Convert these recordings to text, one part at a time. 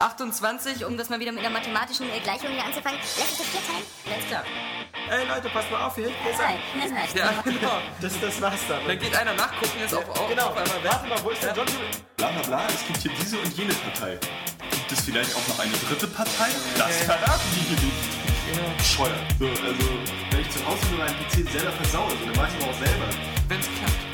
28, um das mal wieder mit einer mathematischen Gleichung hier anzufangen. Lass uns das vier teilen. Alles klar. Ey Leute, passt mal auf hier. Hier ist Nein, ein. das reicht. Ja, genau. Das, das war's dann. Dann geht einer nachgucken, ist auf, auf, genau, auf einmal weg. warte mal, wo ist der John? Bla bla bla, es gibt hier diese und jene Partei. Gibt es vielleicht auch noch eine dritte Partei? Das verraten die hier nicht. Bescheuert. So, also, wenn ich zu Hause nur meinen PC selber versaue, so, dann mache ich aber auch selber. Wenn's klappt.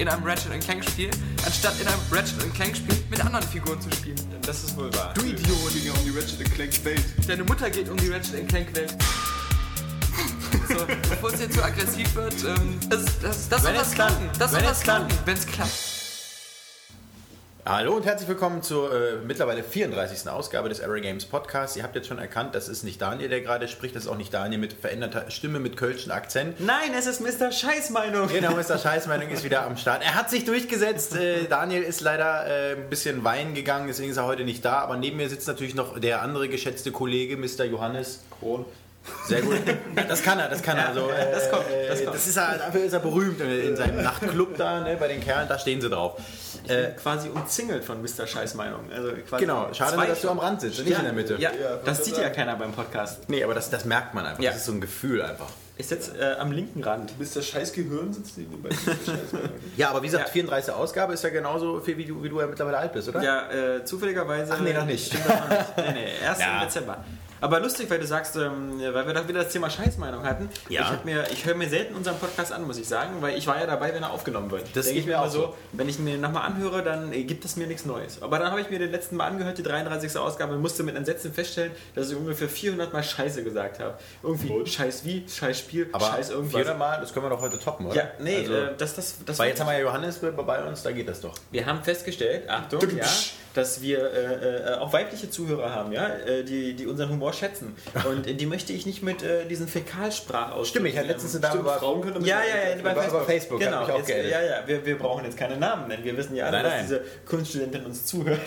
in einem Ratchet Clank Spiel, anstatt in einem Ratchet Clank Spiel mit anderen Figuren zu spielen. Das ist wohl wahr. Du Idiot! ging ja um die Ratchet Clank Welt. Deine Mutter geht um die Ratchet Clank Welt. So, bevor es jetzt zu aggressiv wird, ähm, das, das, das soll was es klappt. klappen. Das soll klappt. klappen, wenn es klappt. Hallo und herzlich willkommen zur äh, mittlerweile 34. Ausgabe des Array Games Podcasts. Ihr habt jetzt schon erkannt, das ist nicht Daniel, der gerade spricht, das ist auch nicht Daniel mit veränderter Stimme, mit kölschen Akzent. Nein, es ist Mr. Scheißmeinung. Genau, Mr. Scheißmeinung ist wieder am Start. Er hat sich durchgesetzt. Äh, Daniel ist leider äh, ein bisschen weinen gegangen, deswegen ist er heute nicht da. Aber neben mir sitzt natürlich noch der andere geschätzte Kollege, Mr. Johannes. Kron. Sehr gut. Das kann er, das kann er. Also, äh, das kommt, das äh, kommt. das ist er, dafür ist er berühmt in, in seinem Nachtclub da, ne, bei den Kerlen, da stehen sie drauf. Äh, quasi umzingelt von Mr. Scheißmeinung. Also quasi Genau, schade nur, dass du am Rand sitzt, nicht ja, in der Mitte. Ja, Ja, das sieht ja er? keiner beim Podcast. Nee, aber das, das merkt man einfach. Ja. Das ist so ein Gefühl einfach. Ich sitze äh, am linken Rand. Mr. Scheißgehirn sitzt neben bei Mr. Scheißmeinung. Ja, aber wie gesagt, Ja. 34. Ausgabe ist ja genauso viel, wie du, wie du ja mittlerweile alt bist, oder? Ja, äh, zufälligerweise. Ach nee, noch nicht. Stimmt noch nicht. Nee, nee, erst Ja. im Dezember. Aber lustig, weil du sagst, ähm, weil wir da wieder das Thema Scheißmeinung hatten. Ja. Ich, hab mir, ich höre mir selten unseren Podcast an, muss ich sagen, weil ich war ja dabei, wenn er aufgenommen wird. Das Denk geht ich mir auch so. Wenn ich mir nochmal anhöre, dann äh, gibt es mir nichts Neues. Aber dann habe ich mir den letzten Mal angehört, die 33. Ausgabe, und musste mit Entsetzen feststellen, dass ich ungefähr 400 Mal Scheiße gesagt habe. Irgendwie Und? Scheiß wie, Scheiß Spiel, aber Scheiß irgendwas. 400 Mal, das können wir doch heute toppen, oder? Ja, nee, Also, äh, das, das, das weil jetzt haben wir ja Johannes bei bei uns, da geht das doch. Wir haben festgestellt, Achtung, ja, dass wir äh, äh, auch weibliche Zuhörer haben, ja, äh, die, die unseren Humor schätzen. Und äh, die möchte ich nicht mit äh, diesen Fäkalsprachausdrücken. Stimmt, ich hatte letztens eine Dame über... Frauen können Ja, ja, ja, bei Über- Facebook. Facebook, genau, auch jetzt, ja, ja, wir, wir brauchen jetzt keine Namen nennen. Wir wissen ja alle, Nein, dass nein. diese Kunststudentin uns zuhört.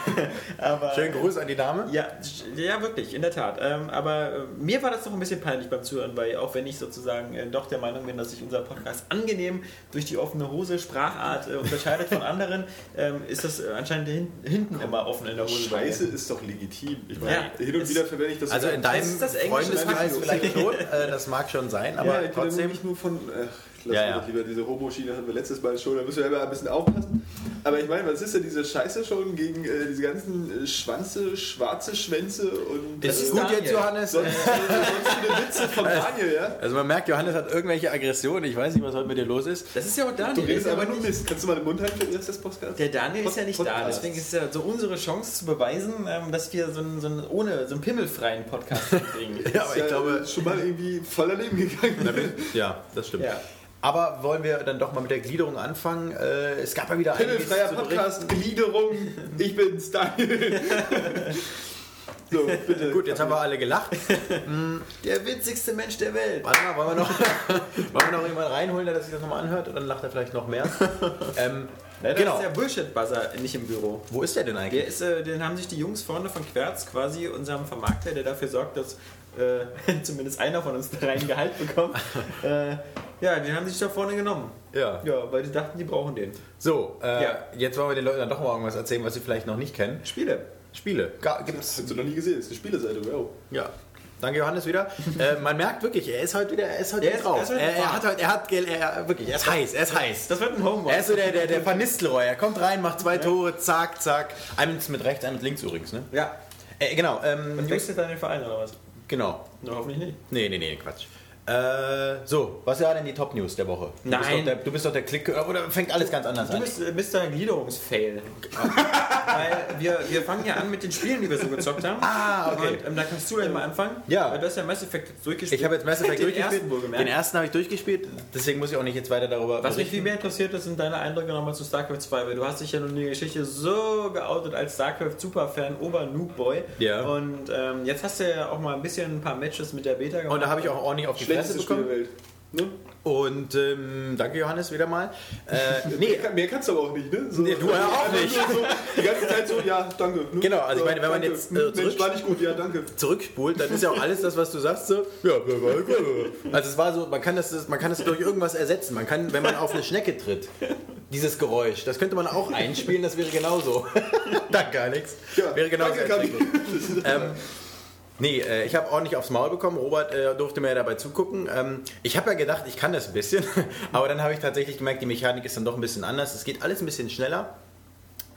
aber, Schönen Gruß an die Dame. Ja, ja, wirklich, in der Tat. Ähm, aber mir war das doch ein bisschen peinlich beim Zuhören, weil auch wenn ich sozusagen äh, doch der Meinung bin, dass sich unser Podcast angenehm durch die offene Hose Sprachart äh, unterscheidet von anderen, ähm, ist das anscheinend hin, hinten immer offen in der Hose. Scheiße ist doch legitim. Ich meine, Ja, hin und wieder verwende ich das Also in deinem ist das englische Freundeskreis vielleicht schon, äh, das mag schon sein, aber ja, ich trotzdem... nicht nur von. Ach, lass Ja, ja, doch lieber diese Homo-Schiene hatten wir letztes Mal schon, da müssen wir immer ein bisschen aufpassen. Aber ich meine, was ist denn diese Scheiße schon gegen äh, diese ganzen äh, Schwanze, schwarze Schwänze und Ist äh, gut Daniel. jetzt, Johannes? sonst, äh, sonstige Witze von Daniel, ja? Also man merkt, Johannes hat irgendwelche Aggressionen. Ich weiß nicht, was heute mit dir los ist. Das ist ja auch Daniel. Du der redest ist aber nur Mist. Kannst du mal den Mund halten für des Podcasts? Der Daniel ist ja nicht da, Podcast. deswegen ist ja so unsere Chance zu beweisen, ähm, dass wir so einen, so einen ohne so einen pimmelfreien Podcast kriegen. Ja, aber Ist ich ja glaube... schon mal irgendwie voller Leben gegangen. Ja, das stimmt. Ja. Aber wollen wir dann doch mal mit der Gliederung anfangen? Äh, es gab ja wieder einiges Pimmelfreier zu Podcast, Gliederung, ich bin's, Daniel. So, bitte. Gut, jetzt haben wir alle gelacht. Der witzigste Mensch der Welt. Warte mal, wollen wir noch, wollen wir noch jemanden reinholen, der sich das nochmal anhört? Und dann lacht er vielleicht noch mehr. Ähm, Leider genau. ist der Bullshit-Buzzer nicht im Büro. Wo ist der denn eigentlich? Der ist, äh, den haben sich die Jungs vorne von Querz, quasi unserem Vermarkter, der dafür sorgt, dass äh, zumindest einer von uns drei ein Gehalt bekommt. äh, ja, den haben sich da vorne genommen. Ja. Ja, weil die dachten, die brauchen den. So, äh, Ja. jetzt wollen wir den Leuten dann doch mal irgendwas erzählen, was sie vielleicht noch nicht kennen. Spiele. Spiele. Gibt's? Hast du noch nie gesehen? Das ist eine Spieleseite, wow. Ja. Danke Johannes wieder. äh, man merkt wirklich, er ist heute wieder, er ist heute Er ist- drauf. er ist heute er, er hat heute, er hat, er, wirklich, er ist heiß, er ist heiß. Das wird ein Homework. Er ist so der, der, der Van Nistelrooy. Er kommt rein, macht zwei Tore, zack, zack. Eins mit rechts, eins mit links übrigens, ne? ja. Äh, genau, ähm, Und du wechselst dann den Verein oder was? Genau. Na, hoffentlich nicht. Nee, nee, nee, Quatsch. Äh, so, was war denn die Top-News der Woche? Du Bist Nein. doch der, du bist doch der Klick... Oder fängt alles ganz anders Du an? bist äh, Mr. Gliederungsfail. weil wir, wir fangen ja an mit den Spielen, die wir so gezockt haben. Ah, okay. Und ähm, da kannst du dann mal anfangen. Ja. Weil du hast ja Mass Effect jetzt durchgespielt. Ich habe jetzt Mass Effect den durchgespielt. Ersten. Den ersten habe ich durchgespielt, deswegen muss ich auch nicht jetzt weiter darüber Was mich berichten. viel mehr interessiert, das sind deine Eindrücke nochmal zu StarCraft 2, weil du hast dich ja nun in die Geschichte so geoutet als StarCraft-Superfan, Ober-Noob-Boy. Ja. Und ähm, jetzt hast du ja auch mal ein bisschen ein paar Matches mit der Beta gemacht. Und da habe ich auch ordentlich auf die Der bekommen. Welt. Ne? Und ähm, danke Johannes wieder mal. Äh, nee, Mehr, mehr kannst du aber auch nicht, ne? So, Nee, du ja auch einfach nicht. So, die ganze Zeit so, ja, danke. Ne? Genau, also ich meine, wenn man danke. jetzt, äh, Mensch, zurück- war nicht gut, ja, danke. zurückspult, dann ist ja auch alles das, was du sagst, so. Ja. Also es war so, man kann das, man kann das durch irgendwas ersetzen. Man kann, wenn man auf eine Schnecke tritt, dieses Geräusch, das könnte man auch einspielen, das wäre genauso. Danke, Alex. Ja, wäre genauso. danke, ähm, Nee, äh, ich habe ordentlich aufs Maul bekommen. Robert äh, durfte mir dabei zugucken. Ähm, ich habe ja gedacht, ich kann das ein bisschen, aber dann habe ich tatsächlich gemerkt, die Mechanik ist dann doch ein bisschen anders. Es geht alles ein bisschen schneller.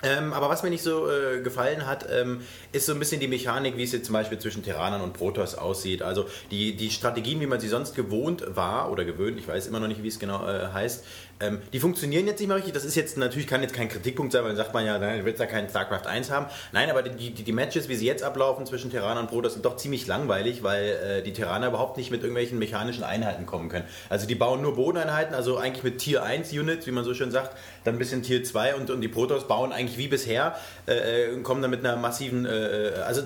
Ähm, aber was mir nicht so äh, gefallen hat, ähm, ist so ein bisschen die Mechanik, wie es jetzt zum Beispiel zwischen Terranern und Protoss aussieht. Also die, die Strategien, wie man sie sonst gewohnt war oder gewöhnt, ich weiß immer noch nicht, wie es genau äh, heißt, ähm, die funktionieren jetzt nicht mehr richtig. Das ist jetzt natürlich kann jetzt kein Kritikpunkt sein, weil dann sagt man ja, du willst ja keinen StarCraft 1 haben. Nein, aber die, die, die Matches, wie sie jetzt ablaufen zwischen Terraner und Protoss, sind doch ziemlich langweilig, weil äh, die Terraner überhaupt nicht mit irgendwelchen mechanischen Einheiten kommen können. Also die bauen nur Bodeneinheiten, also eigentlich mit Tier 1 Units, wie man so schön sagt, dann ein bisschen Tier 2 und, und die Protoss bauen eigentlich wie bisher äh, äh, und kommen dann mit einer massiven, äh, äh, also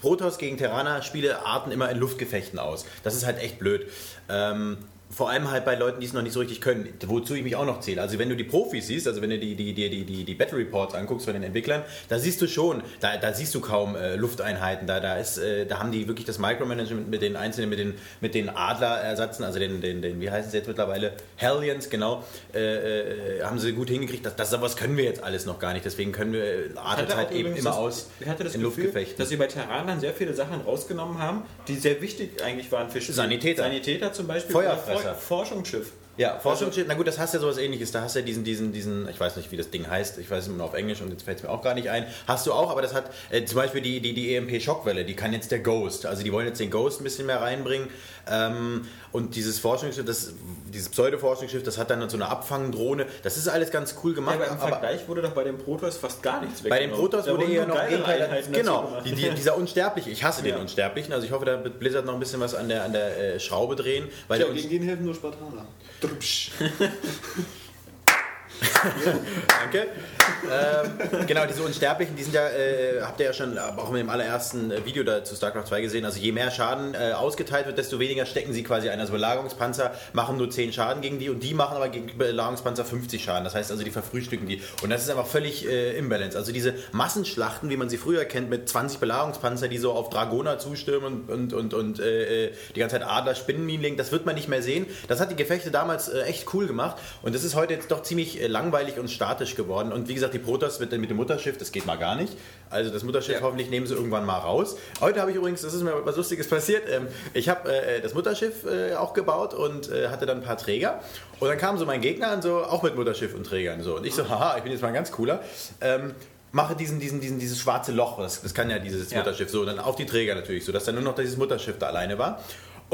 Protoss gegen Terraner spiele Arten immer in Luftgefechten aus. Das ist halt echt blöd. Ähm, vor allem halt bei Leuten, die es noch nicht so richtig können, wozu ich mich auch noch zähle. Also wenn du die Profis siehst, also wenn du die, die, die, die, die, Battle Reports anguckst von den Entwicklern, da siehst du schon, da, da siehst du kaum äh, Lufteinheiten, da, da, ist, äh, da haben die wirklich das Micromanagement mit den einzelnen, mit den, mit den Adlerersatzen, also den, den, den, wie heißen sie jetzt mittlerweile, Hellions, genau, äh, äh, haben sie gut hingekriegt. Das, das sowas können wir jetzt alles noch gar nicht, deswegen können wir äh, auch eben immer das, aus Ich hatte das in Gefühl, Luftgefechten. dass sie bei Terranern sehr viele Sachen rausgenommen haben, die sehr wichtig eigentlich waren für Spiele. Sanitäter. Sanitäter zum Beispiel. Feuerfresser. Oder For Forschungsschiff. Ja, Forschungsschiff, na gut, das hast ja sowas ähnliches. Da hast du ja diesen, diesen, diesen, ich weiß nicht, wie das Ding heißt, ich weiß es immer nur auf Englisch und jetzt fällt es mir auch gar nicht ein. Hast du auch, aber das hat äh, zum Beispiel die, die, die EMP-Schockwelle, die kann jetzt der Ghost. Also die wollen jetzt den Ghost ein bisschen mehr reinbringen. Ähm, und dieses Forschungsschiff, das, dieses Pseudo-Forschungsschiff, das hat dann so eine Abfangdrohne. Das ist alles ganz cool Ja, gemacht. aber im Vergleich wurde doch bei dem Protoss fast gar nichts bei dem weggenommen. Protoss wurde nur noch Gegenteil. Genau, die, die, dieser Unsterbliche. Ich hasse Ja. den Unsterblichen. Also ich hoffe, da wird Blizzard noch ein bisschen was an der, an der äh, Schraube drehen. Weil Ja, der gegen den helfen nur Spartaner. Danke. ähm, genau, diese Unsterblichen, die sind ja, äh, habt ihr ja schon auch in dem allerersten äh, Video da zu StarCraft 2 gesehen. Also je mehr Schaden äh, ausgeteilt wird, desto weniger stecken sie quasi ein. Also Belagerungspanzer machen nur 10 Schaden gegen die und die machen aber gegen Belagerungspanzer 50 Schaden. Das heißt also, die verfrühstücken die. Und das ist einfach völlig äh, imbalance. Also diese Massenschlachten, wie man sie früher kennt, mit 20 Belagerungspanzer, die so auf Dragoner zustürmen und, und, und, und äh, die ganze Zeit Adler, Spinnenminen legen, das wird man nicht mehr sehen. Das hat die Gefechte damals äh, echt cool gemacht. Und das ist heute jetzt doch ziemlich äh, langweilig und statisch geworden. Und wie gesagt, die Protoss mit, mit dem Mutterschiff, das geht mal gar nicht. Also das Mutterschiff Ja. hoffentlich nehmen sie irgendwann mal raus. Heute habe ich übrigens, das ist mir was Lustiges passiert, ähm, ich habe äh, das Mutterschiff äh, auch gebaut und äh, hatte dann ein paar Träger. Und dann kam so mein Gegner an, so auch mit Mutterschiff und Trägern. So. Und ich so, haha, ich bin jetzt mal ein ganz cooler. Ähm, mache diesen, diesen, diesen, dieses schwarze Loch, das, das kann ja dieses Ja. Mutterschiff so, und dann auf die Träger natürlich, so dass dann nur noch dieses Mutterschiff da alleine war.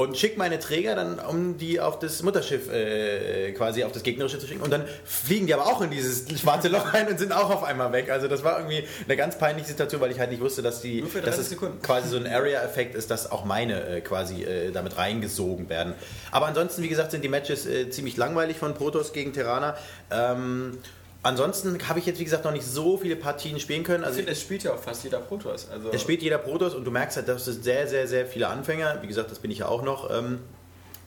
Und schick meine Träger dann, um die auf das Mutterschiff äh, quasi auf das gegnerische zu schicken. Und dann fliegen die aber auch in dieses schwarze Loch rein und sind auch auf einmal weg. Also das war irgendwie eine ganz peinliche Situation, weil ich halt nicht wusste, dass die, dass 30 es quasi so ein Area-Effekt ist, dass auch meine äh, quasi äh, damit reingesogen werden. Aber ansonsten, wie gesagt, sind die Matches äh, ziemlich langweilig von Protoss gegen Terraner. Ähm, ansonsten habe ich jetzt, wie gesagt, noch nicht so viele Partien spielen können. Ich Also finde, es spielt ja auch fast jeder Protoss. Also es spielt jeder Protoss und du merkst halt, dass es sehr, sehr, sehr viele Anfänger, wie gesagt, das bin ich ja auch noch, ähm,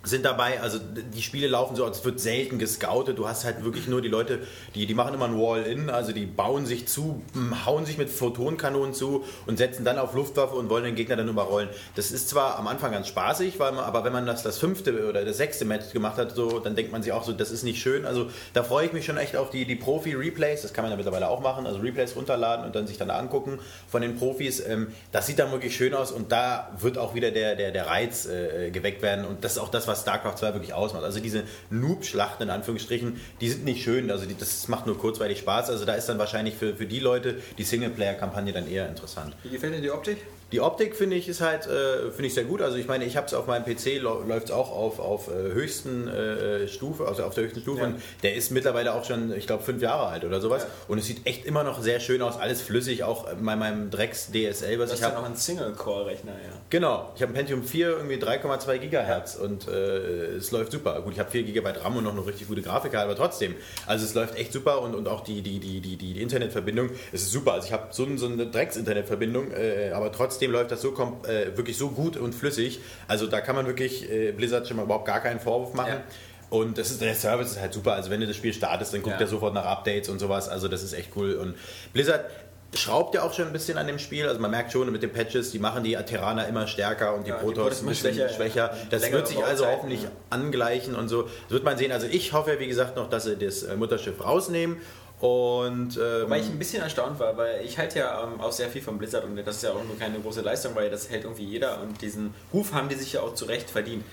sind dabei. Also die Spiele laufen so, es wird selten gescoutet. Du hast halt wirklich nur die Leute, die, die machen immer ein Wall-In, also die bauen sich zu, hauen sich mit Photonkanonen zu und setzen dann auf Luftwaffe und wollen den Gegner dann überrollen. Das ist zwar am Anfang ganz spaßig, weil man, aber wenn man das das fünfte oder das sechste Match gemacht hat, so, dann denkt man sich auch so, das ist nicht schön. Also da freue ich mich schon echt auf die, die Profi-Replays. Das kann man ja mittlerweile auch machen. Also Replays runterladen und dann sich dann angucken von den Profis. Ähm, das sieht dann wirklich schön aus und da wird auch wieder der, der, der Reiz äh, geweckt werden. Und das ist auch das, was StarCraft 2 wirklich ausmacht. Also diese Noob-Schlachten in Anführungsstrichen, die sind nicht schön. Also die, das macht nur kurzweilig Spaß. Also da ist dann wahrscheinlich für, für die Leute die Singleplayer-Kampagne dann eher interessant. Wie gefällt dir die Optik? Die Optik finde ich ist halt äh, finde ich sehr gut. Also ich meine, ich habe es auf meinem PC läuft es auch auf, auf äh, höchsten äh, Stufe, also auf der höchsten Stufe. Ja. Und der ist mittlerweile auch schon, ich glaube, fünf Jahre alt oder sowas. Ja. Und es sieht echt immer noch sehr schön aus, alles flüssig, auch bei meinem Drecks DSL, was Das ich habe. noch ein Single-Core-Rechner, ja. Genau, ich habe ein Pentium 4, irgendwie 3,2 Gigahertz und äh, es läuft super. Gut, ich habe 4 GB RAM und noch eine richtig gute Grafikkarte, aber trotzdem. Also es läuft echt super und, und auch die, die, die, die, die Internetverbindung, es ist super. Also ich habe so, so eine Drecks-Internetverbindung, äh, aber trotzdem läuft das so äh, wirklich so gut und flüssig. Also da kann man wirklich äh, Blizzard schon mal überhaupt gar keinen Vorwurf machen. Ja. Und das ist, der Service ist halt super. Also wenn du das Spiel startest, dann guckt Ja. er sofort nach Updates und sowas. Also das ist echt cool. Und Blizzard schraubt ja auch schon ein bisschen an dem Spiel. Also man merkt schon mit den Patches, die machen die Terraner immer stärker und die Ja, Protoss ein bisschen schwächer, schwächer. Das wird sich also hoffentlich ja. angleichen und so. Das wird man sehen. Also ich hoffe, wie gesagt, noch, dass sie das äh, Mutterschiff rausnehmen. Und ähm, Wobei ich ein bisschen erstaunt war, weil ich halte ja ähm, auch sehr viel von Blizzard und das ist ja auch nur keine große Leistung, weil das hält irgendwie jeder und diesen Ruf haben die sich ja auch zu Recht verdient.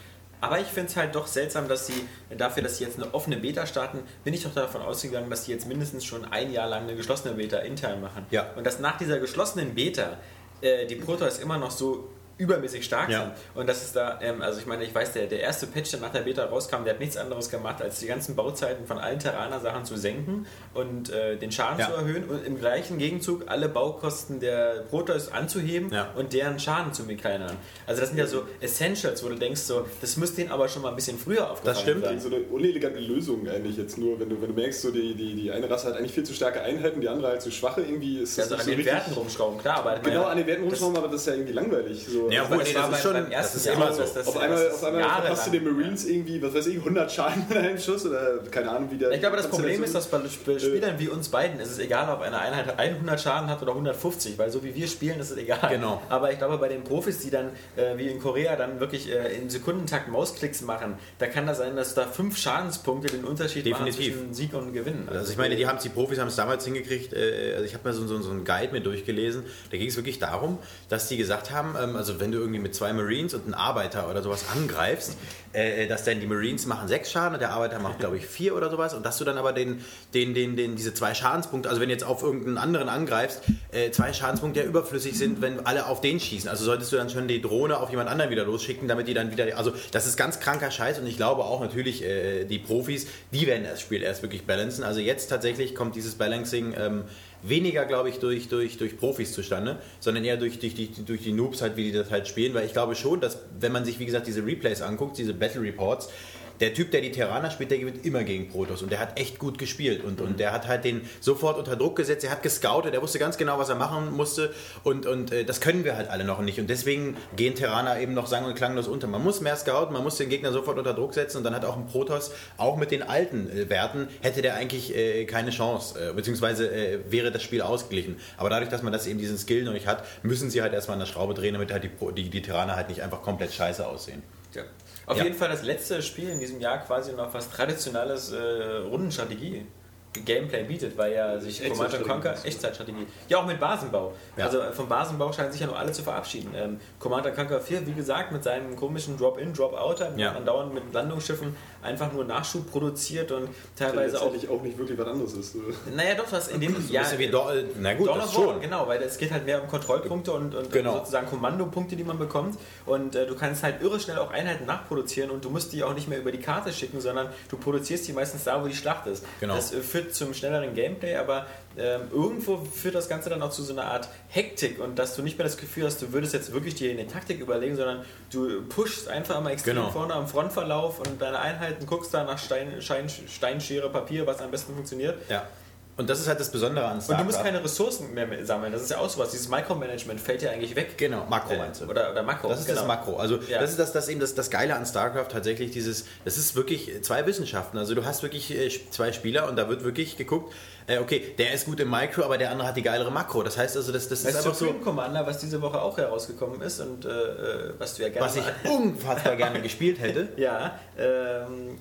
Aber ich finde es halt doch seltsam, dass sie dafür, dass sie jetzt eine offene Beta starten, bin ich doch davon ausgegangen, dass sie jetzt mindestens schon ein Jahr lang eine geschlossene Beta intern machen. Ja. Und dass nach dieser geschlossenen Beta äh, die Protoss immer noch so übermäßig stark Ja. sind. Und das ist da, ähm, also ich meine, ich weiß, der, der erste Patch, der nach der Beta rauskam, der hat nichts anderes gemacht, als die ganzen Bauzeiten von allen Terraner-Sachen zu senken und äh, den Schaden Ja. zu erhöhen und im gleichen Gegenzug alle Baukosten der Protoss anzuheben Ja. und deren Schaden zu verkleinern. Also das sind ja so Essentials, wo du denkst, so, das müsste denen aber schon mal ein bisschen früher aufgefallen stimmt. sein. so eine unelegante Lösung eigentlich jetzt nur, wenn du, wenn du merkst, so die, die, die eine Rasse hat eigentlich viel zu starke Einheiten, die andere halt zu schwache, irgendwie ist das Also an so den. Werten rumschrauben, klar, aber Genau, an den Werten das- rumschrauben, aber das ist ja irgendwie langweilig. So. Ja, das nee, war das ist schon, beim ersten das ist Jahr immer so, dass das- auf einmal, das auf einmal verpasst du den Marines irgendwie, was weiß ich, 100 Schaden mit einem Schuss oder keine Ahnung, wie der... Ich glaube, das Problem ist, dass bei Spielern wie uns beiden ist es egal, ob eine Einheit 100 Schaden hat oder 150, weil so wie wir spielen, ist es egal. Genau. Aber ich glaube, bei den Profis, die dann äh, wie in Korea dann wirklich äh, in Sekundentakt Mausklicks machen, da kann das sein, dass da fünf Schadenspunkte den Unterschied Definitiv. machen zwischen Sieg und Gewinn. Also ich meine, die, haben, die Profis haben es damals hingekriegt, äh, also ich habe mal so, so, so einen Guide mir durchgelesen, da ging es wirklich darum, dass die gesagt haben, ähm, also wenn du irgendwie mit zwei Marines und einem Arbeiter oder sowas angreifst, äh, dass dann die Marines machen sechs Schaden und der Arbeiter macht, glaube ich, vier oder sowas und dass du dann aber den, den, den, den, diese zwei Schadenspunkte, also wenn du jetzt auf irgendeinen anderen angreifst, äh, zwei Schadenspunkte ja überflüssig sind, wenn alle auf den schießen. Also solltest du dann schon die Drohne auf jemand anderen wieder losschicken, damit die dann wieder, also das ist ganz kranker Scheiß und ich glaube auch natürlich äh, die Profis, die werden das Spiel erst wirklich balancen. Also jetzt tatsächlich kommt dieses Balancing ähm, weniger, glaube ich, durch, durch, durch Profis zustande, sondern eher durch, durch, die, durch die Noobs halt, wie die das halt spielen, weil ich glaube schon, dass wenn man sich, wie gesagt, diese Replays anguckt, diese Battle Reports, der Typ, der die Terraner spielt, der gewinnt immer gegen Protoss. Und der hat echt gut gespielt. Und, und der hat halt den sofort unter Druck gesetzt, er hat gescoutet, er wusste ganz genau, was er machen musste. Und, und äh, das können wir halt alle noch nicht. Und deswegen gehen Terraner eben noch sang- und klanglos unter. Man muss mehr scouten, man muss den Gegner sofort unter Druck setzen. Und dann hat auch ein Protoss, auch mit den alten äh, Werten, hätte der eigentlich äh, keine Chance, äh, beziehungsweise äh, wäre das Spiel ausgeglichen. Aber dadurch, dass man das eben diesen Skill noch nicht hat, müssen sie halt erstmal an der Schraube drehen, damit halt die, die, die Terraner halt nicht einfach komplett scheiße aussehen. Ja. Auf Ja. jeden Fall das letzte Spiel in diesem Jahr quasi noch was traditionelles äh, Rundenstrategie. Gameplay bietet, weil ja sich Command. Conquer Echtzeitstrategie. Ja, auch mit Basenbau. Ja. Also äh, vom Basenbau scheinen sich ja nur alle zu verabschieden. Ähm, Command Conquer 4, wie gesagt, mit seinem komischen Drop-in, Drop-out, hat Ja. andauernd mit Landungsschiffen einfach nur Nachschub produziert und teilweise auch. letztendlich auch nicht wirklich was anderes ist. Naja, doch, was in dem Ein bisschen wie Do na gut, Dawn das War, schon. genau, weil es geht halt mehr um Kontrollpunkte und, und Genau. sozusagen Kommandopunkte, die man bekommt. Und äh, du kannst halt irre schnell auch Einheiten nachproduzieren und du musst die auch nicht mehr über die Karte schicken, sondern du produzierst die meistens da, wo die Schlacht ist. Genau. Das äh, führt zum schnelleren Gameplay, aber ähm, irgendwo führt das Ganze dann auch zu so einer Art Hektik und dass du nicht mehr das Gefühl hast, du würdest jetzt wirklich dir eine Taktik überlegen, sondern du pushst einfach immer extrem Genau. vorne am Frontverlauf und deine Einheiten guckst da nach Stein, Schein, Steinschere, Papier, was am besten funktioniert. Ja. Und das ist halt das Besondere an Und du StarCraft. musst keine Ressourcen mehr sammeln. Das ist ja auch sowas. Dieses Micromanagement fällt ja eigentlich weg. Genau, Makro Äh, meinst du. Oder, oder Makro. Das ist genau. das Makro. Also Ja. das ist das, das eben das, das Geile an StarCraft tatsächlich dieses, das ist wirklich zwei Wissenschaften. Also du hast wirklich äh, zwei Spieler und da wird wirklich geguckt, äh, okay, der ist gut im Micro, aber der andere hat die geilere Makro. Das heißt also, das, das ist Weißt du, einfach so, Supreme Commander, was diese Woche auch herausgekommen ist und äh, was du ja gerne was ich unfassbar gerne gespielt hätte. Ja, ähm,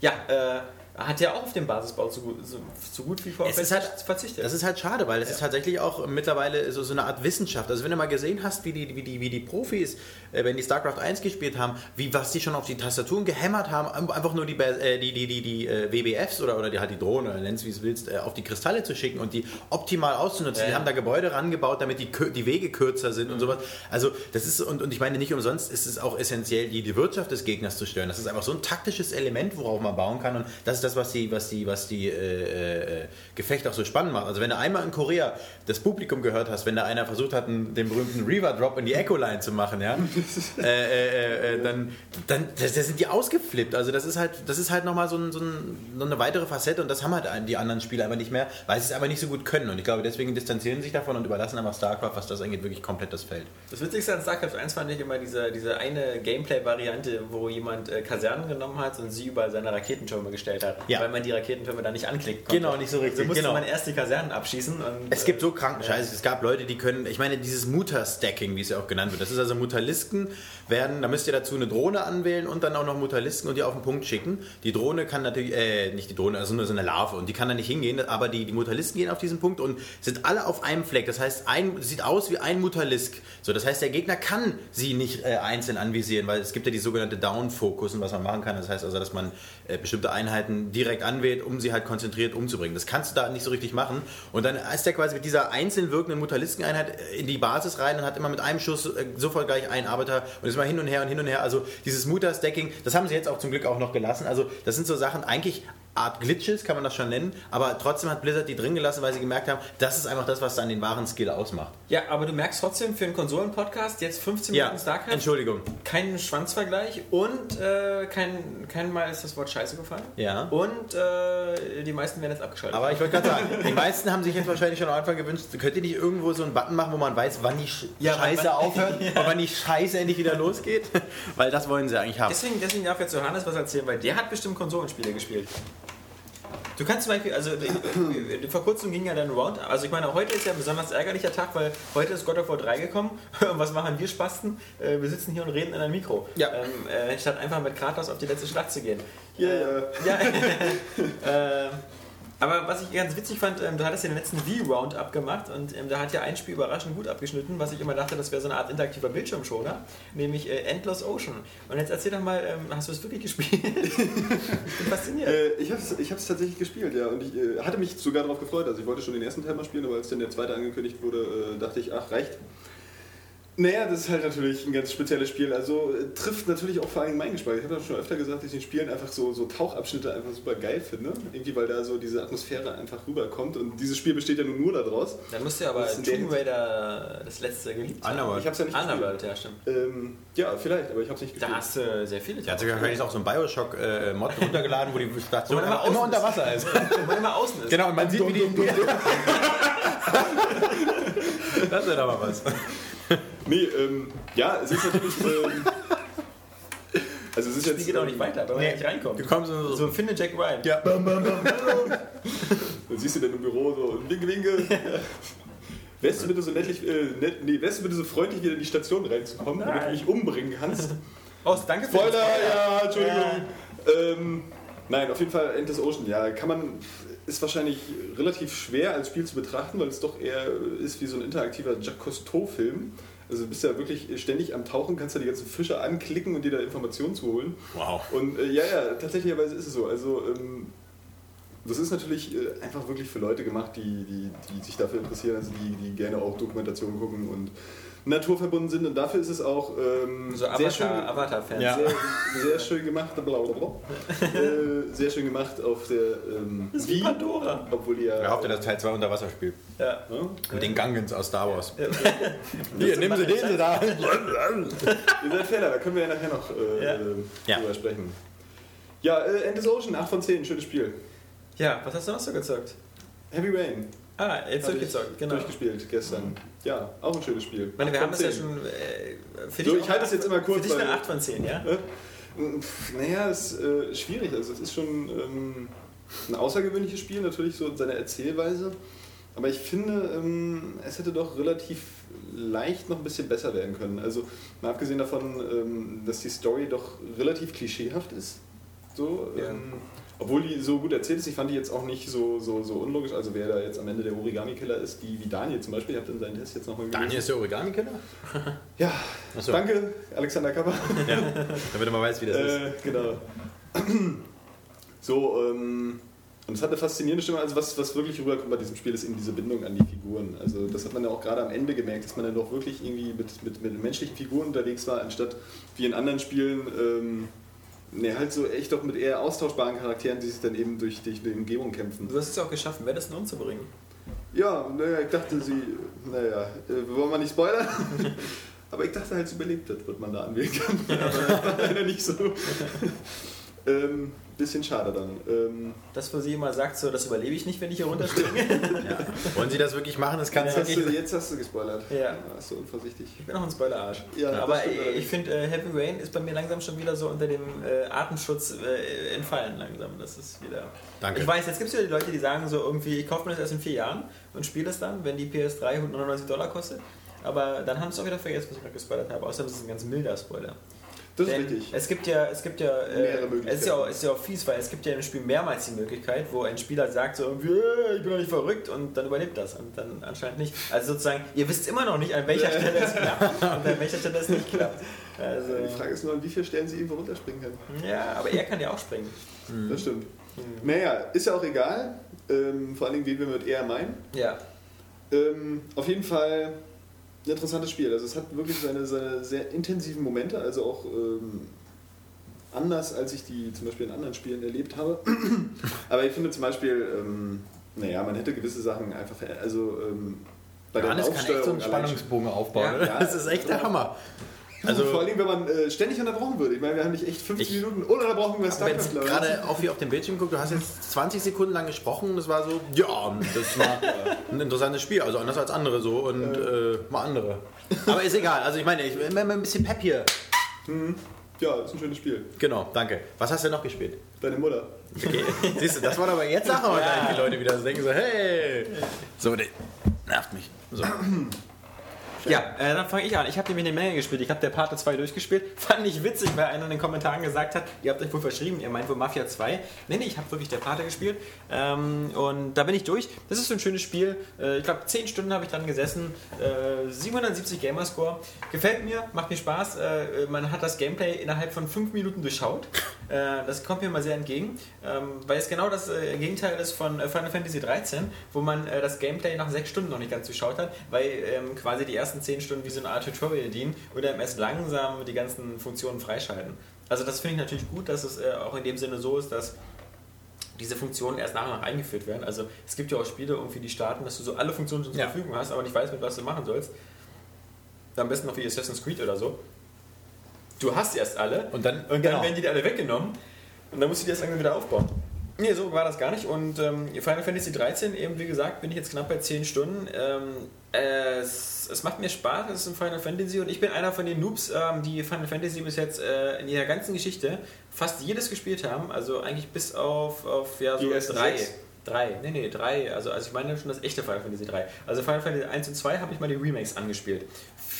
ja, äh, hat ja auch auf den Basisbau so, gut- so, so gut wie vor Es ist halt, verzichtet. Das ist halt schade, weil es ist tatsächlich auch mittlerweile so, so eine Art Wissenschaft. Also wenn du mal gesehen hast, wie die, wie die, wie die Profis, äh, wenn die StarCraft 1 gespielt haben, wie was die schon auf die Tastaturen gehämmert haben, einfach nur die, äh, die, die, die, die äh, WBFs oder, oder die, halt die Drohne, oder nenn's wie es willst, äh, auf die Kristalle zu schicken und die optimal auszunutzen. Ja, die ja. haben da Gebäude rangebaut, damit die, die Wege kürzer sind und sowas. Also das ist, und, und ich meine, nicht umsonst ist es auch essentiell, die, die Wirtschaft des Gegners zu stören. Das ist einfach so ein taktisches Element, worauf man bauen kann und das ist das, was die, was die, was die äh, äh, Gefechte auch so spannend macht. Also wenn du einmal in Korea das Publikum gehört hast, wenn da einer versucht hat, einen, den berühmten Reaver-Drop in die Echo-Line zu machen, ja, äh, äh, äh, dann, dann da, da sind die ausgeflippt. Also das ist halt, das ist halt nochmal so, ein, so, ein, so eine weitere Facette und das haben halt die anderen Spieler einfach nicht mehr, weil sie es aber nicht so gut können. Und ich glaube, deswegen distanzieren sie sich davon und überlassen aber StarCraft, was das angeht, wirklich komplett das Feld. Das Witzigste an StarCraft 1 fand ich immer diese, diese eine Gameplay-Variante, wo jemand äh, Kasernen genommen hat und sie über seine Raketentürme gestellt hat. Ja. Weil man die Raketentürme da nicht anklicken konnte. Genau, nicht so richtig, Also musste genau. man erst die Kasernen abschießen. Und, Es gibt so kranken Scheiß. Es gab Leute, die können, ich meine, dieses Mutter-Stacking, wie es ja auch genannt wird. Das ist also Mutalisken werden, da müsst ihr dazu eine Drohne anwählen und dann auch noch Mutalisken und die auf den Punkt schicken. Die Drohne kann natürlich, äh, nicht die Drohne, also nur so eine Larve und die kann da nicht hingehen, aber die, die Mutalisken gehen auf diesen Punkt und sind alle auf einem Fleck. Das heißt, ein, sieht aus wie ein Mutalisk. So, das heißt, der Gegner kann sie nicht äh, einzeln anvisieren, weil es gibt ja die sogenannte Down-Focus und was man machen kann. Das heißt also, dass man äh, bestimmte Einheiten direkt anwählt, um sie halt konzentriert umzubringen. Das kannst du da nicht so richtig machen. Und dann ist der quasi mit dieser einzeln wirkenden Mutaliskeneinheit äh, in die Basis rein und hat immer mit einem Schuss äh, sofort gleich einen Arbeiter und ist mal hin und her und hin und her. Also dieses Mutter-Stacking, das haben sie jetzt auch zum Glück auch noch gelassen. Also das sind so Sachen, eigentlich Art Glitches kann man das schon nennen, aber trotzdem hat Blizzard die drin gelassen, weil sie gemerkt haben, das ist einfach das, was dann den wahren Skill ausmacht. Ja, aber du merkst trotzdem für einen Konsolen-Podcast jetzt 15 Ja, Minuten StarCraft. Entschuldigung. Kein Schwanzvergleich und äh, kein, kein Mal ist das Wort Scheiße gefallen. Ja. Und äh, die meisten werden jetzt abgeschaltet. Aber ich wollte gerade sagen, die meisten haben sich jetzt wahrscheinlich schon am Anfang gewünscht, könnt ihr nicht irgendwo so einen Button machen, wo man weiß, wann die Sch Ja, Scheiße aufhört und wann die Scheiße endlich wieder losgeht? Weil das wollen sie eigentlich haben. Deswegen, deswegen darf jetzt Johannes was erzählen, weil der hat bestimmt Konsolenspiele gespielt. Du kannst zum Beispiel, also äh, vor kurzem ging ja dein Round, also ich meine, heute ist ja ein besonders ärgerlicher Tag, weil heute ist God of War 3 gekommen und was machen wir Spasten? Äh, Wir sitzen hier und reden in ein Mikro. Ja. Ähm, äh, statt einfach mit Kratos auf die letzte Schlacht zu gehen. Ja, Äh, ja. ja. äh, aber was ich ganz witzig fand, ähm, du hattest ja den letzten V-Roundup gemacht und ähm, da hat ja ein Spiel überraschend gut abgeschnitten, was ich immer dachte, das wäre so eine Art interaktiver Bildschirmschoner, nämlich äh, Endless Ocean. Und jetzt erzähl doch mal, ähm, hast du es wirklich gespielt? ich bin fasziniert. Äh, ich habe es tatsächlich gespielt, ja. Und ich äh, hatte mich sogar darauf gefreut. Also ich wollte schon den ersten Teil mal spielen, aber als dann der zweite angekündigt wurde, äh, dachte ich, ach, reicht. Naja, das ist halt natürlich ein ganz spezielles Spiel. Also äh, trifft natürlich auch vor allem meinen Geschmack. Ich habe ja schon öfter gesagt, dass ich in Spielen einfach so, so Tauchabschnitte einfach super geil finde. Irgendwie, weil da so diese Atmosphäre einfach rüberkommt. Und dieses Spiel besteht ja nun nur daraus. Dann musst du aber in der Tomb Raider das letzte geliebt haben. Underworld. Ich habe es ja nicht Underworld, ja stimmt. gespielt. Ähm, ja, vielleicht, aber ich habe es nicht Da gespielt. hast du sehr viele. Hat sogar wahrscheinlich auch so einen Bioshock-Mod runtergeladen, wo die Station Wo man immer immer, unter ist. Wasser ist. Wenn man immer außen ist. genau, und man sieht, wie die... das wäre doch mal was. Nee, ähm, ja, es ist natürlich. Ähm, also es ist jetzt. geht auch nicht ähm, weiter, weil man Nee. ja nicht reinkommt. Du kommst so... So finde Jack Ryan. ja. Dann siehst du dann im Büro so und winke, winke. Wärst du bitte so nettlich, äh, nett, nee, wärst du bitte so freundlich, wieder in die Station reinzukommen, damit du Nein. mich umbringen kannst? Oh, danke für Spoiler, das. ja, Entschuldigung. Ähm, nein, auf jeden Fall Endless Ocean, ja, kann man, ist wahrscheinlich relativ schwer als Spiel zu betrachten, weil es doch eher ist wie so ein interaktiver Jacques Cousteau-Film. Also du bist ja wirklich ständig am Tauchen, kannst ja die ganzen Fische anklicken und dir da Informationen zu holen. Wow. Und äh, ja, ja, tatsächlicherweise ist es so. Also ähm, das ist natürlich äh, einfach wirklich für Leute gemacht, die, die, die sich dafür interessieren, also die, die gerne auch Dokumentationen gucken und naturverbunden sind. Und dafür ist es auch ähm, So sehr schön, Avatar- Avatar-Fans. Ja. sehr, sehr schön gemacht. Blablabla. äh, sehr schön gemacht auf der ähm, Das ist wie Pandora. Obwohl die ja. Wer hoffte, dass Teil 2 unter Wasser spielt. Ja. Ja? Mit den Gangans aus Star Wars. Hier, nehmen Sie den Sie da. Ihr seid Fehler, da können wir ja nachher noch äh, Ja. Ja. drüber sprechen. Ja, äh, Endless Ocean, 8 von 10, schönes Spiel. Ja, was hast du noch so gezockt? Heavy Rain. Ah, jetzt Hab durchgezockt, ich genau. Durchgespielt gestern. Ja, auch ein schönes Spiel. Ich meine, wir haben das ja 10. schon. Äh, für So, dich ich auch halte es jetzt immer kurz, Für dich eine weil- 8 von 10, ja? Äh, Naja, es ist äh, schwierig. Also es ist schon ähm, ein außergewöhnliches Spiel, natürlich so in seiner Erzählweise. Aber ich finde, ähm, es hätte doch relativ leicht noch ein bisschen besser werden können. Also mal abgesehen davon, ähm, dass die Story doch relativ klischeehaft ist. So, ähm, obwohl die so gut erzählt ist, ich fand die jetzt auch nicht so, so, so unlogisch. Also wer da jetzt am Ende der Origami-Killer ist, die wie Daniel zum Beispiel, ihr habt in seinen Test jetzt nochmal Daniel ist der Origami-Killer? Ja, so. danke, Alexander Kapper. Damit man weiß, wie das ist. Äh, genau. So, ähm, und es hat eine faszinierende Stimme. Also, was, was wirklich rüberkommt bei diesem Spiel, ist eben diese Bindung an die Figuren. Also, das hat man ja auch gerade am Ende gemerkt, dass man dann doch wirklich irgendwie mit, mit, mit menschlichen Figuren unterwegs war, anstatt wie in anderen Spielen, ähm, ne, halt so echt doch mit eher austauschbaren Charakteren, die sich dann eben durch, durch die Umgebung kämpfen. Du hast es auch geschafft, Madison umzubringen. Ja, naja, ich dachte, sie, naja, äh, wollen wir nicht spoilern? Aber ich dachte halt, sie überlebt hat, wird man da anwählen kann. Aber war leider nicht so. Ähm, bisschen schade dann. Ähm, Das, wo sie immer sagt, so, das überlebe ich nicht, wenn ich hier runterspringe. Wollen Sie das wirklich machen? Das kann jetzt, es hast wirklich. du, jetzt hast du gespoilert. Ja. Warst du unvorsichtig. Ich bin auch ein Spoiler-Arsch. Ja, das aber ich, ich finde, äh, Heavy Rain ist bei mir langsam schon wieder so unter dem äh, Artenschutz äh, entfallen langsam. Das ist wieder. Danke. Ich weiß, jetzt gibt es wieder die Leute, die sagen so irgendwie, ich kaufe mir das erst in vier Jahren und spiele es dann, wenn die PS3 199 Dollar kostet. Aber dann haben sie es auch wieder vergessen, was ich gerade gespoilert habe. Außerdem ist es ein ganz milder Spoiler. Das ist Denn richtig. Es gibt ja, es gibt ja, Mehrere äh, Möglichkeiten. es ist ja, auch, ist ja auch fies, weil es gibt ja im Spiel mehrmals die Möglichkeit, wo ein Spieler sagt so irgendwie, "Äh, ich bin doch nicht verrückt und dann überlebt das und dann anscheinend nicht. Also sozusagen, ihr wisst immer noch nicht, an welcher Stelle es klappt und an welcher Stelle es nicht klappt. Also, Die Frage ist nur, an wie vielen Stellen sie irgendwo runterspringen können. ja, aber er kann ja auch springen. Das stimmt. Naja, ist ja auch egal. Ähm, vor allen Dingen, wen wir mit eher meinen. Ja. Ähm, auf jeden Fall ein interessantes Spiel. Also es hat wirklich seine, seine sehr intensiven Momente, also auch ähm, anders, als ich die zum Beispiel in anderen Spielen erlebt habe. Aber ich finde zum Beispiel, ähm, naja, man hätte gewisse Sachen einfach, also ähm, bei der Johannes kann echt so einen Spannungsbogen aufbauen. Ja, ja. das ist echt der Hammer. Also, vor allem, wenn man äh, ständig unterbrochen wird. Ich meine, wir haben nicht echt 50 Ich- Minuten ununterbrochen über StarCraft, ich. gerade auch hier auf dem Bildschirm guckt, du hast jetzt 20 Sekunden lang gesprochen und das war so, ja, das war ein interessantes Spiel, also anders als andere so und äh, mal andere. Aber ist egal, also ich meine, ich bin ein bisschen Pep hier. Ja, ist ein schönes Spiel. Genau, danke. Was hast du noch gespielt? Deine Mutter. Okay. Siehst du, das war aber jetzt Sache heute die Leute wieder so denken so, hey. So, nervt mich. So. Ja, äh, dann fange ich an. Ich habe nämlich eine Menge gespielt. Ich habe der Parte 2 durchgespielt. Fand ich witzig, weil einer in den Kommentaren gesagt hat, ihr habt euch wohl verschrieben, ihr meint wohl Mafia 2. Nee, nee, ich habe wirklich der Parte gespielt. Ähm, und da bin ich durch. Das ist so ein schönes Spiel. Äh, ich glaube, 10 Stunden habe ich dran gesessen. Äh, 770 Gamerscore. Gefällt mir, macht mir Spaß. Äh, man hat das Gameplay innerhalb von 5 Minuten durchschaut. Äh, das kommt mir mal sehr entgegen, ähm, weil es genau das äh, Gegenteil ist von äh, Final Fantasy 13, wo man das Gameplay nach 6 Stunden noch nicht ganz durchschaut hat, weil ähm, quasi die ersten 10 Stunden wie so eine Art Tutorial dienen und dann erst langsam die ganzen Funktionen freischalten. Also das finde ich natürlich gut, dass es auch in dem Sinne so ist, dass diese Funktionen erst nach und nach eingeführt werden. Also es gibt ja auch Spiele, irgendwie, die starten, dass du so alle Funktionen schon zur Ja. Verfügung hast, aber nicht weißt, mit was du machen sollst. Am besten noch wie Assassin's Creed oder so. Du hast erst alle Und dann- und dann genau. werden die dir alle weggenommen und dann musst du die erst langsam wieder aufbauen. Nee, so war das gar nicht. Und ähm, Final Fantasy 13, eben wie gesagt, bin ich jetzt knapp bei 10 Stunden. Ähm, es, es macht mir Spaß, es ist ein Final Fantasy und ich bin einer von den Noobs, ähm, die Final Fantasy bis jetzt äh, in ihrer ganzen Geschichte fast jedes gespielt haben. Also eigentlich bis auf, auf ja, so drei. sechs? Drei, nee, nee, drei. Also, also ich meine schon das echte Final Fantasy 3. Also Final Fantasy 1 und 2 habe ich mal die Remakes angespielt.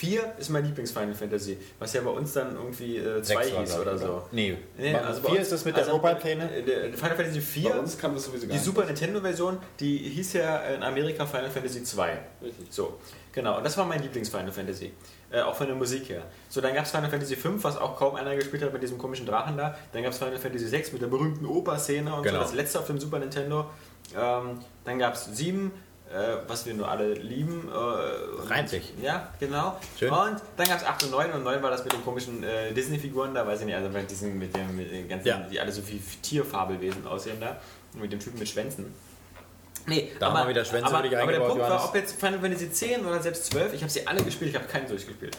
4 ist mein Lieblings-Final Fantasy, was ja bei uns dann irgendwie 2 Sechs war, hieß oder so. Nee. Nee, also bei Vier uns- ist das mit der also, äh, der- Final Fantasy 4, Bei uns kam das sowieso gar die. Super Nintendo-Version, die hieß ja in Amerika Final Fantasy 2. Richtig. So, genau. Und das war mein Lieblings-Final Fantasy. Äh, auch von der Musik her. So, dann gab es Final Fantasy 5, was auch kaum einer gespielt hat mit diesem komischen Drachen da. Dann gab es Final Fantasy 6 mit der berühmten Oper-Szene und Genau. so, das letzte auf dem Super Nintendo. Ähm, dann gab es 7, äh, was wir nur alle lieben. Äh, sich. Ja, genau. Schön. Und dann gab es 8 und 9 und 9 war das mit den komischen äh, Disney-Figuren da, weiß ich nicht, also mit diesen, mit den, mit den ganzen, Ja. die alle so wie Tierfabelwesen aussehen da. Und mit dem Typen mit Schwänzen. Nee, Da haben wir wieder Schwänze aber, aber der Punkt war, ob jetzt Final Fantasy 10 oder selbst 12, ich habe sie alle gespielt, ich habe keinen durchgespielt.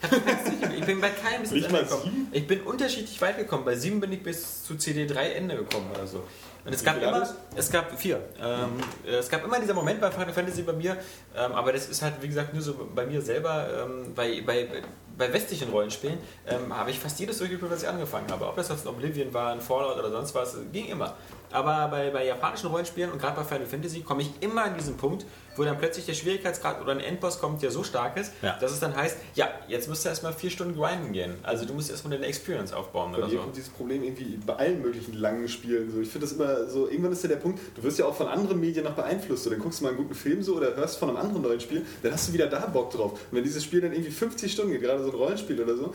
Ich, hab keins durchgespielt. ich bin bei keinem bis Nicht ins mal Ende gekommen. Ich bin unterschiedlich weit gekommen. Bei 7 bin ich bis zu CD3 Ende gekommen oder so. Und es gab immer, es gab vier. Ähm, äh, es gab immer dieser Moment bei Final Fantasy bei mir, ähm, aber das ist halt, wie gesagt, nur so bei mir selber, ähm, bei, bei, bei westlichen Rollenspielen, ähm, habe ich fast jedes durchgespielt, was ich angefangen habe. Ob das jetzt ein Oblivion war, ein Fallout oder sonst was, ging immer. Aber bei, bei japanischen Rollenspielen und gerade bei Final Fantasy komme ich immer an diesen Punkt, wo dann plötzlich der Schwierigkeitsgrad oder ein Endboss kommt, der so stark ist, Ja. dass es dann heißt, ja, jetzt musst du erstmal vier Stunden grinden gehen. Also du musst erstmal deine Experience aufbauen Bei oder mir so. kommt dieses Problem irgendwie bei allen möglichen langen Spielen so. Ich finde das immer so, irgendwann ist ja der Punkt, du wirst ja auch von anderen Medien noch beeinflusst. So, dann guckst du mal einen guten Film so oder hörst von einem anderen neuen Spiel, dann hast du wieder da Bock drauf. Und wenn dieses Spiel dann irgendwie 50 Stunden geht, gerade so ein Rollenspiel oder so,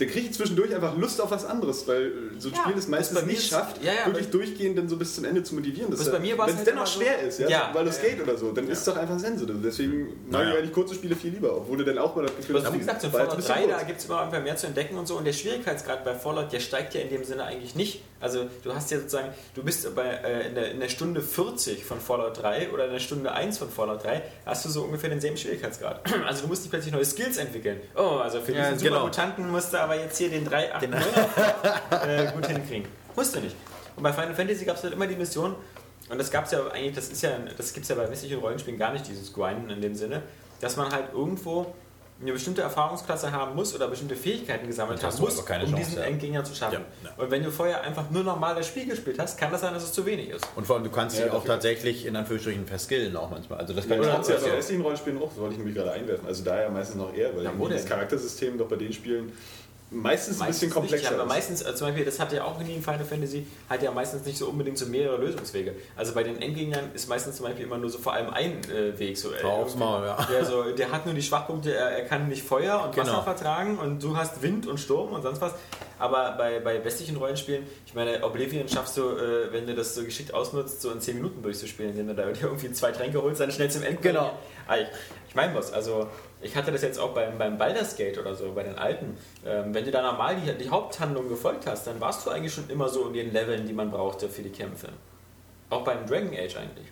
dann kriege ich zwischendurch einfach Lust auf was anderes, weil äh, so ein Ja, Spiel es meistens bei mir nicht ist- schafft, ja, ja, wirklich durchgehend dann so bis zum Ende zu motivieren. Das bei mir Wenn es halt dennoch immer so- schwer ist, ja, Ja. weil es geht oder so, dann ist es doch einfach Sense. Deswegen mag ich eigentlich kurze Spiele viel lieber, obwohl du dann auch mal das Gefühl Also wie gesagt, so in Fallout ein bisschen 3, da gibt es immer einfach mehr zu entdecken und so. Und der Schwierigkeitsgrad bei Fallout, der steigt ja in dem Sinne eigentlich nicht. Also du hast ja sozusagen, du bist bei, äh, in, der, in der Stunde 40 von Fallout 3 oder in der Stunde 1 von Fallout 3, hast du so ungefähr denselben Schwierigkeitsgrad. Also du musst nicht plötzlich neue Skills entwickeln. Oh, also für Ja, diesen genau. Supermutanten musst du aber jetzt hier den 3, 8, 9 äh, gut hinkriegen. Musst du nicht. Und bei Final Fantasy gab es halt immer die Mission, und das gab es ja eigentlich, das ist ja, das gibt es ja bei westlichen Rollenspielen gar nicht, dieses Grinden in dem Sinne, dass man halt irgendwo eine bestimmte Erfahrungsklasse haben muss oder bestimmte Fähigkeiten gesammelt haben du muss, aber keine um Chance, diesen ja. Endgegner zu schaffen. Ja, Und wenn du vorher einfach nur normal das Spiel gespielt hast, kann das sein, dass es zu wenig ist. Und vor allem, du kannst Ja, dich auch tatsächlich in Anführungsstrichen verskillen auch manchmal. Also das Ja, kann ich kannst ja auch bei ja. restlichen Rollenspielen auch, das wollte ich nämlich gerade einwerfen. Also da ja meistens noch eher, weil Ja, das? Charaktersystem doch bei den Spielen meistens ein bisschen nicht, komplexer aber ist. meistens, äh, zum Beispiel, das hat ja auch nie in Final Fantasy, hat ja meistens nicht so unbedingt so mehrere Lösungswege. Also bei den Endgegnern ist meistens zum Beispiel immer nur so vor allem ein äh, Weg. So, äh, Aufs Maul, ja. Der, so, der hat nur die Schwachpunkte, er, er kann nicht Feuer und Wasser Genau. vertragen und du hast Wind und Sturm und sonst was. Aber bei, bei westlichen Rollenspielen, ich meine, Oblivion schaffst du, äh, wenn du das so geschickt ausnutzt, so in 10 Minuten durchzuspielen, indem du da dir irgendwie zwei Tränke holst, dann schnell zum Endgegner. Genau. Ich, ich meine was, also ich hatte das jetzt auch beim, beim Baldur's Gate oder so, bei den alten. Ähm, wenn du da normal die, die Haupthandlung gefolgt hast, dann warst du eigentlich schon immer so in den Leveln, die man brauchte für die Kämpfe. Auch beim Dragon Age eigentlich.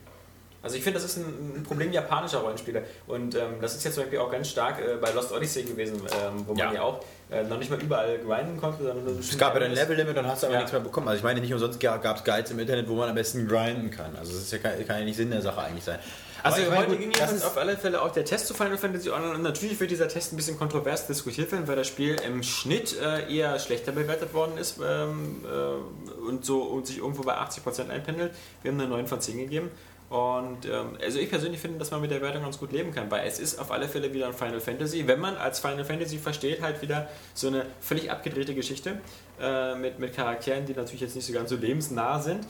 Also ich finde, das ist ein, Problem japanischer Rollenspiele. Und ähm, das ist jetzt zum Beispiel auch ganz stark äh, bei Lost Odyssey gewesen, ähm, wo man Ja. ja auch äh, noch nicht mal überall grinden konnte, sondern Es gab ja ein Level-Limit und hast aber Ja. nichts mehr bekommen. Also ich meine, nicht umsonst gab es Guides im Internet, wo man am besten grinden kann. Also das ist ja, kann, kann ja nicht Sinn der Sache eigentlich sein. Also meine, heute gut, ging ist- auf alle Fälle auch der Test zu Final Fantasy Online und natürlich wird dieser Test ein bisschen kontrovers diskutiert werden, weil das Spiel im Schnitt äh, eher schlechter bewertet worden ist ähm, äh, und so und sich irgendwo bei 80% einpendelt. Wir haben eine 9 von 10 gegeben. Und ähm, also ich persönlich finde, dass man mit der Wertung ganz gut leben kann, weil es ist auf alle Fälle wieder ein Final Fantasy. Wenn man als Final Fantasy versteht, halt wieder so eine völlig abgedrehte Geschichte äh, mit, mit Charakteren, die natürlich jetzt nicht so ganz so lebensnah sind,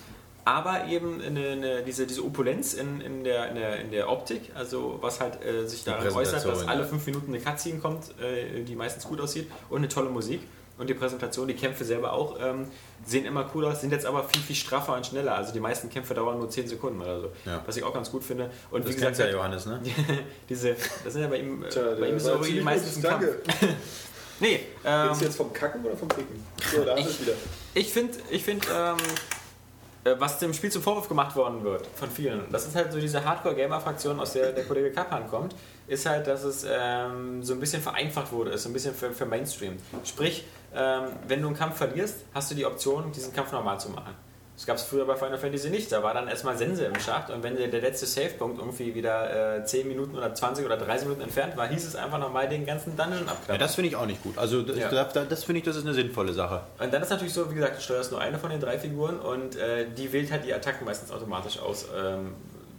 aber eben eine, eine, diese, diese Opulenz in, in, der, in, der, in der Optik, also was halt äh, sich darin äußert, dass alle fünf Minuten eine Cutscene kommt, äh, die meistens gut aussieht und eine tolle Musik. Und die Präsentation, die Kämpfe selber auch, ähm, sehen immer cool aus, sind jetzt aber viel, viel straffer und schneller. Also die meisten Kämpfe dauern nur 10 Sekunden oder so. Ja. Was ich auch ganz gut finde. Und Das wie gesagt, ja, Johannes, ne? diese, das sind ja bei ihm, äh, Tja, bei ihm ist wie die ziemlich meisten gut. zum Kampf. Danke. Nee, ähm, Ist jetzt vom Kacken oder vom Ficken? So, da hast du es wieder. Ich finde, ich find, ähm, äh, was dem Spiel zum Vorwurf gemacht worden wird von vielen, das ist halt so diese Hardcore-Gamer-Fraktion, aus der der Kollege Kappan kommt, ist halt, dass es ähm, so ein bisschen vereinfacht wurde, ist so ein bisschen für, für Mainstream. Sprich, ähm, wenn du einen Kampf verlierst, hast du die Option, diesen Kampf normal zu machen. Das gab es früher bei Final Fantasy nicht. Da war dann erstmal Sense im Schacht und wenn der, der letzte Save-Punkt irgendwie wieder äh, 10 Minuten oder 20 oder 30 Minuten entfernt war, hieß es einfach nochmal den ganzen Dungeon Ja, abklappen. das finde ich auch nicht gut. Also das, Ja. das, das finde ich, das ist eine sinnvolle Sache. Und dann ist natürlich so, wie gesagt, du steuerst nur eine von den drei Figuren und äh, die wählt halt die Attacken meistens automatisch aus. Ähm,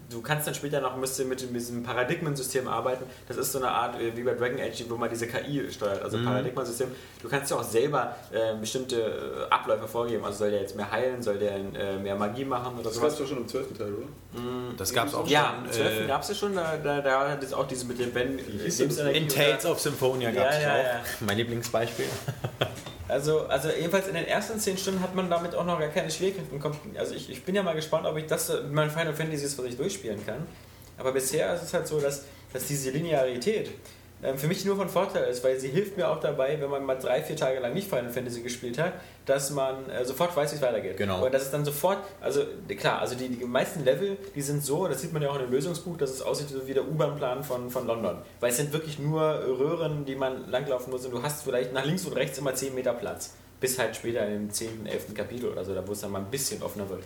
du kannst dann später noch müsst ihr mit diesem Paradigmensystem arbeiten. Das ist so eine Art äh, wie bei Dragon Age, wo man diese KI steuert, also Paradigmensystem. Du kannst ja auch selber äh, bestimmte äh, Abläufe vorgeben. Also soll der jetzt mehr heilen, soll der äh, mehr Magie machen oder Das sowas. warst du schon im 12. Teil, oder? Das gab es auch Ja, schon. im 12. äh, gab es ja schon, da, da, da hat es auch diese mit dem Ben. in Tales of Symphonia gab es Ja, ja, auch. ja. Mein Lieblingsbeispiel. Also, also jedenfalls in den ersten 10 Stunden hat man damit auch noch gar keine Schwierigkeiten. Also ich, ich bin ja mal gespannt, ob ich das mit meinem Final Fantasy was ich durchspielen kann. Aber bisher ist es halt so, dass, dass diese Linearität für mich nur von Vorteil ist, weil sie hilft mir auch dabei, wenn man mal drei, vier Tage lang nicht Final Fantasy gespielt hat, dass man äh, sofort weiß, wie es weitergeht. Genau. Und das ist dann sofort, also klar, also die, die meisten Level, die sind so, das sieht man ja auch in dem Lösungsbuch, dass es aussieht so wie der U-Bahn-Plan von, von London. Weil es sind wirklich nur Röhren, die man langlaufen muss und du hast vielleicht nach links und rechts immer 10 Meter Platz. Bis halt später im 10., 11. Kapitel oder so, da wo es dann mal ein bisschen offener wird.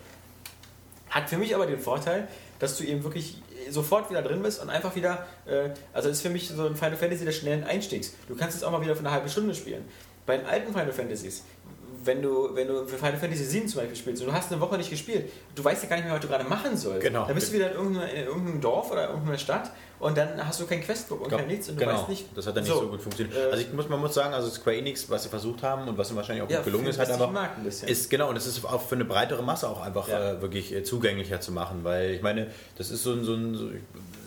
Hat für mich aber den Vorteil, dass du eben wirklich sofort wieder drin bist und einfach wieder, äh, also ist für mich so ein Final Fantasy des schnellen Einstiegs. Du kannst es auch mal wieder für eine halbe Stunde spielen. Bei den alten Final Fantasies wenn du, wenn du für Final Fantasy 7 zum Beispiel spielst und du hast eine Woche nicht gespielt, du weißt ja gar nicht mehr, was du gerade machen sollst. Genau. Dann bist du wieder in irgendeiner- in irgendeinem Dorf oder irgendeiner Stadt und dann hast du kein Questbook und kein nichts und du genau, weißt nicht. das hat dann nicht so, gut funktioniert. äh, also ich muss, man muss sagen, also Square Enix, was sie versucht haben und was ihnen wahrscheinlich auch Ja, gut gelungen ist, halt einfach, ein ist genau und es ist auch für eine breitere Masse auch einfach Ja. äh, wirklich äh, zugänglicher zu machen, weil ich meine, das ist so ein, so ein so,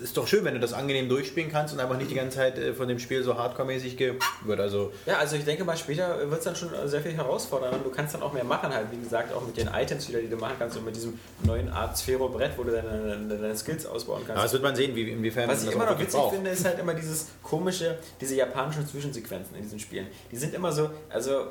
ist doch schön, wenn du das angenehm durchspielen kannst und einfach nicht die ganze Zeit äh, von dem Spiel so hardcore-mäßig wird. Also Ja, also ich denke mal, später wird es dann schon sehr viel herausfordernder. Du kannst dann auch mehr machen, halt, wie gesagt, auch mit den Items wieder, die du machen kannst und mit diesem neuen Art Sphero-Brett, wo du deine, deine, deine Skills ausbauen kannst. aber das wird man sehen, wie, inwiefern Was ich man das immer auch noch witzig braucht. finde, ist halt immer dieses komische, diese japanischen Zwischensequenzen in diesen Spielen. Die sind immer so, also äh,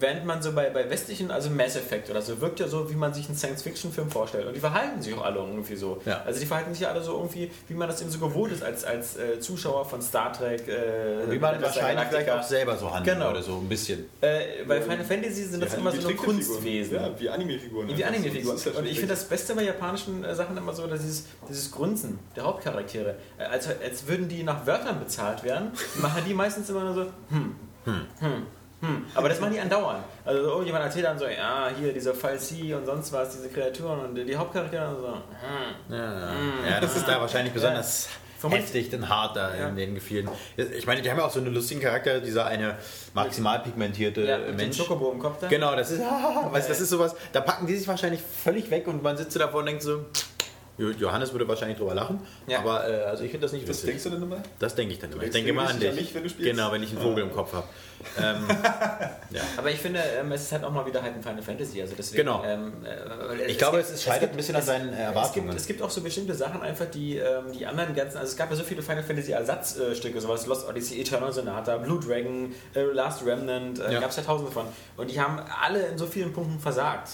während man so bei, bei westlichen, also Mass Effect oder so, wirkt ja so, wie man sich einen Science-Fiction-Film vorstellt. Und die verhalten sich auch alle irgendwie so. Ja. Also die verhalten sich ja alle so irgendwie, wie man das eben so gewohnt ist als, als äh, Zuschauer von Star Trek. Äh, Wie man wahrscheinlich vielleicht auch selber so handeln Genau. würde, so ein bisschen. Äh, bei Final Fantasy sind das Ja, immer so nur. Kunstwesen. Ja, wie Anime-Figuren. Wie. Anime-Figuren. Und ich finde das Beste bei japanischen äh, Sachen immer so, dass dieses, dieses Grunzen der Hauptcharaktere. Äh, als, als würden die nach Wörtern bezahlt werden, machen die meistens immer nur so, hm, hm, hm, hm. Aber das machen die andauernd. Also irgendjemand erzählt dann so, ja, hier dieser Fall C und sonst was, diese Kreaturen und die Hauptcharaktere dann so, hm. Ja, ja, das ist da wahrscheinlich besonders Vermutlich- heftig und hart da Ja. in den Gefühlen. Ich meine, die haben ja auch so einen lustigen Charakter, dieser eine maximal pigmentierte Ja, äh, mit Mensch. Chocobo im Kopf da. Genau, das ist, weißt, das ist sowas, da packen die sich wahrscheinlich völlig weg und man sitzt so davor und denkt so, Johannes würde wahrscheinlich drüber lachen, Ja. aber äh, also ich finde das nicht Was lustig. denkst du denn immer? Das denke ich dann immer. Ich denke immer an dich. an mich, wenn du spielst? Genau, wenn ich einen Vogel im Kopf habe. Ähm, ja. Aber ich finde, ähm, es ist halt auch mal wieder halt ein Final Fantasy. Also deswegen, Genau. Ähm, äh, Ich glaube, gibt- es scheitert gibt- ein bisschen an seinen Es Erwartungen. gibt, es gibt auch so bestimmte Sachen einfach, die ähm, die anderen ganzen, also es gab ja so viele Final Fantasy Ersatzstücke, sowas Lost Odyssey, Eternal Sonata, Blue Dragon, äh, Last Remnant, äh, Ja. gab es ja tausende von. Und die haben alle in so vielen Punkten versagt.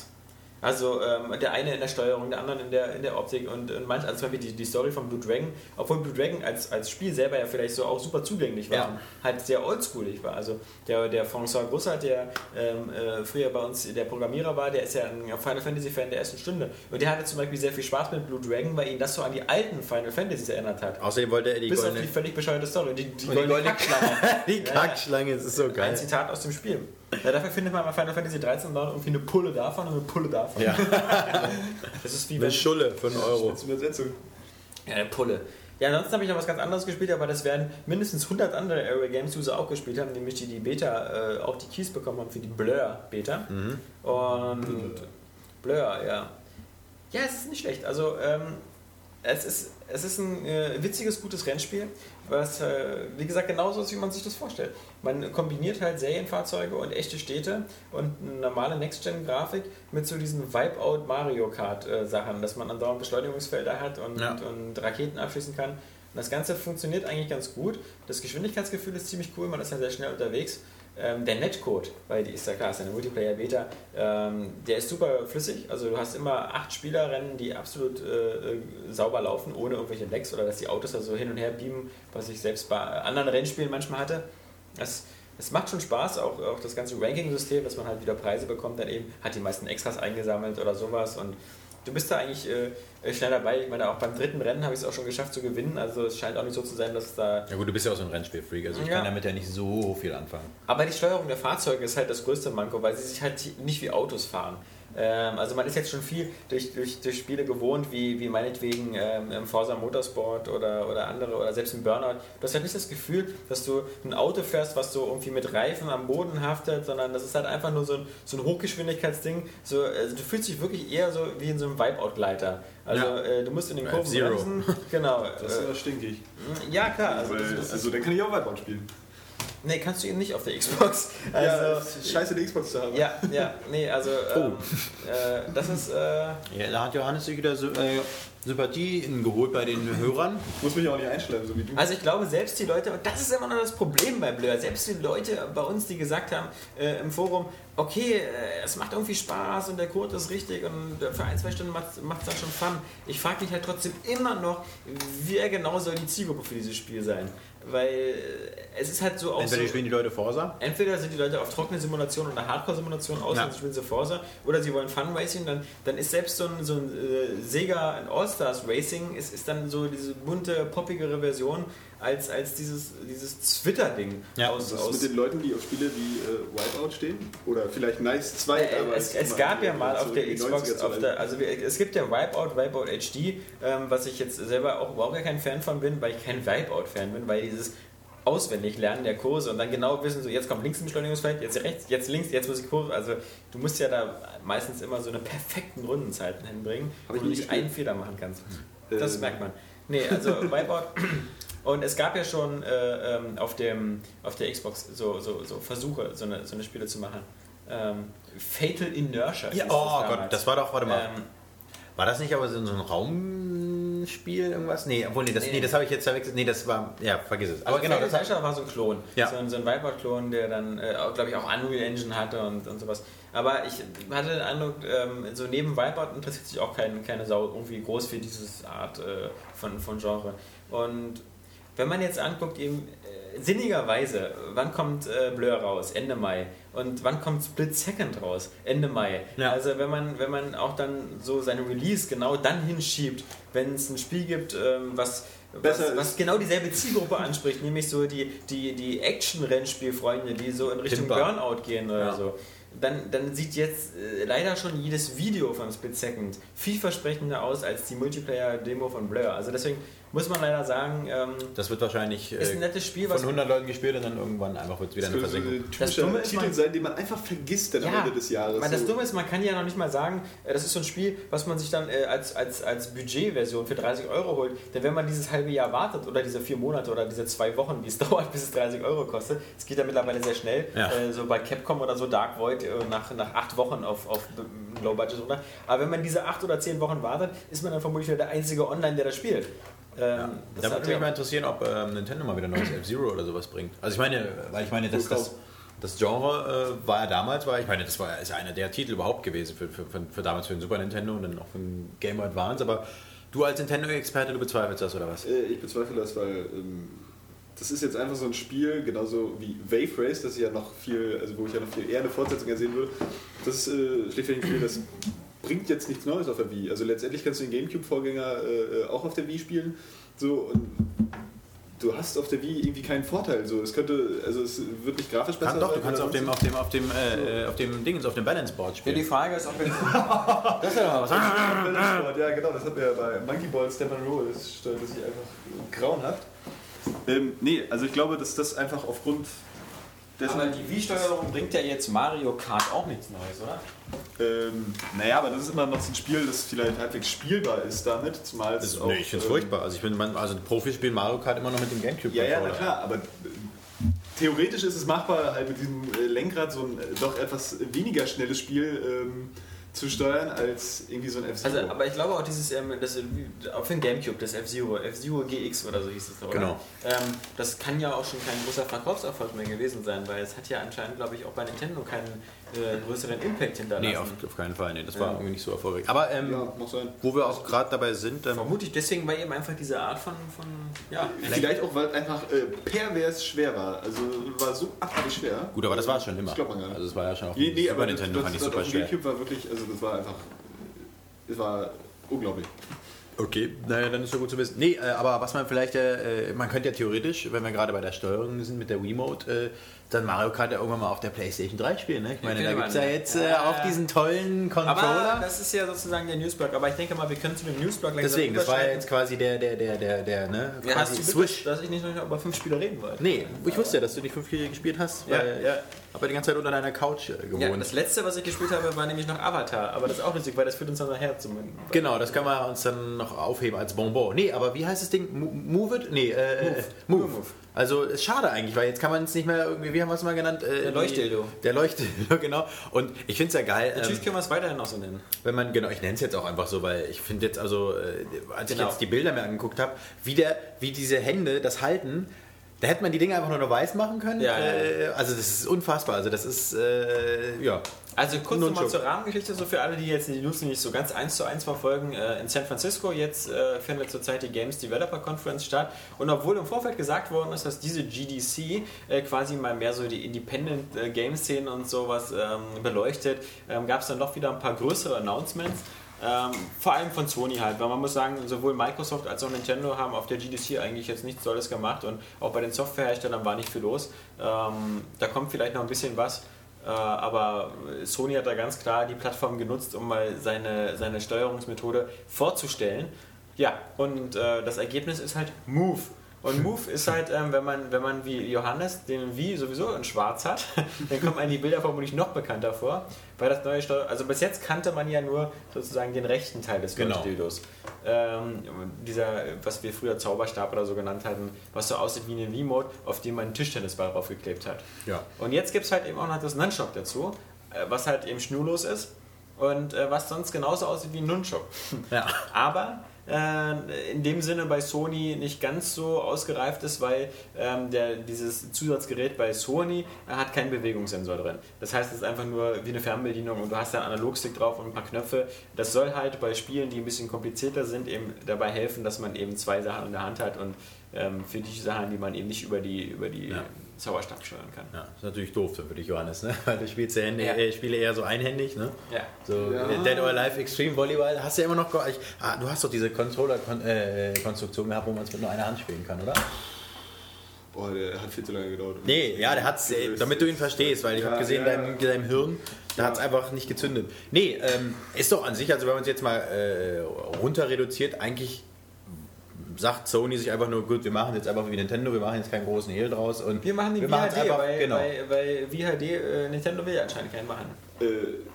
Also ähm, der eine in der Steuerung, der andere in der, in der Optik und, und manch, also zum Beispiel die, die Story von Blue Dragon, obwohl Blue Dragon als, als Spiel selber ja vielleicht so auch super zugänglich war, Ja. halt sehr oldschoolig war. Also der, der François Grussert, der ähm, äh, früher bei uns der Programmierer war, der ist ja ein Final Fantasy Fan der ersten Stunde und der hatte zum Beispiel sehr viel Spaß mit Blue Dragon, weil ihn das so an die alten Final Fantasies erinnert hat. Außerdem wollte er die Bis auf goldene, die völlig bescheuerte Story. Die, die, die goldene goldene Kackschlange. die Kackschlange, das ist so Ein geil. Zitat aus dem Spiel. Ja, dafür findet man bei Final Fantasy 13 dann irgendwie eine Pulle davon und eine Pulle davon. Ja, Das ist wie eine wenn Schulle für einen Euro. Als Übersetzung. Ja, eine Pulle. Ja, ansonsten habe ich noch was ganz anderes gespielt, aber das werden mindestens 100 andere Area Games User auch gespielt haben, nämlich die die Beta äh, auch die Keys bekommen haben für die Blur Beta. Und Blur, ja. Ja, es ist nicht schlecht. Also, ähm, es ist, es ist ein äh, witziges, gutes Rennspiel, was, äh, wie gesagt, genauso ist, wie man sich das vorstellt. Man kombiniert halt Serienfahrzeuge und echte Städte und eine normale Next-Gen-Grafik mit so diesen Wipeout Mario Kart-Sachen, dass man andauernd Beschleunigungsfelder hat und, Ja. und, und Raketen abschießen kann. Und das Ganze funktioniert eigentlich ganz gut. Das Geschwindigkeitsgefühl ist ziemlich cool, man ist ja sehr schnell unterwegs. Ähm, der Netcode, weil die ist ja klar, ist eine Multiplayer-Beta, ähm, der ist super flüssig. Also du hast immer acht Spielerrennen, die absolut äh, äh, sauber laufen, ohne irgendwelche Lecks oder dass die Autos da so hin und her beamen, was ich selbst bei anderen Rennspielen manchmal hatte. Das, das macht schon Spaß, auch, auch das ganze Ranking-System, dass man halt wieder Preise bekommt, dann eben hat die meisten Extras eingesammelt oder sowas und du bist da eigentlich äh, schnell dabei. Ich meine, auch beim dritten Rennen habe ich es auch schon geschafft zu gewinnen, also es scheint auch nicht so zu sein, dass da Ja gut, du bist ja auch so ein Rennspielfreak, also ich Ja. kann damit ja nicht so viel anfangen. Aber die Steuerung der Fahrzeuge ist halt das größte Manko, weil sie sich halt nicht wie Autos fahren. Ähm, also man ist jetzt schon viel durch, durch, durch Spiele gewohnt, wie, wie meinetwegen ähm, im Forza Motorsport oder, oder andere oder selbst im Burnout. Du hast halt nicht das Gefühl, dass du ein Auto fährst, was so irgendwie mit Reifen am Boden haftet, sondern das ist halt einfach nur so ein, so ein Hochgeschwindigkeitsding. So, also du fühlst dich wirklich eher so wie in so einem Wipeout-Gleiter. Also Ja. äh, du musst in den Kurven F-Zero. bremsen. Genau. Das ist Äh, ja stinkig. ja, klar. Also, Weil, das, das, also dann kann ich auch Wipeout spielen. Nee, kannst du ihn nicht auf der Xbox. ja, Also, ist scheiße, die Xbox zu haben. Ja, ja, nee, also ähm, äh, das ist, äh, Ja, da hat Johannes sich wieder so, äh, Sympathie geholt bei den Hörern. Ich muss mich auch nicht einstellen, so wie du. also ich glaube selbst die Leute, und das ist immer noch das Problem bei Blur, selbst die Leute bei uns, die gesagt haben äh, im Forum, okay, äh, es macht irgendwie Spaß und der Code ist richtig und für ein, zwei Stunden macht es dann schon Fun. Ich frage mich halt trotzdem immer noch, wer genau soll die Zielgruppe für dieses Spiel sein? Weil äh, es ist halt so auch Entweder so, spielen die Leute Forsa. Entweder sind die Leute auf trockene Simulation oder Hardcore-Simulation aus, Ja. dann spielen sie Forza, oder sie wollen Fun Racing, dann, dann ist selbst so ein, so ein äh, Sega ein All-Stars Racing, ist, ist dann so diese bunte, poppigere Version. Als, als dieses, dieses Twitter-Ding. Ja, aus, Was aus, ist mit den Leuten, die auf Spiele wie äh, Wipeout stehen? Oder vielleicht Nice 2 Äh, es, es gab ja mal auf der Xbox, 90er zu auf der, also wir- es gibt ja Wipeout, Wipeout HD, ähm, was ich jetzt selber auch überhaupt gar kein Fan von bin, weil ich kein Wipeout-Fan bin, weil dieses auswendig lernen der Kurse und dann genau wissen, so jetzt kommt links ein Beschleunigungsfeld, jetzt rechts, jetzt links, jetzt muss ich Kurve, also du musst ja da meistens immer so eine perfekten Rundenzeiten hinbringen, Hab wo du nicht einen Fehler machen kannst. Das Ähm. merkt man. Nee, also Wipeout und es gab ja schon äh, ähm, auf, dem, auf der Xbox so, so, so Versuche, so eine, so eine Spiele zu machen. Ähm, Fatal Inertia. Ja, oh das Gott, das war doch, warte mal. Ähm, War das nicht aber so ein Raumspiel, irgendwas? Nee, obwohl, nee, das, Nee. nee, das habe ich jetzt verwechselt. Nee, das war, ja, vergiss es. Aber aber genau, Fatal das Inertia war so ein Klon. Ja. So, ein- so ein Viper-Klon, der dann, äh, glaube ich, auch Unreal Engine hatte und, und sowas. Aber ich hatte den Eindruck, ähm, so neben Viper interessiert sich auch kein, keine Sau irgendwie groß für dieses Art äh, von, von Genre. Und wenn man jetzt anguckt, eben äh, sinnigerweise, wann kommt äh, Blur raus? Ende Mai. Und wann kommt Split Second raus? Ende Mai. Ja. Also wenn man, wenn man auch dann so seine Release genau dann hinschiebt, wenn es ein Spiel gibt, ähm, was, was, was genau dieselbe Zielgruppe anspricht, nämlich so die, die, die Action-Rennspielfreunde, die so in Richtung Timber. Burnout gehen oder Ja. so. Dann, dann sieht jetzt äh, leider schon jedes Video von Split Second vielversprechender aus als die Multiplayer-Demo von Blur. Also deswegen muss man leider sagen, ähm, das wird wahrscheinlich ist ein äh, nettes Spiel, von was 100 Leuten gespielt und dann irgendwann einfach wird es wieder Das eine Versenkung. ein Das typischer Dumme ist, Titel man- sein, den man einfach vergisst dann am Ende des Jahres. weil das So. Dumme ist, man kann ja noch nicht mal sagen, äh, das ist so ein Spiel, was man sich dann äh, als, als, als Budgetversion für 30 Euro holt. Denn wenn man dieses halbe Jahr wartet oder diese vier Monate oder diese zwei Wochen, die es dauert, bis es 30 Euro kostet, es geht ja mittlerweile sehr schnell, Ja. äh, so bei Capcom oder so Dark Void nach, nach acht Wochen auf, auf Low Budget runter. Aber wenn man diese acht oder zehn Wochen wartet, ist man dann vermutlich wieder der einzige Online, der das spielt. Ähm, das Da würde mich ja- mal interessieren, ob ähm, Nintendo mal wieder neues F-Zero oder sowas bringt. Also ich meine, weil ich meine, das, das, das Genre äh, war ja damals, war, ich meine, das war ist ja einer der Titel überhaupt gewesen für, für, für, für damals für den Super Nintendo und dann auch für den Game Boy Advance, aber du als Nintendo-Experte, du bezweifelst das oder was? Äh, Ich bezweifle das, weil ähm, das ist jetzt einfach so ein Spiel, genauso wie Wave Race, das ich ja noch viel, also wo ich ja noch viel eher eine Fortsetzung ersehen würde. Das äh, schlichtweg ein Spiel, das bringt jetzt nichts Neues auf der Wii. Also letztendlich kannst du den Gamecube-Vorgänger äh, auch auf der Wii spielen. So und du hast auf der Wii irgendwie keinen Vorteil. So, es könnte, also es wird nicht grafisch besser. Kann, doch, du kannst auf dem, auf dem, auf dem, äh, äh, auf dem Dings, auf dem Balance Board Ja, die spielen. Frage ist, ob wir Das ist ja doch mal was. was. Ja, genau, das hat wir ja bei Monkey Ball Step and Roll. Das steuert sich einfach grauenhaft. Ähm, nee, also ich glaube, dass das einfach aufgrund dessen. Aber die Wii-Steuerung bringt ja jetzt Mario Kart auch nichts Neues, oder? Ähm, naja, aber das ist immer noch so ein Spiel, das vielleicht halbwegs spielbar ist damit, zumal es Das, auch, nee, ich finde es ähm, furchtbar. Also ich bin, also Profis spielen Mario Kart immer noch mit dem Gamecube. Ja, ja, na klar, aber äh, theoretisch ist es machbar, halt mit diesem äh, Lenkrad so ein äh, doch etwas weniger schnelles Spiel ähm, zu steuern als irgendwie so ein f Also, aber ich glaube auch dieses, ähm, das, äh, auch für den Gamecube, das F-Zero, F-Zero GX oder so hieß es da, oder? Genau. Ähm, das kann ja auch schon kein großer Verkaufserfolg mehr gewesen sein, weil es hat ja anscheinend, glaube ich, auch bei Nintendo keinen äh, größeren Impact hinterlassen. Nee, auf, auf keinen Fall. Nee, das war Ja. irgendwie nicht so erfolgreich. Aber ähm, Ja, muss sein. wo wir auch gerade dabei sind, ähm, Vermutlich deswegen, weil eben einfach diese Art von, von ja, Vielleicht auch, weil es einfach äh, pervers schwer war. Also war so abartig schwer. gut, aber das war schon immer. Das glaubt man gar nicht. Also es war ja schon auf Nee, dem nee, Super aber Nintendo das, fand ich super auf dem schwer. Gamecube war wirklich, also das war einfach, es war unglaublich. Okay, naja, dann ist ja gut zu wissen. Nee, äh, aber was man vielleicht, äh, man könnte ja theoretisch, wenn wir gerade bei der Steuerung sind mit der Wiimote, äh, dann Mario Kart ja irgendwann mal auf der PlayStation 3 spielen. Ne? Ich meine, da gibt es ja jetzt äh, auch diesen tollen Aber Controller. das ist ja sozusagen der Newsblock. Aber ich denke mal, wir können zu dem Newsblock langsam Deswegen, das war jetzt quasi der, der, der, der, der, ne? Ja, hast du Swish. dass ich nicht noch über fünf Spiele reden wollte. Nee, ich wusste ja, dass du nicht fünf Spiele gespielt hast, weil ja. ich habe ja die ganze Zeit unter deiner Couch äh, gewohnt. Ja, das letzte, was ich gespielt habe, war nämlich noch Avatar. Aber das ist auch lustig, weil das führt uns dann nachher zum. Genau, das können wir uns dann noch aufheben als Bonbon. Nee, aber wie heißt das Ding? Mo- Move it? Nee, äh, Move. Move. Move. Also ist schade eigentlich, weil jetzt kann man es nicht mehr irgendwie, wie haben wir es mal genannt? Äh, Der Leuchtdildo. Der Leuchtdildo, genau. Und ich finde es ja geil, Natürlich ähm, können wir es weiterhin auch so nennen. wenn man, genau, ich nenne es jetzt auch einfach so, weil ich finde jetzt also, äh, als Genau. ich jetzt die Bilder mir angeguckt habe, wie, der, wie diese Hände das halten, da hätte man die Dinge einfach nur noch weiß machen können. Ja, ja, ja. Äh, also das ist unfassbar. Also das ist, äh, ja. Also kurz nochmal zur Rahmengeschichte, so für alle, die jetzt die News nicht so ganz eins zu eins verfolgen. Äh, In San Francisco jetzt äh, findet zurzeit die Games Developer Conference statt. Und obwohl im Vorfeld gesagt worden ist, dass diese GDC äh, quasi mal mehr so die Independent äh, Game Szenen und sowas ähm, beleuchtet, ähm, gab es dann doch wieder ein paar größere Announcements. Ähm, vor allem von Sony halt, weil man muss sagen, sowohl Microsoft als auch Nintendo haben auf der GDC eigentlich jetzt nichts Tolles gemacht und auch bei den Softwareherstellern war nicht viel los. Ähm, da kommt vielleicht noch ein bisschen was. Äh, aber Sony hat da ganz klar die Plattform genutzt, um mal seine, seine Steuerungsmethode vorzustellen. Ja, und äh, das Ergebnis ist halt Move. Und Move ist halt, ähm, wenn, man, wenn man wie Johannes den Wie sowieso in schwarz hat, dann kommen einem die Bilder vermutlich noch bekannter vor. Weil das neue Steuer also bis jetzt kannte man ja nur sozusagen den rechten Teil des Genau. Dildos. Ähm, dieser, was wir früher Zauberstab oder so genannt hatten, was so aussieht wie eine Wii-Mode, auf dem man einen Tischtennisball draufgeklebt hat. Ja. Und jetzt gibt es halt eben auch noch das Nunchok dazu, äh, was halt eben schnurlos ist und äh, was sonst genauso aussieht wie ein Nunchok. Ja. Aber äh, in dem Sinne bei Sony nicht ganz so ausgereift ist, weil ähm, der, dieses Zusatzgerät bei Sony äh, hat keinen Bewegungssensor drin. Das heißt, es ist einfach nur wie eine Fernbedienung und du hast da einen Analogstick drauf und ein paar Knöpfe. Das soll halt bei Spielen, die ein bisschen komplizierter sind, eben dabei helfen, dass man eben zwei Sachen in der Hand hat und ähm, für die Sachen, die man eben nicht über die, über die Ja. Zauberstab steuern kann. Ja, ist natürlich doof für dich, Johannes, ne? weil du spielst ja Hände, Ja. äh, Spiele eher so einhändig. Ne? Ja. So Ja. äh, Dead or Alive Extreme Volleyball hast du ja immer noch. Ich, ah, du hast doch diese Controller-Konstruktion gehabt, wo man es mit nur einer Hand spielen kann, oder? Boah, der hat viel zu lange gedauert. Nee, ja, der hat's, äh, damit du ihn verstehst, weil ich Ja, habe gesehen, ja, deinem, deinem Hirn, da hat es einfach nicht gezündet. Nee, ähm, ist doch an sich, also wenn man es jetzt mal äh, runter reduziert, eigentlich sagt Sony sich einfach nur, gut, wir machen jetzt einfach wie Nintendo, wir machen jetzt keinen großen Hehl draus und Wir machen den machen's VHD, weil, genau. weil, weil VHD, äh, Nintendo will ja anscheinend keinen machen. Äh,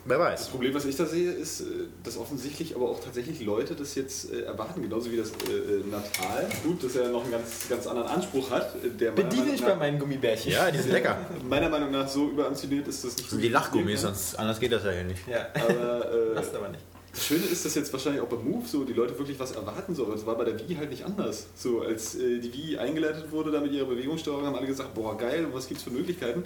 Wer Das weiß. Problem, was ich da sehe, ist, äh, dass offensichtlich aber auch tatsächlich Leute das jetzt äh, erwarten, genauso wie das äh, äh, Natal. Gut, dass er noch einen ganz, ganz anderen Anspruch hat, der Bediene nach- bei meinen Gummibärchen. Ja, die sind lecker. meiner Meinung nach so überambitioniert ist das nicht Das sind die Lachgummis, sonst anders geht das ja hier nicht. Ja. Aber äh, Passt aber nicht. Das Schöne ist, dass jetzt wahrscheinlich auch beim Move so die Leute wirklich was erwarten so, aber das war bei der Wii halt nicht anders. So als äh, die Wii eingeleitet wurde da mit ihrer Bewegungssteuerung, haben alle gesagt, boah geil, was gibt's für Möglichkeiten?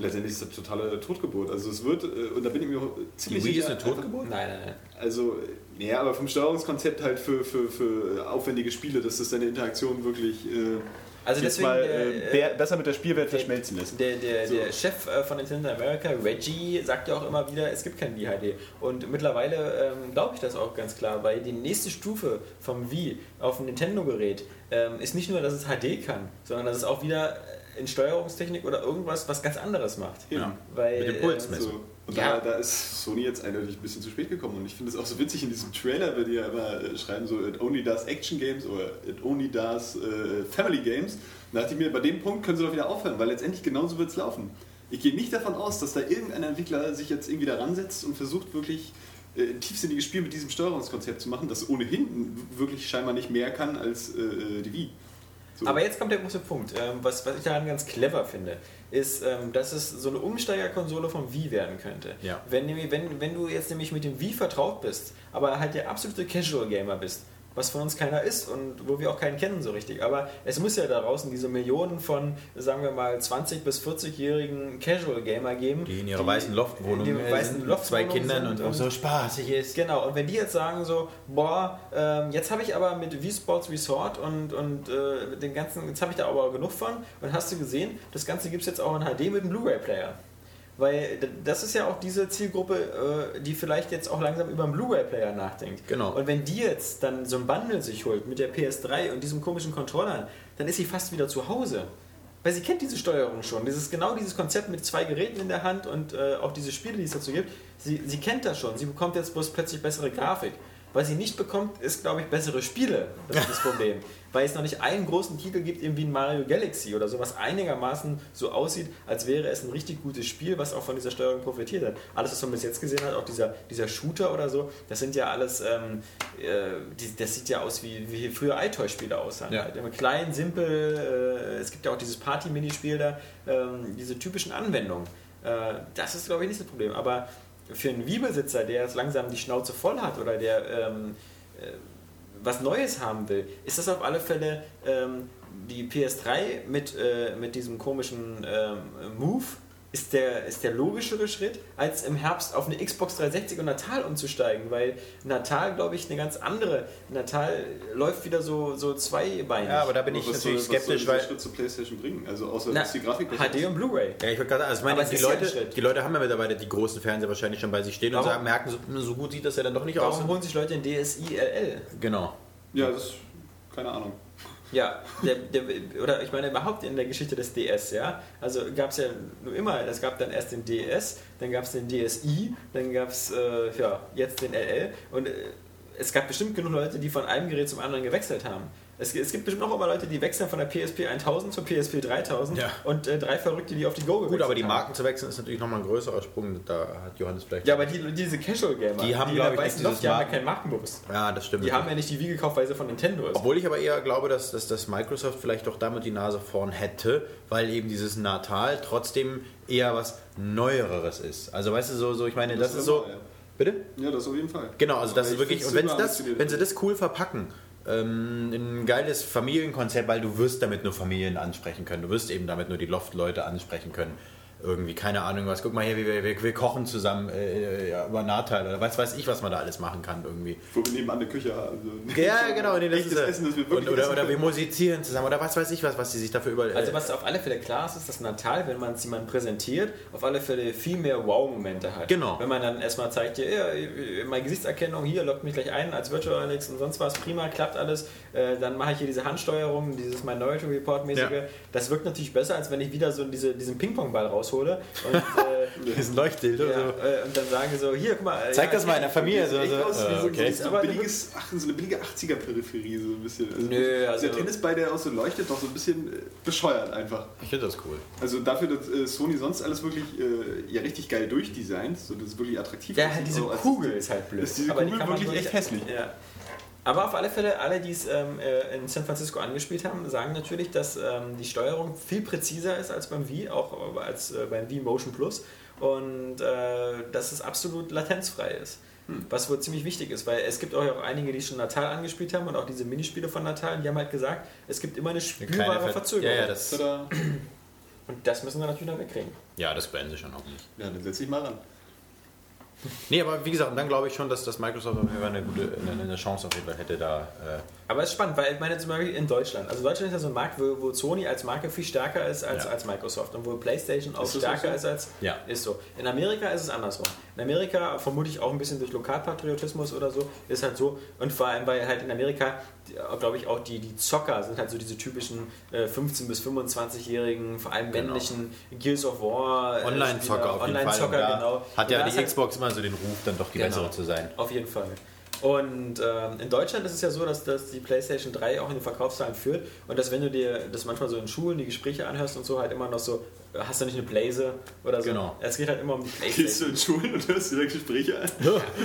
Letztendlich ist das totale Totgeburt. Also es wird, äh, und da bin ich mir ziemlich Die Wii ist eine Totgeburt? Nein, nein, nein. Also, ja, aber vom Steuerungskonzept halt für, für, für aufwendige Spiele, dass das deine Interaktion wirklich äh, Also jetzt deswegen, mal äh, äh, ber- besser mit der Spielwelt verschmelzen lässt. Der, der, So. der Chef äh, von Nintendo America, Reggie, sagt ja auch immer wieder, es gibt kein VHD. Und mittlerweile ähm, glaube ich das auch ganz klar, weil die nächste Stufe vom Wii auf dem Nintendo-Gerät ähm, ist nicht nur, dass es HD kann, sondern dass es auch wieder in Steuerungstechnik oder irgendwas was ganz anderes macht. Ja. Weil, Mit dem Puls ähm, messen. So. Und Ja. da, da ist Sony jetzt eindeutig ein bisschen zu spät gekommen. Und ich finde es auch so witzig in diesem Trailer, wenn die ja immer äh, schreiben, so it only does Action Games oder it only does äh, Family Games. Da dachte ich mir, bei dem Punkt können sie doch wieder aufhören, weil letztendlich genauso wird es laufen. Ich gehe nicht davon aus, dass da irgendein Entwickler sich jetzt irgendwie da ransetzt und versucht wirklich äh, ein tiefsinniges Spiel mit diesem Steuerungskonzept zu machen, das ohnehin wirklich scheinbar nicht mehr kann als äh, äh, die Wii. So. Aber jetzt kommt der große Punkt. Ähm, was, was ich daran ganz clever finde, ist, ähm, dass es so eine Umsteigerkonsole vom Wii werden könnte. Ja. Wenn, wenn, wenn du jetzt nämlich mit dem Wii vertraut bist, aber halt der absolute Casual Gamer bist, was von uns keiner ist und wo wir auch keinen kennen so richtig. Aber es muss ja da draußen diese Millionen von, sagen wir mal, 20- bis 40-jährigen Casual Gamer geben. Die in ihrer weißen Loftwohnung die äh, weißen sind, mit zwei Loftwohnungen Kindern sind und auch so spaßig ist. Genau, und wenn die jetzt sagen so, boah, ähm, jetzt habe ich aber mit Wii Sports Resort und, und äh, den ganzen, jetzt habe ich da aber genug von und hast du gesehen, das Ganze gibt es jetzt auch in HD mit einem Blu-ray-Player. Weil das ist ja auch diese Zielgruppe, äh, die vielleicht jetzt auch langsam über einen Blu-ray-Player nachdenkt. Genau. Und wenn die jetzt dann so ein Bundle sich holt mit der PS3 und diesem komischen Controller, dann ist sie fast wieder zu Hause. Weil sie kennt diese Steuerung schon. Dieses, genau dieses Konzept mit zwei Geräten in der Hand und äh, auch diese Spiele, die es dazu gibt. Sie, sie kennt das schon. Sie bekommt jetzt bloß plötzlich bessere Grafik. Was sie nicht bekommt, ist, glaube ich, bessere Spiele. Das ist das Problem. Weil es noch nicht einen großen Titel gibt, eben wie ein Mario Galaxy oder so, was einigermaßen so aussieht, als wäre es ein richtig gutes Spiel, was auch von dieser Steuerung profitiert hat. Alles, was man bis jetzt gesehen hat, auch dieser, dieser Shooter oder so, das sind ja alles, ähm, äh, die, das sieht ja aus wie, wie früher iToy-Spiele aussahen. Ja. Halt. Immer klein, simpel, äh, es gibt ja auch dieses Party-Minispiel da, ähm, diese typischen Anwendungen. Äh, das ist, glaube ich, nicht das Problem. Aber für einen Wii-Besitzer, der jetzt langsam die Schnauze voll hat oder der ähm, äh, was Neues haben will, ist das auf alle Fälle ähm, die PS3 mit, äh, mit diesem komischen ähm, Move ist der, ist der logischere Schritt, als im Herbst auf eine Xbox 360 und Natal umzusteigen, weil Natal, glaube ich, eine ganz andere. Natal läuft wieder so, so zweibeinig. Ja, aber da bin Aber ich was soll- natürlich was soll skeptisch, dieser weil. Schritt zur Playstation bringen? Also außer Na, dass die Grafik HD und Blu-ray. Ja, ich wollte gerade sagen, also ich meine, Aber die ist Leute, die Leute haben ja mittlerweile die großen Fernseher wahrscheinlich schon bei sich stehen und Warum- sagen, merken, so, so gut sieht das ja dann doch nicht aus. Warum holen sich Leute den DSi LL? Genau. Ja, das keine Ahnung. Ja, der, der, oder ich meine überhaupt in der Geschichte des DS, ja. Also gab es ja nur immer, es gab dann erst den DS, dann gab es den DSi, dann gab es äh, ja, jetzt den LL und äh, es gab bestimmt genug Leute, die von einem Gerät zum anderen gewechselt haben. Es, es gibt bestimmt auch immer Leute, die wechseln von der PSP 1000 zur PSP 3000 Ja. und äh, drei Verrückte, die auf die Go gewechselt Gut, aber die haben. Marken zu wechseln ist natürlich nochmal ein größerer Sprung. Da hat Johannes vielleicht. Ja, aber die, diese Casual Gamer, Die haben, in glaub der ich, dieses die haben ja keinen Markenbewusst. ja, das stimmt. Die haben ja nicht die Wii gekauft, weil sie von Nintendo ist. Obwohl ich aber eher glaube, dass, dass, dass Microsoft vielleicht doch damit die Nase vorn hätte, weil eben dieses Natal trotzdem eher was Neueres ist. Also weißt du, so, so ich meine, das, Das ist ist so. Bitte? Ja, das auf jeden Fall. Genau, also das Aber ist ich wirklich. Und wenn, super das, wenn sie das cool verpacken, ähm, ein geiles Familienkonzept, weil du wirst damit nur Familien ansprechen können. Du wirst eben damit nur die Loft-Leute ansprechen können. Irgendwie, keine Ahnung was. Guck mal hier, wir, wir, wir kochen zusammen äh, ja, über Natal oder was weiß ich, was man da alles machen kann irgendwie. Wo wir nebenan eine Küche haben. So. Ja, genau. Nee, das ist, äh, Essen, das wir und, wirklich oder, essen oder wir musizieren zusammen oder was weiß ich was, was die sich dafür über. Also äh, was auf alle Fälle klar ist, ist, dass Natal, wenn man es jemandem präsentiert, auf alle Fälle viel mehr Wow-Momente hat. Genau. Wenn man dann erstmal zeigt, hier, ja, meine Gesichtserkennung, hier, lockt mich gleich ein als Virtual Alex und sonst was, prima, klappt alles. Äh, dann mache ich hier diese Handsteuerung, dieses Minority Report-mäßige. Ja. Das wirkt natürlich besser, als wenn ich wieder so diese, diesen Ping-Pong-Ball raushole und, äh, diesen Leuchtdildo. ja, so. äh, und dann sagen so, hier, guck mal. äh, Zeig ja, das mal in der Familie. So, Echt so. aus äh, okay. so, ein billiges, ach, so eine billige 80er-Peripherie, so ein bisschen. Also, Nö, also- der Tennisball, der auch so leuchtet, doch so ein bisschen äh, bescheuert einfach. Ich finde das cool. Also dafür, dass äh, Sony sonst alles wirklich äh, ja richtig geil durchdesignt, so dass es wirklich attraktiv Ja, halt diese Kugel ist halt blöd. Ist diese Kugel kann man wirklich echt hässlich? Ja. Aber auf alle Fälle, alle, die es ähm, äh, in San Francisco angespielt haben, sagen natürlich, dass ähm, die Steuerung viel präziser ist als beim Wii, auch äh, als äh, beim Wii Motion Plus. Und äh, dass es absolut latenzfrei ist. Hm. Was wohl ziemlich wichtig ist, weil es gibt auch, auch einige, die schon Natal angespielt haben und auch diese Minispiele von Natal, und die haben halt gesagt, es gibt immer eine spürbare Ver- Verzögerung. Ja, ja, das, und das müssen wir natürlich noch wegkriegen. ja, das beenden sie schon auch nicht. Ja, dann setz dich mal ran. Nee, aber wie gesagt, dann glaube ich schon, dass, dass Microsoft auf jeden Fall eine gute eine, eine Chance auf jeden Fall hätte da. Aber es ist spannend, weil ich meine zum Beispiel in Deutschland. Also Deutschland ist ja so ein Markt, wo, wo Sony als Marke viel stärker ist als, Ja. als Microsoft und wo PlayStation auch Ist stärker so? ist als. Ja. Ist so. In Amerika ist es andersrum. In Amerika, vermute ich auch ein bisschen durch Lokalpatriotismus oder so, ist halt so. Und vor allem, weil halt in Amerika, glaube ich, auch die, die Zocker sind halt so diese typischen äh, 15- bis 25-jährigen, vor allem Genau. männlichen Gears of War. äh, Online-Zocker auf jeden Fall. Online-Zocker, genau. Hat ja die halt- Xbox immer so den Ruf, dann doch die Genau. bessere zu sein. Auf jeden Fall. Und ähm, in Deutschland ist es ja so, dass, dass die PlayStation 3 auch in den Verkaufszahlen führt. Und dass wenn du dir das manchmal so in Schulen die Gespräche anhörst und so halt immer noch so, hast du nicht eine Blaze oder so. Genau. Es geht halt immer um die Gehst du in Schulen und hörst dir Gespräche an?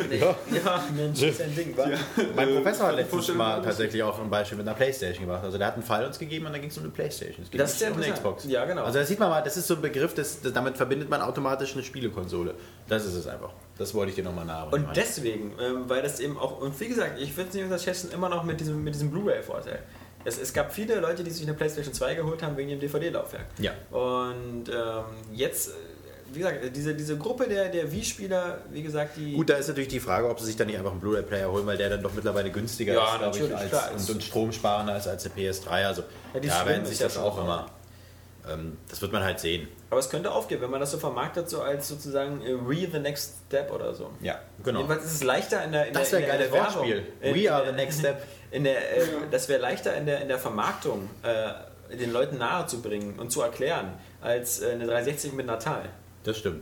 Nee. Ja, Mensch, ist ja ein Ding, wa? Mein Äh, Professor hat letztens mal tatsächlich auch ein Beispiel mit einer Playstation gemacht. Also der hat einen Fall uns gegeben und dann ging es um eine Playstation. Das ist nicht sehr um eine. Xbox. Ja, genau. Also da sieht man mal, das ist so ein Begriff, das, das, damit verbindet man automatisch eine Spielekonsole. Das ist es einfach. Das wollte ich dir nochmal nahe. Und deswegen, ähm, weil das eben auch, und wie gesagt, ich würde es nicht unterschätzen, immer noch mit diesem, mit diesem Blu-ray-Vorteil. Es, es gab viele Leute, die sich eine PlayStation 2 geholt haben wegen dem DVD-Laufwerk. Ja. Und ähm, jetzt, äh, wie gesagt, diese, diese Gruppe der, der Wii-Spieler, wie gesagt, die. Gut, da ist natürlich die Frage, ob sie sich dann nicht einfach einen Blu-ray-Player holen, weil der dann doch mittlerweile günstiger Ja, ist, glaube ich, als, klar. und, und stromsparender ist als der PS3. Also Ja, die da werden sich das auch immer. Ähm, das wird man halt sehen. Aber es könnte aufgehen, wenn man das so vermarktet, so als sozusagen äh, Re the Next Step oder so. Ja, genau. Jedenfalls ist es leichter in der, in Das der, wär in der, ein geiles. Wortspiel. We are the next step. In der, äh, das wäre leichter in der, in der Vermarktung, äh, den Leuten nahe zu bringen und zu erklären, als äh, eine 360 mit Natal. Das stimmt.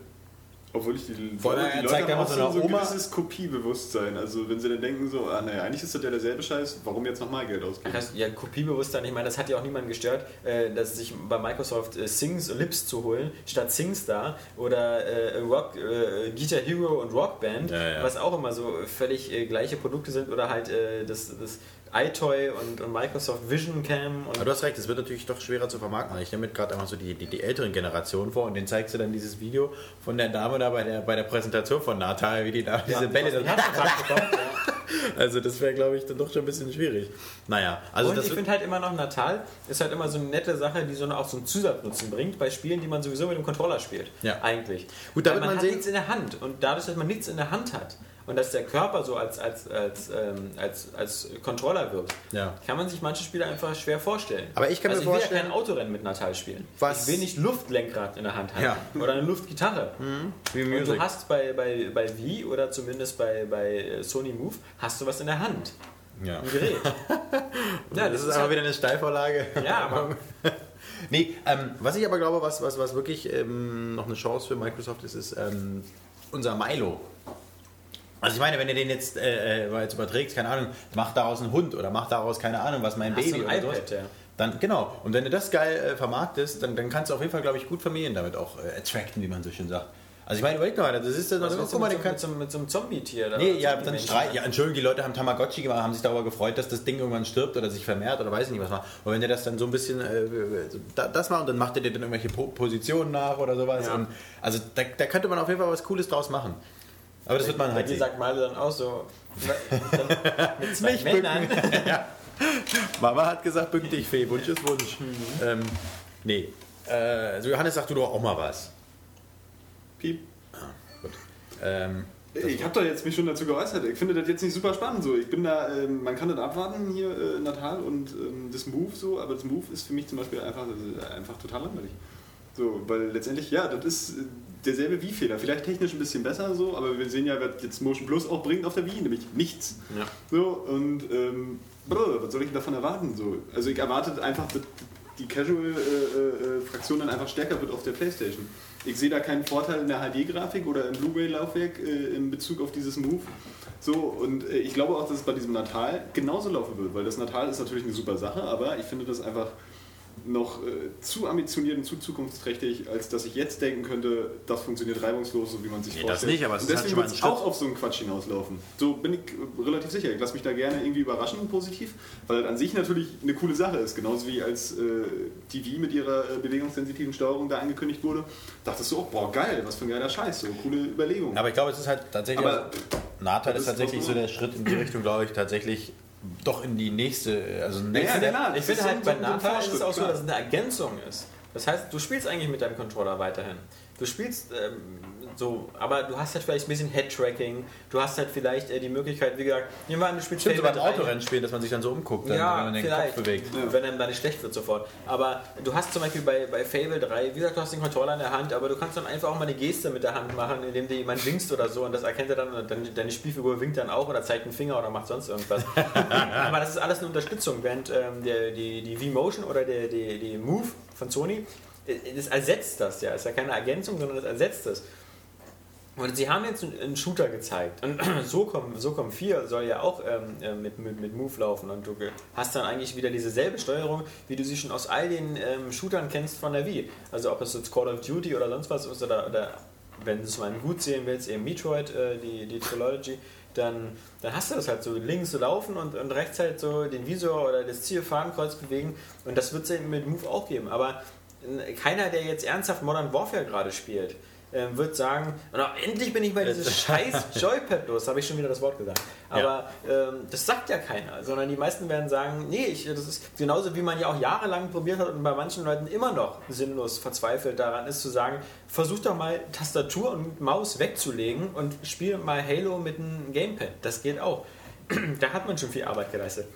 Obwohl ich die, Vor allem, die er Leute zeigt haben auch so so, ein Oma- gewisses Kopiebewusstsein. Also wenn sie dann denken so, ah naja, eigentlich ist das ja derselbe Scheiß, warum jetzt nochmal Geld ausgeben? Das, ja, Kopiebewusstsein, ich meine, das hat ja auch niemanden gestört, äh, dass sich bei Microsoft äh, Sings Lips zu holen, statt SingStar oder äh, Rock, äh, Guitar Hero und Rockband, Ja, ja. was auch immer so völlig äh, gleiche Produkte sind oder halt äh, das, das iToy und, und Microsoft Vision Cam und Aber du hast recht, es wird natürlich doch schwerer zu vermarkten. Ich nehme mir gerade einmal so die, die, die älteren Generationen vor und denen zeigst du dann dieses Video von der Dame da bei der, bei der Präsentation von Natal, wie die da diese Bälle den dann. Ja. Also das wäre, glaube ich, dann doch schon ein bisschen schwierig. Naja, also und das ich finde halt immer noch Natal ist halt immer so eine nette Sache, die so eine, auch so einen Zusatznutzen bringt bei Spielen, die man sowieso mit dem Controller spielt. Ja. Eigentlich. Gut, da Weil wird man, man hat nichts in der Hand. Und dadurch, dass man nichts in der Hand hat und dass der Körper so als, als, als, ähm, als, als Controller wirkt, Ja. kann man sich manche Spiele einfach schwer vorstellen. Aber ich kann also mir ich will vorstellen- ja kein Autorennen mit Natal spielen. Was- Ich will nicht Luftlenkrad in der Hand haben. Ja. Oder eine Luftgitarre. wie Und Music. du hast bei, bei, bei Wii oder zumindest bei, bei äh, Sony Move, hast du was in der Hand. ja. Ein Gerät. ja, Das ist aber halt- wieder eine Steilvorlage. Ja, aber Nee, ähm, was ich aber glaube, was, was, was wirklich ähm, noch eine Chance für Microsoft ist, ist ähm, unser Milo. Also ich meine, wenn ihr den jetzt, äh, äh, jetzt überträgt, keine Ahnung, macht daraus einen Hund oder macht daraus, keine Ahnung, was mein Hast Baby ein oder iPad, sowas. ja. Dann, genau. Und wenn du das geil äh, vermarktest, dann, dann kannst du auf jeden Fall, glaube ich, gut Familien damit auch äh, attracten, wie man so schön sagt. Also ich meine, überleg mal, das ist Was also, guck du mal, mit, den so, mit, kannst so, mit so einem Zombie-Tier? Nee, ja, dann? Streit. Ja, Entschuldigung, die Leute haben Tamagotchi gemacht, haben sich darüber gefreut, dass das Ding irgendwann stirbt oder sich vermehrt oder weiß ich nicht was macht. Und wenn ihr das dann so ein bisschen äh, so da- das macht und dann macht ihr dir dann irgendwelche po Positionen nach oder sowas. Ja. Und, also da, da könnte man auf jeden Fall was Cooles draus machen. Aber das wird man halt sehen. sagt Male dann auch so mit zwei Nicht Männern. Mama hat gesagt, bück dich, Fee, Wunsch ist Wunsch. Ähm, nee. Äh, also Johannes, sag du doch auch mal was. Piep. Gut. Ähm, Ich habe doch jetzt mich schon dazu geäußert. Ich finde das jetzt nicht super spannend so. Ich bin da, ähm, man kann das abwarten hier äh, Natal und ähm, das Move so, aber das Move ist für mich zum Beispiel einfach, äh, einfach total langweilig. So, weil letztendlich, ja, das ist äh, derselbe Wii-Fehler. Vielleicht technisch ein bisschen besser so, aber wir sehen ja, was jetzt Motion Plus auch bringt auf der Wii, nämlich nichts. Ja. So, und ähm, brr, was soll ich denn davon erwarten? So? Also ich erwarte einfach, dass die Casual-Fraktion dann einfach stärker wird auf der Playstation. Ich sehe da keinen Vorteil in der HD-Grafik oder im Blu-ray-Laufwerk äh, in Bezug auf dieses Move. So, und äh, ich glaube auch, dass es bei diesem Natal genauso laufen wird, weil das Natal ist natürlich eine super Sache, aber ich finde das einfach noch äh, zu ambitioniert und zu zukunftsträchtig, als dass ich jetzt denken könnte, das funktioniert reibungslos, so wie man sich Nee, das vorstellt. nicht, aber es und halt deswegen wird es auch auf so einen Quatsch hinauslaufen. So bin ich äh, relativ sicher. Ich lasse mich da gerne irgendwie überraschen, positiv, weil das an sich natürlich eine coole Sache ist. Genauso wie als äh, die Wii mit ihrer äh, bewegungssensitiven Steuerung da angekündigt wurde, dachtest du auch, boah, geil, was für ein geiler Scheiß, so coole Überlegung. aber ich glaube, es ist halt tatsächlich. Aber- Natal das ist tatsächlich so der Schritt in die Richtung, glaube ich, tatsächlich doch in die nächste, also nächste. ja, klar. Ich finde halt, so- bei Natal ist es auch so, dass es eine Ergänzung ist. Das heißt, du spielst eigentlich mit deinem Controller weiterhin. Du spielst ähm, so, aber du hast halt vielleicht ein bisschen Head-Tracking. Du hast halt vielleicht äh, die Möglichkeit, wie gesagt, an, du spielst Stimmt, Fable beim 3. Autorennen spielen, dass man sich dann so umguckt, dann, ja, wenn man den vielleicht. Kopf bewegt. Wenn einem da nicht schlecht wird sofort. Aber du hast zum Beispiel bei, bei Fable 3, wie gesagt, du hast den Controller in der Hand, aber du kannst dann einfach auch mal eine Geste mit der Hand machen, indem dir jemand winkst oder so und das erkennt er dann und dann deine Spielfigur winkt dann auch oder zeigt einen Finger oder macht sonst irgendwas. aber das ist alles eine Unterstützung, während ähm, der, die, die V-Motion oder der, die, die Move von Sony, das ersetzt das ja. Ist ja keine Ergänzung, sondern das ersetzt es. Und sie haben jetzt einen- Shooter gezeigt. Und SOCOM, SOCOM 4 soll ja auch ähm, äh, mit, mit, mit Move laufen. Und du hast dann eigentlich wieder dieselbe Steuerung, wie du sie schon aus all den ähm, Shootern kennst von der Wii. Also ob es jetzt Call of Duty oder sonst was ist oder, oder wenn du es mal gut sehen willst, eben Metroid, äh, die, die Trilogy, dann, dann hast du das halt so links so laufen und, und rechts halt so den Visor oder das Zielfahnenkreuz bewegen. Und das wird es eben mit Move auch geben. Aber keiner, der jetzt ernsthaft Modern Warfare gerade spielt, ähm, wird sagen, "Na, endlich bin ich mal dieses scheiß Joypad los, habe ich schon wieder das Wort gesagt. Aber ähm, das sagt ja keiner, sondern die meisten werden sagen, nee, ich, das ist genauso wie man ja auch jahrelang probiert hat und bei manchen Leuten immer noch sinnlos verzweifelt daran ist zu sagen, versuch doch mal Tastatur und Maus wegzulegen und spiel mal Halo mit einem Gamepad. Das geht auch. da hat man schon viel Arbeit geleistet.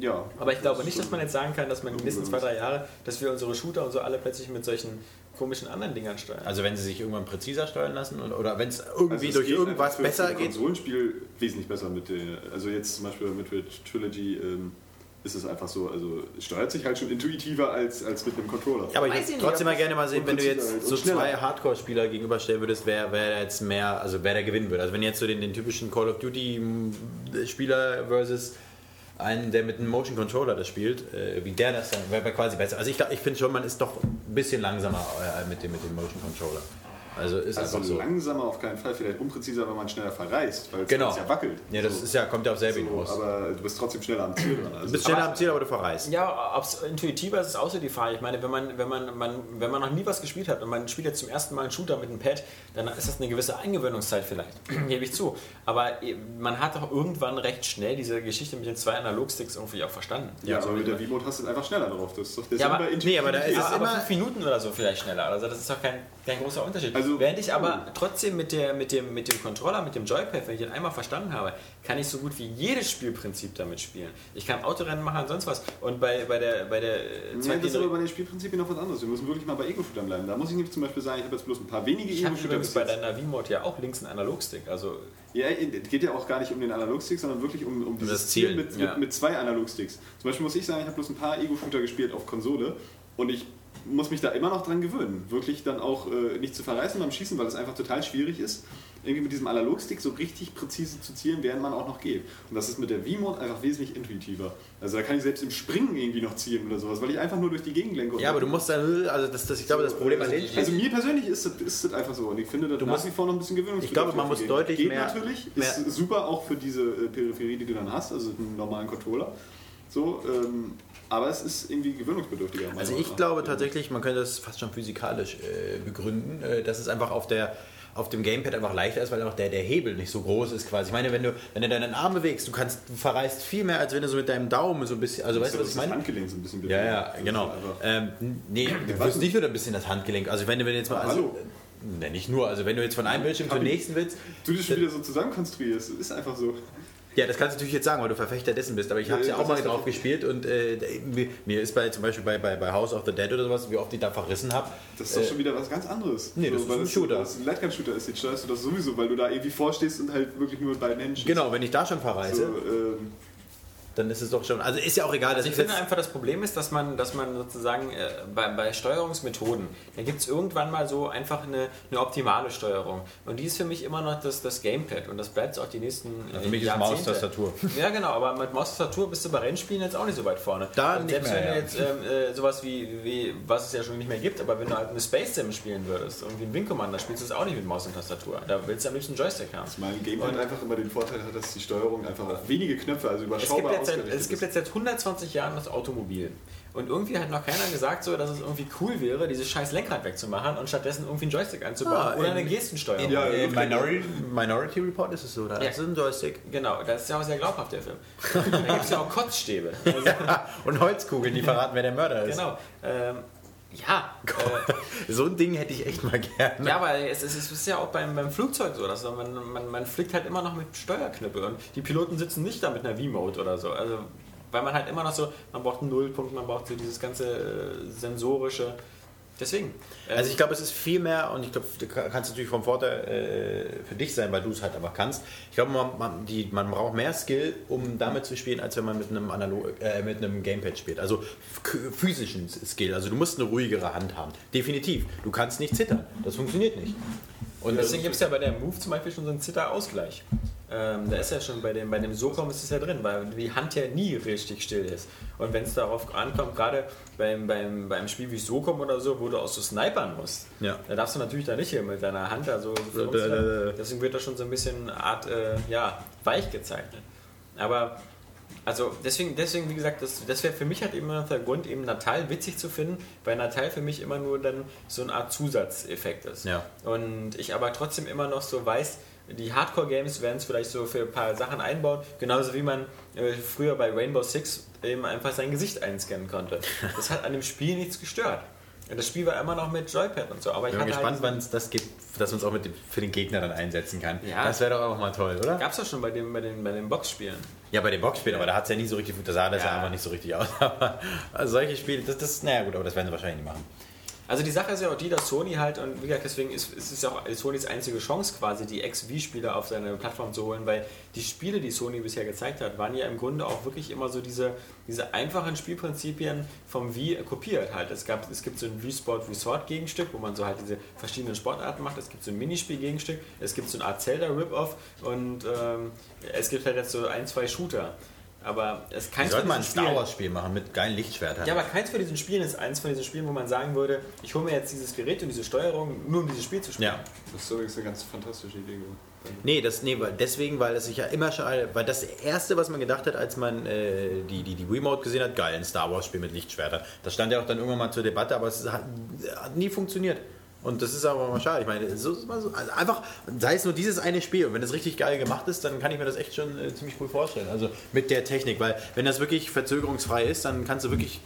Ja. Aber ich glaube nicht, dass man jetzt sagen kann, dass man die nächsten zwei, drei Jahre, dass wir unsere Shooter und so alle plötzlich mit solchen komischen anderen Dingern steuern. Also wenn sie sich irgendwann präziser steuern lassen oder, oder wenn es irgendwie Also es durch geht irgendwas für- besser für geht. Konsolenspiel wesentlich besser mit der, also jetzt zum Beispiel mit Trilogy ähm, ist es einfach so, also es steuert sich halt schon intuitiver als, als mit einem Controller. Ja, aber ich würde trotzdem nicht, mal gerne mal sehen, wenn du jetzt so schneller. zwei Hardcore-Spieler gegenüberstellen würdest, wer, wer jetzt mehr, also wer der gewinnen würde. Also wenn jetzt so den, den typischen Call of Duty-Spieler versus einen, der mit einem Motion Controller das spielt, äh, wie der das dann, wäre quasi besser. Also ich, ich finde schon, man ist doch ein bisschen langsamer äh, mit, dem, mit dem Motion Controller. Also ist Also einfach so. langsamer auf keinen Fall, vielleicht unpräziser, wenn man schneller verreist, weil es Genau. ja wackelt. Ja, das so, ist ja, kommt ja auf selbe so, aber du bist trotzdem schneller am Ziel dran. Also Du bist schneller am Ziel, aber du verreist. Ja, ob es intuitiver ist, ist auch so die Frage. Ich meine, wenn man, wenn, man, man, wenn man noch nie was gespielt hat und man spielt jetzt zum ersten Mal einen Shooter mit einem Pad, dann ist das eine gewisse Eingewöhnungszeit vielleicht, gebe ich zu. Aber man hat doch irgendwann recht schnell diese Geschichte mit den zwei Analogsticks irgendwie auch verstanden. ja, so aber mit der V-Mode hast du es einfach schneller drauf. Das ist doch der Ja, aber- nee, aber da ist es aber immer- fünf Minuten oder so vielleicht schneller. Also das ist doch kein, kein großer Unterschied. Also- Während ich aber trotzdem mit, der, mit, dem, mit dem Controller, mit dem Joypad, wenn ich den einmal verstanden habe, kann ich so gut wie jedes Spielprinzip damit spielen. Ich kann Autorennen machen und sonst was. Und bei, bei der, bei der äh, Nein, das ist aber bei den Spielprinzipien noch was anderes. Wir müssen wirklich mal bei Ego-Shootern bleiben. Da muss ich nämlich zum Beispiel sagen, ich habe jetzt bloß ein paar wenige ich habe Ego-Shooter übrigens bis bei deiner V-Mode ja auch links einen Analogstick. Also Ja, es geht ja auch gar nicht um den Analogstick, sondern wirklich um, um dieses das Ziel, Ziel mit, ja. mit, mit zwei Analogsticks. Zum Beispiel muss ich sagen, ich habe bloß ein paar Ego-Shooter gespielt auf Konsole und ich muss mich da immer noch dran gewöhnen, wirklich dann auch äh, nicht zu verreißen beim Schießen, weil es einfach total schwierig ist, irgendwie mit diesem Analogstick so richtig präzise zu zielen, während man auch noch geht. Und das ist mit der V-Mode einfach wesentlich intuitiver. Also da kann ich selbst im Springen irgendwie noch zielen oder sowas, weil ich einfach nur durch die Gegend lenke. Ja, aber du musst dann, also das, das, ich glaube, das Problem an den also mir persönlich ist das, ist das einfach so und ich finde das Du nach musst- wie vor noch ein bisschen gewöhnungsbedürftig. Ich glaube, man muss Geht- deutlich Geht mehr- natürlich, mehr- ist super auch für diese äh, Peripherie, die du dann hast, also einen normalen Controller. So, ähm, aber es ist irgendwie gewöhnungsbedürftiger. Also ich nach. glaube tatsächlich, man könnte das fast schon physikalisch äh, begründen, äh, dass es einfach auf der auf dem Gamepad einfach leichter ist, weil einfach der, der Hebel nicht so groß ist quasi. Ich meine, wenn du, wenn du deinen Arm bewegst, du kannst, du verreist viel mehr, als wenn du so mit deinem Daumen so ein bisschen, also weißt du, was das ich meine? Handgelenk so ein bisschen Ja, ja, Das ist genau. Ähm, nee, du wirst nicht nur ein bisschen das Handgelenk. Also wenn du wenn du jetzt mal. Also, hallo. ne, nicht nur. Also wenn du jetzt von einem Bildschirm zum nächsten willst. Du das schon wieder so zusammenkonstruierst, ist einfach so. Ja, das kannst du natürlich jetzt sagen, weil du Verfechter dessen bist. Aber ich habe es Ja, ja auch das mal ist drauf gespielt und äh, mir, ist bei zum Beispiel bei, bei, bei House of the Dead oder sowas, wie oft ich da verrissen habe. Das ist doch schon wieder was ganz anderes. nee, das ist weil ein Shooter. Weil es ein Lightgun-Shooter ist, jetzt steuerst du das sowieso, weil du da irgendwie vorstehst und halt wirklich nur mit beiden Händen schießt. Genau, wenn ich da schon verreise, So, ähm, dann ist es doch schon. Also ist ja auch egal, das Also ich ist finde jetzt, einfach, das Problem ist, dass man, dass man sozusagen äh, bei, bei Steuerungsmethoden, da gibt es irgendwann mal so einfach eine, eine optimale Steuerung. Und die ist für mich immer noch das, das Gamepad. Und das bleibt es auch die nächsten äh, für mich ist. Maustastatur. Ja, genau, aber mit Maustastatur bist du bei Rennspielen jetzt auch nicht so weit vorne. Da Und nicht selbst mehr, wenn du ja. jetzt ähm, äh, sowas wie, wie, was es ja schon nicht mehr gibt, aber wenn du halt eine Space Sim spielen würdest, irgendwie ein Wing Commander, spielst du es auch nicht mit Maus und Tastatur. Da willst du am liebsten einen Joystick haben. mein Gamepad einfach immer den Vorteil hat, dass die Steuerung einfach auf wenige Knöpfe, also überschaubar jetzt seit, es gibt jetzt seit 120 Jahren das Automobil. Und irgendwie hat noch keiner gesagt, so, dass es irgendwie cool wäre, dieses scheiß Lenkrad wegzumachen und stattdessen irgendwie einen Joystick einzubauen Ah, oder in- eine Gestensteuerung. Ja, in ja, Minority, Minority Report ist es so, da Ja. ist ein Joystick. Genau, das ist ja auch sehr glaubhaft, der Film. da gibt es ja auch Kotzstäbe. Also, Und Holzkugeln, die verraten, wer der Mörder ist. genau. Ähm, ja, äh, So ein Ding hätte ich echt mal gerne. ja, aber es ist, es ist ja auch beim, beim Flugzeug so, dass man, man, man flickt halt immer noch mit Steuerknüppel und die Piloten sitzen nicht da mit einer V-Mode oder so. Also, weil man halt immer noch so, man braucht einen Nullpunkt, man braucht so dieses ganze äh, sensorische. Deswegen. Also ich glaube, es ist viel mehr, und ich glaube, du kannst natürlich vom Vorteil äh, für dich sein, weil du es halt einfach kannst. Ich glaube, man, man, die, man braucht mehr Skill, um damit zu spielen, als wenn man mit einem, Analog, äh, mit einem Gamepad spielt. Also physischen Skill. Also du musst eine ruhigere Hand haben. Definitiv. Du kannst nicht zittern. Das funktioniert nicht. Und Deswegen gibt es ja bei der Move zum Beispiel schon so einen Zitterausgleich. Ähm, da ist ja schon bei dem, bei dem SOCOM ist es ja drin, weil die Hand ja nie richtig still ist. Und wenn es darauf ankommt, gerade beim, beim, beim Spiel wie SOCOM oder so, wo du auch so snipern musst, Ja. da darfst du natürlich da nicht hier mit deiner Hand da so. Da, da, da, da. Deswegen wird das schon so ein bisschen Art, äh, ja, weich gezeichnet. Aber also deswegen, deswegen wie gesagt, das, das wäre für mich halt immer noch der Grund, eben Natal witzig zu finden, weil Natal für mich immer nur dann so eine Art Zusatzeffekt ist. Ja. Und ich aber trotzdem immer noch so weiß, die Hardcore-Games werden es vielleicht so für ein paar Sachen einbauen, genauso wie man äh, früher bei Rainbow Six eben einfach sein Gesicht einscannen konnte. Das hat an dem Spiel nichts gestört. Das Spiel war immer noch mit Joypad und so, aber ich bin hatte gespannt, halt wann es das gibt, dass man es auch mit dem, für den Gegner dann einsetzen kann. Ja. Das wäre doch auch mal toll, oder? Gab es doch schon bei, dem, bei, den, bei den Boxspielen. Ja, bei den Boxspielen, aber da hat es ja nie so richtig, da sah das ja. Ja. einfach nicht so richtig aus. Aber solche Spiele, das, das, naja gut, aber das werden sie wahrscheinlich nicht machen. Also die Sache ist ja auch die, dass Sony halt, und wie gesagt, deswegen ist, ist es ja auch Sonys einzige Chance quasi, die XV-Spiele auf seine Plattform zu holen, weil die Spiele, die Sony bisher gezeigt hat, waren ja im Grunde auch wirklich immer so diese, diese einfachen Spielprinzipien vom Wii kopiert halt. Es, gab, es gibt so ein Wii Sport Resort Gegenstück, wo man so halt diese verschiedenen Sportarten macht, es gibt so ein Minispiel Gegenstück, es gibt so eine Art Zelda Rip-Off und ähm, es gibt halt jetzt so ein, zwei Shooter. Aber es keins sollten von mal ein diesen Star Wars Spiel machen mit geilen Lichtschwertern. Ja, aber keins von diesen Spielen ist eins von diesen Spielen, wo man sagen würde, ich hole mir jetzt dieses Gerät und diese Steuerung, nur um dieses Spiel zu spielen. ja. Das ist übrigens eine ganz fantastische Idee. gewesen. Nee, das, nee, weil deswegen, weil es sich ja immer schade, weil das erste, was man gedacht hat, als man äh, die, die, die Remote gesehen hat, geil, ein Star Wars Spiel mit Lichtschwertern. Das stand ja auch dann irgendwann mal zur Debatte, aber es hat, hat nie funktioniert. Und das ist aber mal schade. Ich meine, so, so, also einfach, sei es nur dieses eine Spiel und wenn es richtig geil gemacht ist, dann kann ich mir das echt schon äh, ziemlich cool vorstellen. Also mit der Technik, weil wenn das wirklich verzögerungsfrei ist, dann kannst du wirklich,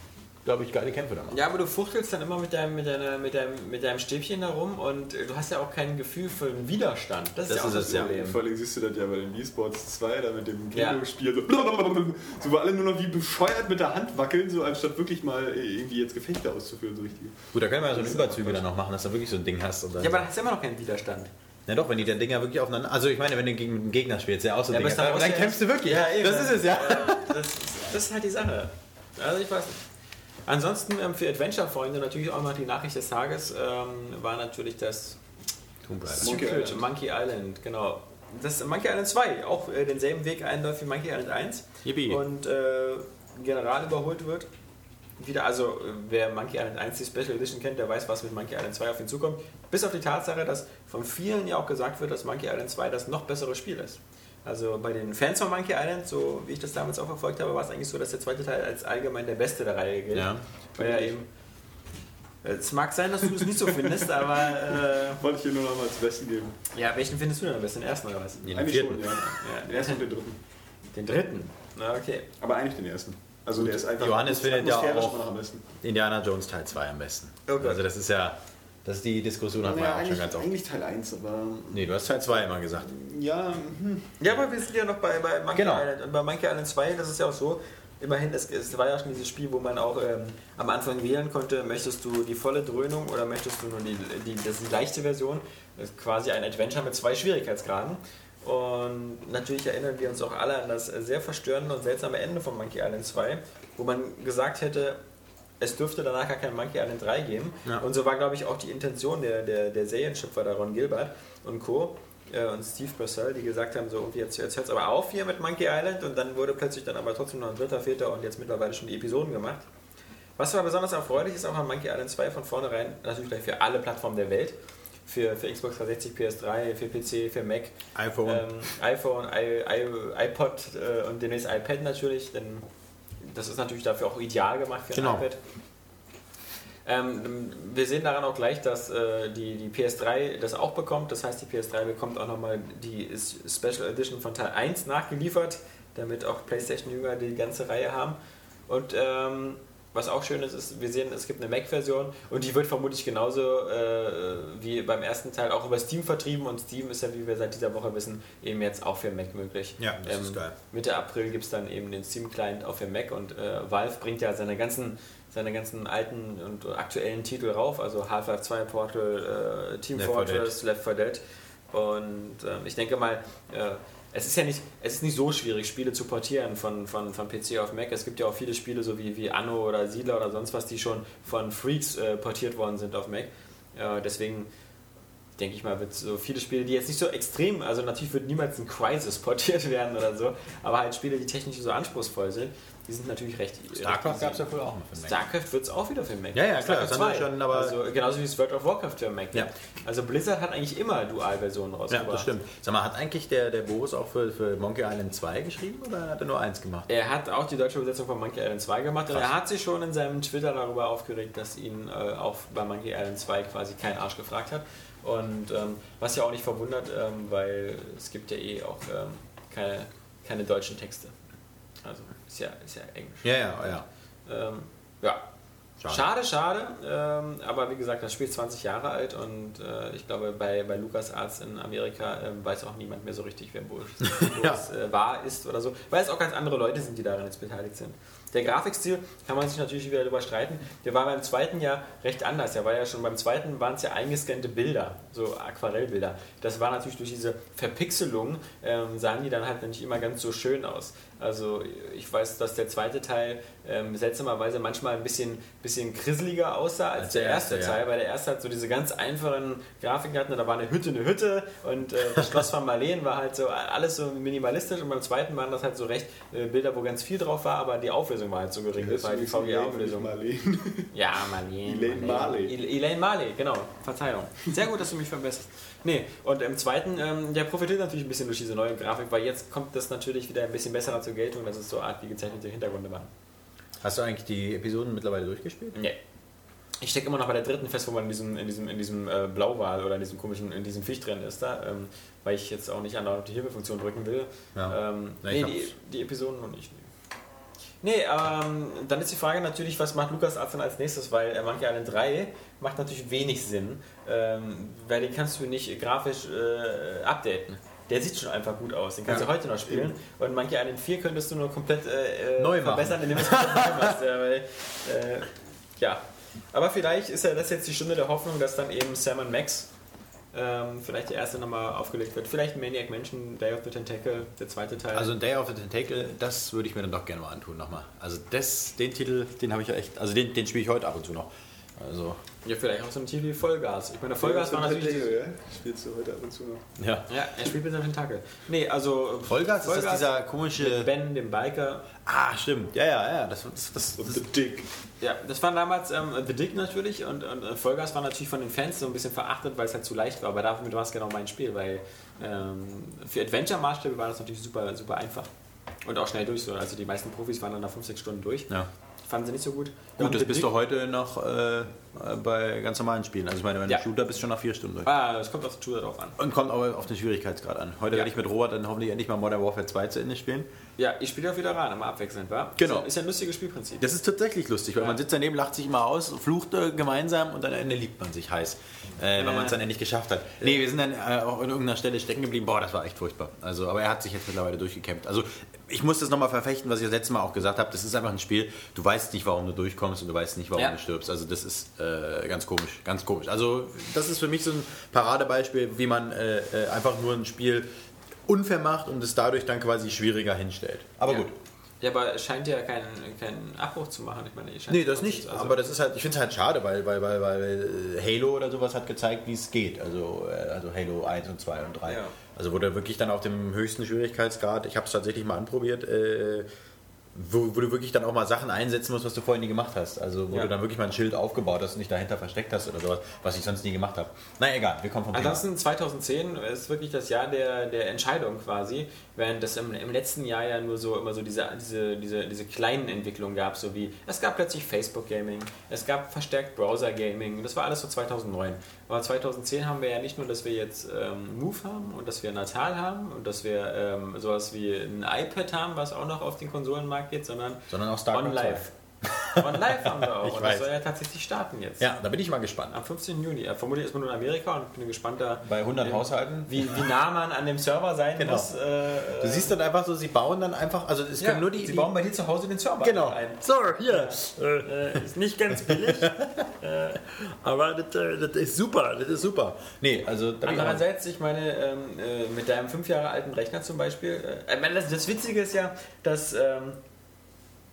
glaube ich, geile Kämpfe da machen. Ja, aber du fuchtelst dann immer mit deinem, mit deiner, mit deinem, mit deinem Stäbchen herum und äh, du hast ja auch kein Gefühl für einen Widerstand. Das, Das ist ja auch das ja. Problem. Vor allem siehst du das ja bei den E-Sports 2, da mit dem Ja. Kino-Spiel, so, so wo alle nur noch wie bescheuert mit der Hand wackeln, so anstatt wirklich mal irgendwie jetzt Gefechte auszuführen, so richtig. Gut, da können wir ja so eine Überzüge dann noch machen, dass du wirklich so ein Ding hast. Und dann Ja, aber da hast du immer noch keinen Widerstand. Ja doch, wenn die dann Dinger wirklich aufeinander. Also ich meine, wenn du gegen einen Gegner spielst, ja auch so Ja, Dinger. dann dann, kämpfst du wirklich. Ja, eben. das ist es, ja. Das, das ist halt die Sache. Also ich weiß nicht. Ansonsten ähm, für Adventure-Freunde natürlich auch noch die Nachricht des Tages ähm, war natürlich das. Monkey Secret Island. Monkey Island, genau. Das Monkey Island 2, auch äh, denselben Weg einläuft wie Monkey Island 1 Yippie. und äh, general überholt wird. Wieder, also wer Monkey Island 1 die Special Edition kennt, der weiß, was mit Monkey Island 2 auf ihn zukommt. Bis auf die Tatsache, dass von vielen ja auch gesagt wird, dass Monkey Island 2 das noch bessere Spiel ist. Also bei den Fans von Monkey Island, so wie ich das damals auch verfolgt habe, war es eigentlich so, dass der zweite Teil als allgemein der beste der Reihe gilt. Ja. Weil er eben. Es mag sein, dass du es nicht so findest, aber äh, Wollte ich hier nur noch mal als Besten geben. ja, welchen findest du denn am besten? Den ersten oder was? Den Eigentlich vierten. schon, ja. Ja, Den ersten und den dritten. Den dritten. Na, okay. Aber eigentlich den ersten. Also der ist einfach Johannes findet ja auch- am besten. Indiana Jones Teil 2 am besten. Okay. Also das ist ja, das ist die Diskussion hat man Naja, ja auch schon eigentlich, ganz oft. eigentlich Teil 1, aber Nee, du hast Teil 2 immer gesagt. ja, hm. Ja, aber wir sind ja noch bei, bei Monkey Genau. Island. Und bei Monkey Island 2, das ist ja auch so, immerhin, es, es war ja schon dieses Spiel, wo man auch ähm, am Anfang wählen konnte, möchtest du die volle Dröhnung oder möchtest du nur die, die, das ist die leichte Version. Das ist quasi ein Adventure mit zwei Schwierigkeitsgraden. Und natürlich erinnern wir uns auch alle an das sehr verstörende und seltsame Ende von Monkey Island 2, wo man gesagt hätte, es dürfte danach gar kein Monkey Island 3 geben. Ja. Und so war, glaube ich, auch die Intention der, der, der Serienschöpfer, der Ron Gilbert und Co. äh, und Steve Purcell, die gesagt haben, so irgendwie jetzt, jetzt hört es aber auf hier mit Monkey Island und dann wurde plötzlich dann aber trotzdem noch ein dritter, vierter und jetzt mittlerweile schon die Episoden gemacht. Was aber besonders erfreulich ist, auch an Monkey Island 2 von vornherein, natürlich gleich für alle Plattformen der Welt, für, für Xbox 360, PS3, für PC, für Mac, iPhone. ähm, iPhone, I, I, iPod äh, und demnächst iPad natürlich, denn das ist natürlich dafür auch ideal gemacht für ein Genau. iPad. Ähm, wir sehen daran auch gleich, dass äh, die, die PS3 das auch bekommt. Das heißt, die PS3 bekommt auch nochmal die Special Edition von Teil 1 nachgeliefert, damit auch PlayStation-Jünger die ganze Reihe haben. Und ähm, was auch schön ist, ist, wir sehen, es gibt eine Mac-Version und die wird vermutlich genauso äh, wie beim ersten Teil auch über Steam vertrieben und Steam ist ja, wie wir seit dieser Woche wissen, eben jetzt auch für Mac möglich. Ja, das ist geil. Mitte April gibt es dann eben den Steam-Client auch für Mac und äh, Valve bringt ja seine ganzen, seine ganzen alten und aktuellen Titel rauf, also Half-Life 2, Portal, äh, Team Left 4 Fortress, Left 4 Dead und ähm, ich denke mal, äh, es ist ja nicht, es ist nicht so schwierig, Spiele zu portieren von, von, von PC auf Mac. Es gibt ja auch viele Spiele, so wie, wie Anno oder Siedler oder sonst was, die schon von Freaks äh, portiert worden sind auf Mac. Äh, deswegen denke ich mal, wird so viele Spiele, die jetzt nicht so extrem, also natürlich wird niemals ein Crisis portiert werden oder so, aber halt Spiele, die technisch so anspruchsvoll sind, die sind natürlich recht. StarCraft recht gab es ja früher auch noch für Mac. StarCraft wird es auch wieder für Mac. Ja, ja, klar, StarCraft das 2. schon, aber- also, genauso wie es World of Warcraft für Mac. Ja. Also Blizzard hat eigentlich immer Dualversionen Ja, rausgebracht. das stimmt. Sag mal, hat eigentlich der, der Boris auch für, für Monkey Island 2 geschrieben oder hat er nur eins gemacht? Er hat auch die deutsche Übersetzung von Monkey Island 2 gemacht und er hat sich schon in seinem Twitter darüber aufgeregt, dass ihn äh, auch bei Monkey Island 2 quasi kein Arsch gefragt hat. Und ähm, was ja auch nicht verwundert, ähm, weil es gibt ja eh auch ähm, keine, keine deutschen Texte. Also ist ja, ist ja Englisch. Ja, ja, ja. Ähm, ja. Schade. Schade, schade. Ähm, aber wie gesagt, das Spiel ist 20 Jahre alt und äh, ich glaube, bei, bei LucasArts in Amerika ähm, weiß auch niemand mehr so richtig, wer Boris, Boris äh, war, ist oder so. Weil es auch ganz andere Leute sind, die daran jetzt beteiligt sind. Der Grafikstil kann man sich natürlich wieder darüber streiten. Der war beim zweiten Jahr recht anders. Der war ja schon beim zweiten waren es ja eingescannte Bilder, so Aquarellbilder. Das war natürlich durch diese Verpixelung, ähm, sahen die dann halt nicht immer ganz so schön aus. Also ich weiß, dass der zweite Teil ähm, seltsamerweise manchmal ein bisschen, bisschen grisseliger aussah als, Als der der erste, erste, ja. Teil, weil der erste hat so diese ganz einfachen Grafiken gehabt, und da war eine Hütte, eine Hütte und äh, das Schloss von Marleen war halt so alles so minimalistisch und beim zweiten waren das halt so recht äh, Bilder, wo ganz viel drauf war, aber die Auflösung war halt so gering, das war die VGA-Auflösung. Marleen. Ja, Marleen. Elaine Marley. El- Elaine Marley, genau. Verzeihung. Sehr gut, dass du mich verbesserst. Nee, und im zweiten, ähm, der profitiert natürlich ein bisschen durch diese neue Grafik, weil jetzt kommt das natürlich wieder ein bisschen besser zur Geltung, dass es so Art wie gezeichnete Hintergründe waren. Hast du eigentlich die Episoden mittlerweile durchgespielt? Nee. Ich stecke immer noch bei der dritten fest, wo man in diesem, in diesem, in diesem äh, Blauwal oder in diesem komischen, in diesem Viech drin ist da, ähm, weil ich jetzt auch nicht auf die Hilfefunktion drücken will. Ja. Ähm, ich nee, die, die Episoden noch nicht. Nee, ähm, dann ist die Frage natürlich, was macht Lukas Arzt dann als nächstes, weil äh, Monkey Island 3 macht natürlich wenig Sinn, ähm, weil den kannst du nicht grafisch äh, updaten. Der sieht schon einfach gut aus, den kannst Ja. du heute noch spielen. Und Monkey Island 4 könntest du nur komplett äh, äh, Neu verbessern, indem du es neu machst. Ja, weil, äh, ja. Aber vielleicht ist ja das jetzt die Stunde der Hoffnung, dass dann eben Sam und Max ähm, vielleicht der erste nochmal aufgelegt wird. Vielleicht Maniac Mansion, Day of the Tentacle, der zweite Teil. Also Day of the Tentacle, das würde ich mir dann doch gerne mal antun nochmal. Also das, den Titel, den habe ich ja echt, also den, den spiele ich heute ab und zu noch. Also, ja, vielleicht auch so ein Titel wie Vollgas. Ich meine, Vollgas war natürlich... Ja? Spielst du heute ab und zu noch? ja. Ja, er spielt mit seinem Tentakel. Nee, also... Vollgas, ist das dieser komische... mit Ben, dem Biker. Ah, stimmt. Ja, ja, ja. Das, das, das, Und das, The Dick. Ja, das war damals ähm, The Dick natürlich und, und äh, Vollgas war natürlich von den Fans so ein bisschen verachtet, weil es halt zu leicht war. Aber damit war es genau mein Spiel, weil ähm, für Adventure-Maßstäbe war das natürlich super, super einfach. Und auch schnell durch. So. Also die meisten Profis waren dann nach 5, 6 Stunden durch. ja. Fanden sie nicht so gut. Gut, das bist du heute noch äh, bei ganz normalen Spielen. Also ich meine, wenn du Ja. Shooter bist, schon nach vier Stunden durch. Ah, es kommt auf den Shooter drauf an. Und kommt aber auf den Schwierigkeitsgrad an. Heute Ja. werde ich mit Robert dann hoffentlich endlich mal Modern Warfare 2 zu Ende spielen. Ja, ich spiele auf Veteran, immer abwechselnd, wa? Genau. Ist ja, ein lustiges Spielprinzip. Das ist tatsächlich lustig, weil Ja. man sitzt daneben, lacht sich immer aus, flucht äh, gemeinsam und dann am Ende liebt man sich heiß, äh, wenn man es dann endlich geschafft hat. Nee, wir sind dann äh, auch an irgendeiner Stelle stecken geblieben. Boah, das war echt furchtbar. Also, aber er hat sich jetzt mittlerweile durchgekämpft. Also ich muss das nochmal verfechten, was ich das letzte Mal auch gesagt habe. Das ist einfach ein Spiel, du weißt nicht, warum du durchkommst und du weißt nicht, warum Ja. du stirbst. Also das ist äh, ganz komisch, ganz komisch. Also das ist für mich so ein Paradebeispiel, wie man äh, äh, einfach nur ein Spiel unfair macht und es dadurch dann quasi schwieriger hinstellt. Aber ja. gut. Ja, aber es scheint ja keinen, keinen Abbruch zu machen. Ich meine, Nee, das nicht. Also, aber das ist halt, ich finde es halt schade, weil, weil, weil, weil äh, Halo oder sowas hat gezeigt, wie es geht. Also, äh, also Halo 1 und 2 und 3. Ja. Also du wirklich dann auf dem höchsten Schwierigkeitsgrad, ich habe es tatsächlich mal anprobiert, äh, wo, wo du wirklich dann auch mal Sachen einsetzen musst, was du vorher nie gemacht hast. Also wo Ja. du dann wirklich mal ein Schild aufgebaut hast und dich dahinter versteckt hast oder sowas, was ich sonst nie gemacht habe. Na egal, wir kommen vom Thema. Ansonsten 2010 ist wirklich das Jahr der, der Entscheidung quasi, während das im, im letzten Jahr ja nur so immer so diese, diese, diese, diese kleinen Entwicklungen gab, so wie es gab plötzlich Facebook Gaming, es gab verstärkt Browser Gaming, das war alles so 2009. Aber 2010 haben wir ja nicht nur, dass wir jetzt ähm, Move haben und dass wir Natal haben und dass wir ähm, sowas wie ein iPad haben, was auch noch auf den Konsolenmarkt geht, sondern, sondern auch Star Wars. Und live haben wir auch. und das soll ja tatsächlich starten jetzt. Ja, da bin ich mal gespannt. Am 15. Juni. Äh, vermutlich ist man nur in Amerika und bin gespannt da. Bei 100 wie, äh, Haushalten. Wie, wie nah man an dem Server sein genau. muss. Äh, du siehst dann einfach so, sie bauen dann einfach, also es ja, können nur die. Sie die, bauen bei dir zu Hause den Server genau. ein. So, hier. Ja. Äh, ist nicht ganz billig. Äh, aber das, äh, das, ist super. Das ist super. Nee, also. Andererseits, ich meine, ähm, mit deinem fünf Jahre alten Rechner zum Beispiel. Äh, das, das Witzige ist ja, dass. Ähm,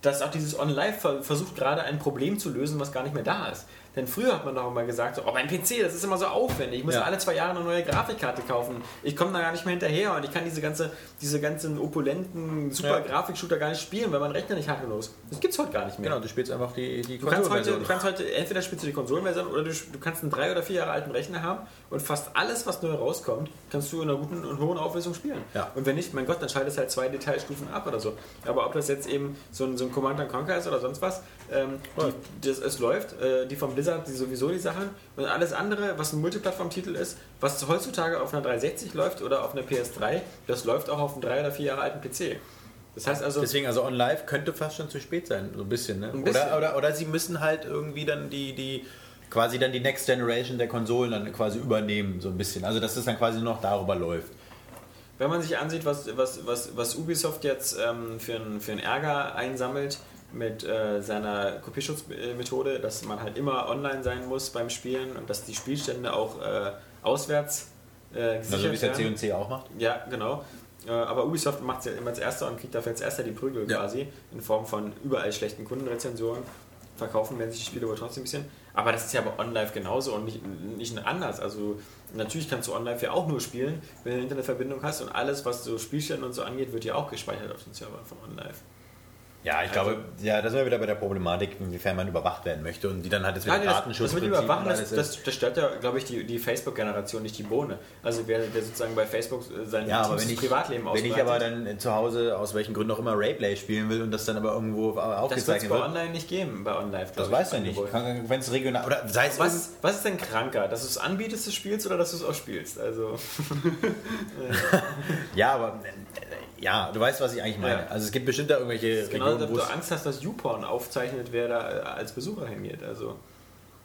dass auch dieses On-Live ver versucht gerade ein Problem zu lösen, was gar nicht mehr da ist. Denn früher hat man doch immer gesagt, so, oh, mein PC, das ist immer so aufwendig. Ich muss Ja. alle zwei Jahre eine neue Grafikkarte kaufen. Ich komme da gar nicht mehr hinterher und ich kann diese, ganze, diese ganzen opulenten, super Ja. Grafikshooter gar nicht spielen, weil mein Rechner nicht genug ist. Das gibt's heute gar nicht mehr. Genau, du spielst einfach die, die Du kannst, heute, du kannst heute, entweder spielst du die Konsolenversion oder du, du kannst einen drei oder vier Jahre alten Rechner haben und fast alles, was neu rauskommt, kannst du in einer guten und hohen Auflösung spielen. Ja. Und wenn nicht, mein Gott, dann schaltest halt zwei Detailstufen ab oder so. Aber ob das jetzt eben so ein, so ein Command Conquer ist oder sonst was, ähm, die, das, es läuft, äh, die vom Blizzard, die sowieso die Sachen und alles andere, was ein Multiplattform-Titel ist, was heutzutage auf einer 360 läuft oder auf einer PS3, das läuft auch auf einem drei oder vier Jahre alten PC. Das heißt also, Deswegen, also on live könnte fast schon zu spät sein, so ein bisschen, ne? Ein bisschen. Oder, oder, oder sie müssen halt irgendwie dann die, die quasi dann die Next Generation der Konsolen dann quasi übernehmen, so ein bisschen. Also dass es dann quasi nur noch darüber läuft. Wenn man sich ansieht, was, was, was, was Ubisoft jetzt ähm, für einen für einen Ärger einsammelt mit äh, seiner Kopierschutzmethode, dass man halt immer online sein muss beim Spielen und dass die Spielstände auch äh, auswärts äh, gesichert Also wie es der. C&C auch macht. Ja, genau. Äh, Aber Ubisoft macht es ja immer als erster und kriegt dafür als erster die Prügel Ja. quasi in Form von überall schlechten Kundenrezensionen. verkaufen werden sich die Spiele wohl trotzdem ein bisschen. Aber das ist ja bei OnLive genauso und nicht, nicht anders. Also natürlich kannst du OnLive ja auch nur spielen, wenn du eine Internetverbindung hast und alles, was so Spielstände und so angeht, wird ja auch gespeichert auf den Servern von OnLive. Ja, ich glaube, ja, da sind wir wieder bei der Problematik, inwiefern man überwacht werden möchte und die dann halt jetzt Ja, wieder das, Datenschutz das mit Überwachen, das, das, das stört ja, glaube ich, die, die Facebook-Generation, nicht die Bohne. Also wer, wer sozusagen bei Facebook äh, sein Ja, aber wenn ich, Privatleben wenn ich aber ausbreitet, dann zu Hause aus welchen Gründen auch immer Rayplay spielen will und das dann aber irgendwo das wird es aufgezeichnet bei wird, Online nicht geben, bei OnLive. das du ja nicht. Wenn es regional oder sei es Was, was ist denn kranker? Dass du es anbietest, du spielst oder dass du es auch spielst? Also, Ja, aber äh, ja, du weißt, was ich eigentlich meine. Ja. Also es gibt bestimmt da irgendwelche genau, Regionen, du Angst hast, dass YouPorn aufzeichnet, wer da äh, als Besucher hingeht. Also,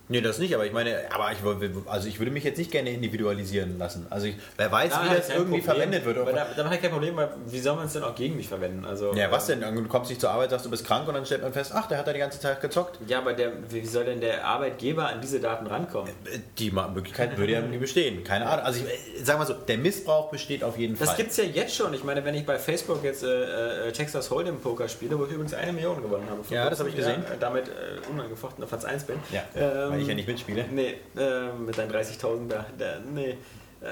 Nee, das nicht, aber ich meine, aber ich, also ich würde mich jetzt nicht gerne individualisieren lassen. Also ich, wer weiß, Da wie das irgendwie Problem, verwendet wird. Da, da habe ich kein Problem, weil wie soll man es denn auch gegen mich verwenden? Also, ja, was äh, denn? Du kommst nicht zur Arbeit, sagst, du bist krank und dann stellt man fest, ach, der hat da die ganze Zeit gezockt. Ja, aber der, wie soll denn der Arbeitgeber an diese Daten rankommen? Äh, Die Ma- Möglichkeit würde ja nie bestehen. Keine Ahnung. Also ich äh, sag mal so, der Missbrauch besteht auf jeden Das Fall. gibt's ja jetzt schon. Ich meine, wenn ich bei Facebook jetzt äh, äh, Texas Hold'em Poker spiele, wo ich übrigens eine Million gewonnen habe. Ja, das habe ich gesehen. Ja, damit äh, unangefochten auf Platz 1 bin. ja, Ähm, weil ich ja nicht mitspiele. Nee, äh, mit deinen 30.000 da, da. Nee. Äh,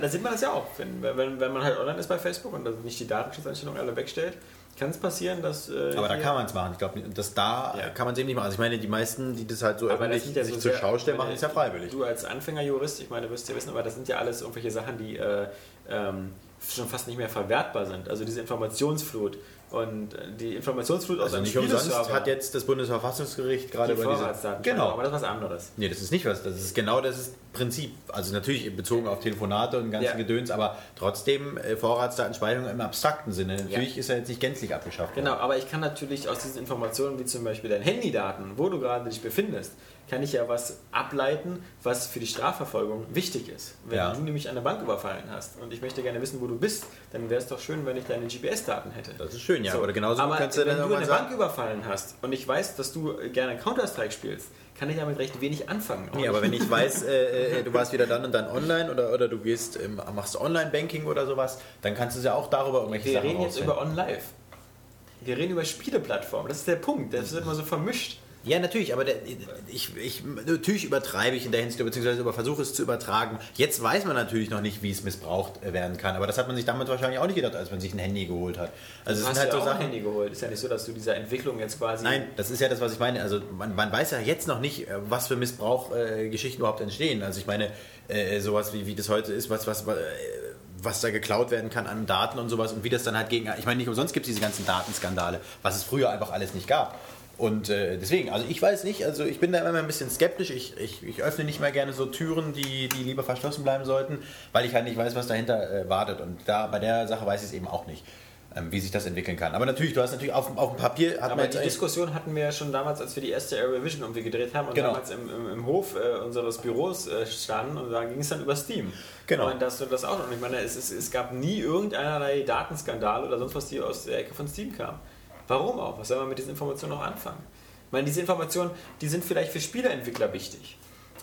da sieht man das ja auch. Wenn, wenn, wenn man halt online ist bei Facebook und das nicht die Datenschutzeinstellungen alle wegstellt, kann es passieren, dass. Äh, Aber da kann man es machen. Ich glaube, das da Ja. kann man es eben nicht machen. Also ich meine, die meisten, die das halt so Aber öffentlich ja sich so zur Schau stellen, machen es ja freiwillig. Du als Anfängerjurist, ich meine, wirst ja wissen, aber das sind ja alles irgendwelche Sachen, die äh, ähm, schon fast nicht mehr verwertbar sind. Also diese Informationsflut und die Informationsflut aus Also einem nicht umsonst hat jetzt das Bundesverfassungsgericht gerade die über diese... Genau. Aber das ist was anderes. Nee, das ist nicht was. Das ist genau das ist Prinzip. Also natürlich bezogen auf Telefonate und ganzen Ja. Gedöns, aber trotzdem äh, Vorratsdatenspeicherung im abstrakten Sinne. Natürlich ist er jetzt nicht gänzlich abgeschafft. worden. Genau, aber ich kann natürlich aus diesen Informationen, wie zum Beispiel deinen Handydaten, wo du gerade dich befindest, kann ich ja was ableiten, was für die Strafverfolgung wichtig ist. Wenn Ja. du nämlich eine Bank überfallen hast und ich möchte gerne wissen, wo du bist, dann wäre es doch schön, wenn ich deine GPS-Daten hätte. Das ist schön, ja. So, Aber genauso aber kannst du wenn dann du eine sagen... Bank überfallen hast und ich weiß, dass du gerne Counter-Strike spielst, kann ich damit recht wenig anfangen. Nee, aber wenn ich weiß, äh, äh, du warst wieder dann und dann online oder, oder du gehst, ähm, machst Online-Banking oder sowas, dann kannst du es ja auch darüber irgendwelche wir Sachen reden jetzt rausfinden. über OnLive. Wir reden über Spieleplattformen. Das ist der Punkt. Das wird immer so vermischt. Ja, natürlich, aber der, ich, ich, natürlich übertreibe ich in der Hinsicht, beziehungsweise über versuche es zu übertragen. Jetzt weiß man natürlich noch nicht, wie es missbraucht werden kann, aber das hat man sich damals wahrscheinlich auch nicht gedacht, als man sich ein Handy geholt hat. Also Du es hast halt ja so auch ein Sachen. Handy geholt. Ist ja nicht so, dass du dieser Entwicklung jetzt quasi. Nein, das ist ja das, was ich meine. Also man, man weiß ja jetzt noch nicht, äh, was für Missbrauchgeschichten äh, überhaupt entstehen. Also ich meine, äh, sowas wie, wie das heute ist, was, was, äh, was da geklaut werden kann an Daten und sowas und wie das dann halt gegen. Ich meine, nicht umsonst gibt es diese ganzen Datenskandale, was es früher einfach alles nicht gab. Und äh, deswegen, also ich weiß nicht, also ich bin da immer ein bisschen skeptisch. Ich, ich, ich öffne nicht mehr gerne so Türen, die, die lieber verschlossen bleiben sollten, weil ich halt nicht weiß, was dahinter äh, wartet. Und da bei der Sache weiß ich es eben auch nicht, ähm, wie sich das entwickeln kann. Aber natürlich, du hast natürlich auf, auf dem Papier Aber die Diskussion hatten wir ja schon damals, als wir die erste Aerovision irgendwie gedreht haben und Genau. damals im, im, im Hof äh, unseres Büros äh, standen und da ging es dann über Steam. Genau. Und das, das auch. Und ich meine, es, es, es gab nie irgendeiner Datenskandal oder sonst was, die aus der Ecke von Steam kam. Warum auch? Was soll man mit diesen Informationen noch anfangen? Ich meine, diese Informationen, die sind vielleicht für Spieleentwickler wichtig.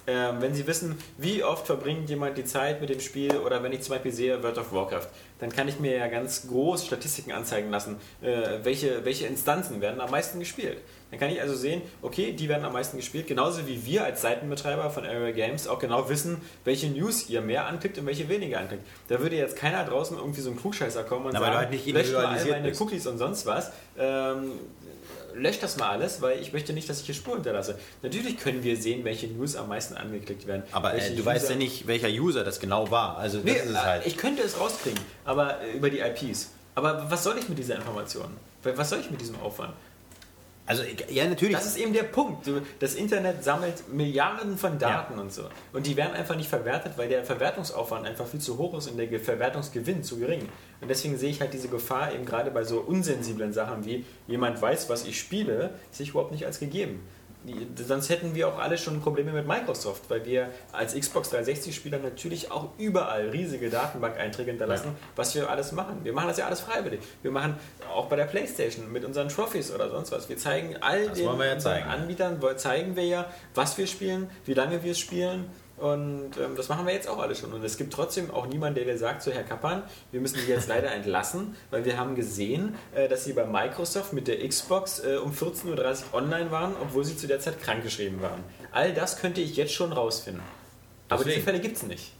Ähm, wenn sie wissen, wie oft verbringt jemand die Zeit mit dem Spiel oder wenn ich zum Beispiel sehe World of Warcraft, dann kann ich mir ja ganz groß Statistiken anzeigen lassen, äh, welche, welche Instanzen werden am meisten gespielt. Dann kann ich also sehen, okay, die werden am meisten gespielt, genauso wie wir als Seitenbetreiber von Area Games auch genau wissen, welche News ihr mehr anklickt und welche weniger anklickt. Da würde jetzt keiner draußen irgendwie so ein Klugscheißer kommen und Na, sagen, halt nicht löscht mal all individualisiert meine bist. Cookies und sonst was. Ähm, löscht das mal alles, weil ich möchte nicht, dass ich hier Spuren hinterlasse. Natürlich können wir sehen, welche News am meisten angeklickt werden. Aber äh, du weißt User- ja nicht, welcher User das genau war. Also Nee, ist es halt. äh, ich könnte es rauskriegen, aber äh, über die IPs. Aber was soll ich mit dieser Information? Was soll ich mit diesem Aufwand? Also ja, natürlich. Das ist eben der Punkt. Das Internet sammelt Milliarden von Daten und so. Und die werden einfach nicht verwertet, weil der Verwertungsaufwand einfach viel zu hoch ist und der Ge- Verwertungsgewinn zu gering. Und deswegen sehe ich halt diese Gefahr eben gerade bei so unsensiblen Sachen wie jemand weiß, was ich spiele, sehe ich überhaupt nicht als gegeben. Sonst hätten wir auch alle schon Probleme mit Microsoft, weil wir als Xbox 360-Spieler natürlich auch überall riesige Datenbank-Einträge hinterlassen, was wir alles machen. Wir machen das ja alles freiwillig. Wir machen auch bei der Playstation mit unseren Trophies oder sonst was. Wir zeigen all Das den ja zeigen. Anbietern, zeigen wir ja, was wir spielen, wie lange wir es spielen Und ähm, das machen wir jetzt auch alle schon. Und es gibt trotzdem auch niemanden, der dir sagt, so Herr Kappan, wir müssen Sie jetzt leider entlassen, weil wir haben gesehen, äh, dass Sie bei Microsoft mit der Xbox äh, um 14.30 Uhr online waren, obwohl Sie zu der Zeit krankgeschrieben waren. All das könnte ich jetzt schon rausfinden. Aber diese Deswegen. Fälle gibt es nicht.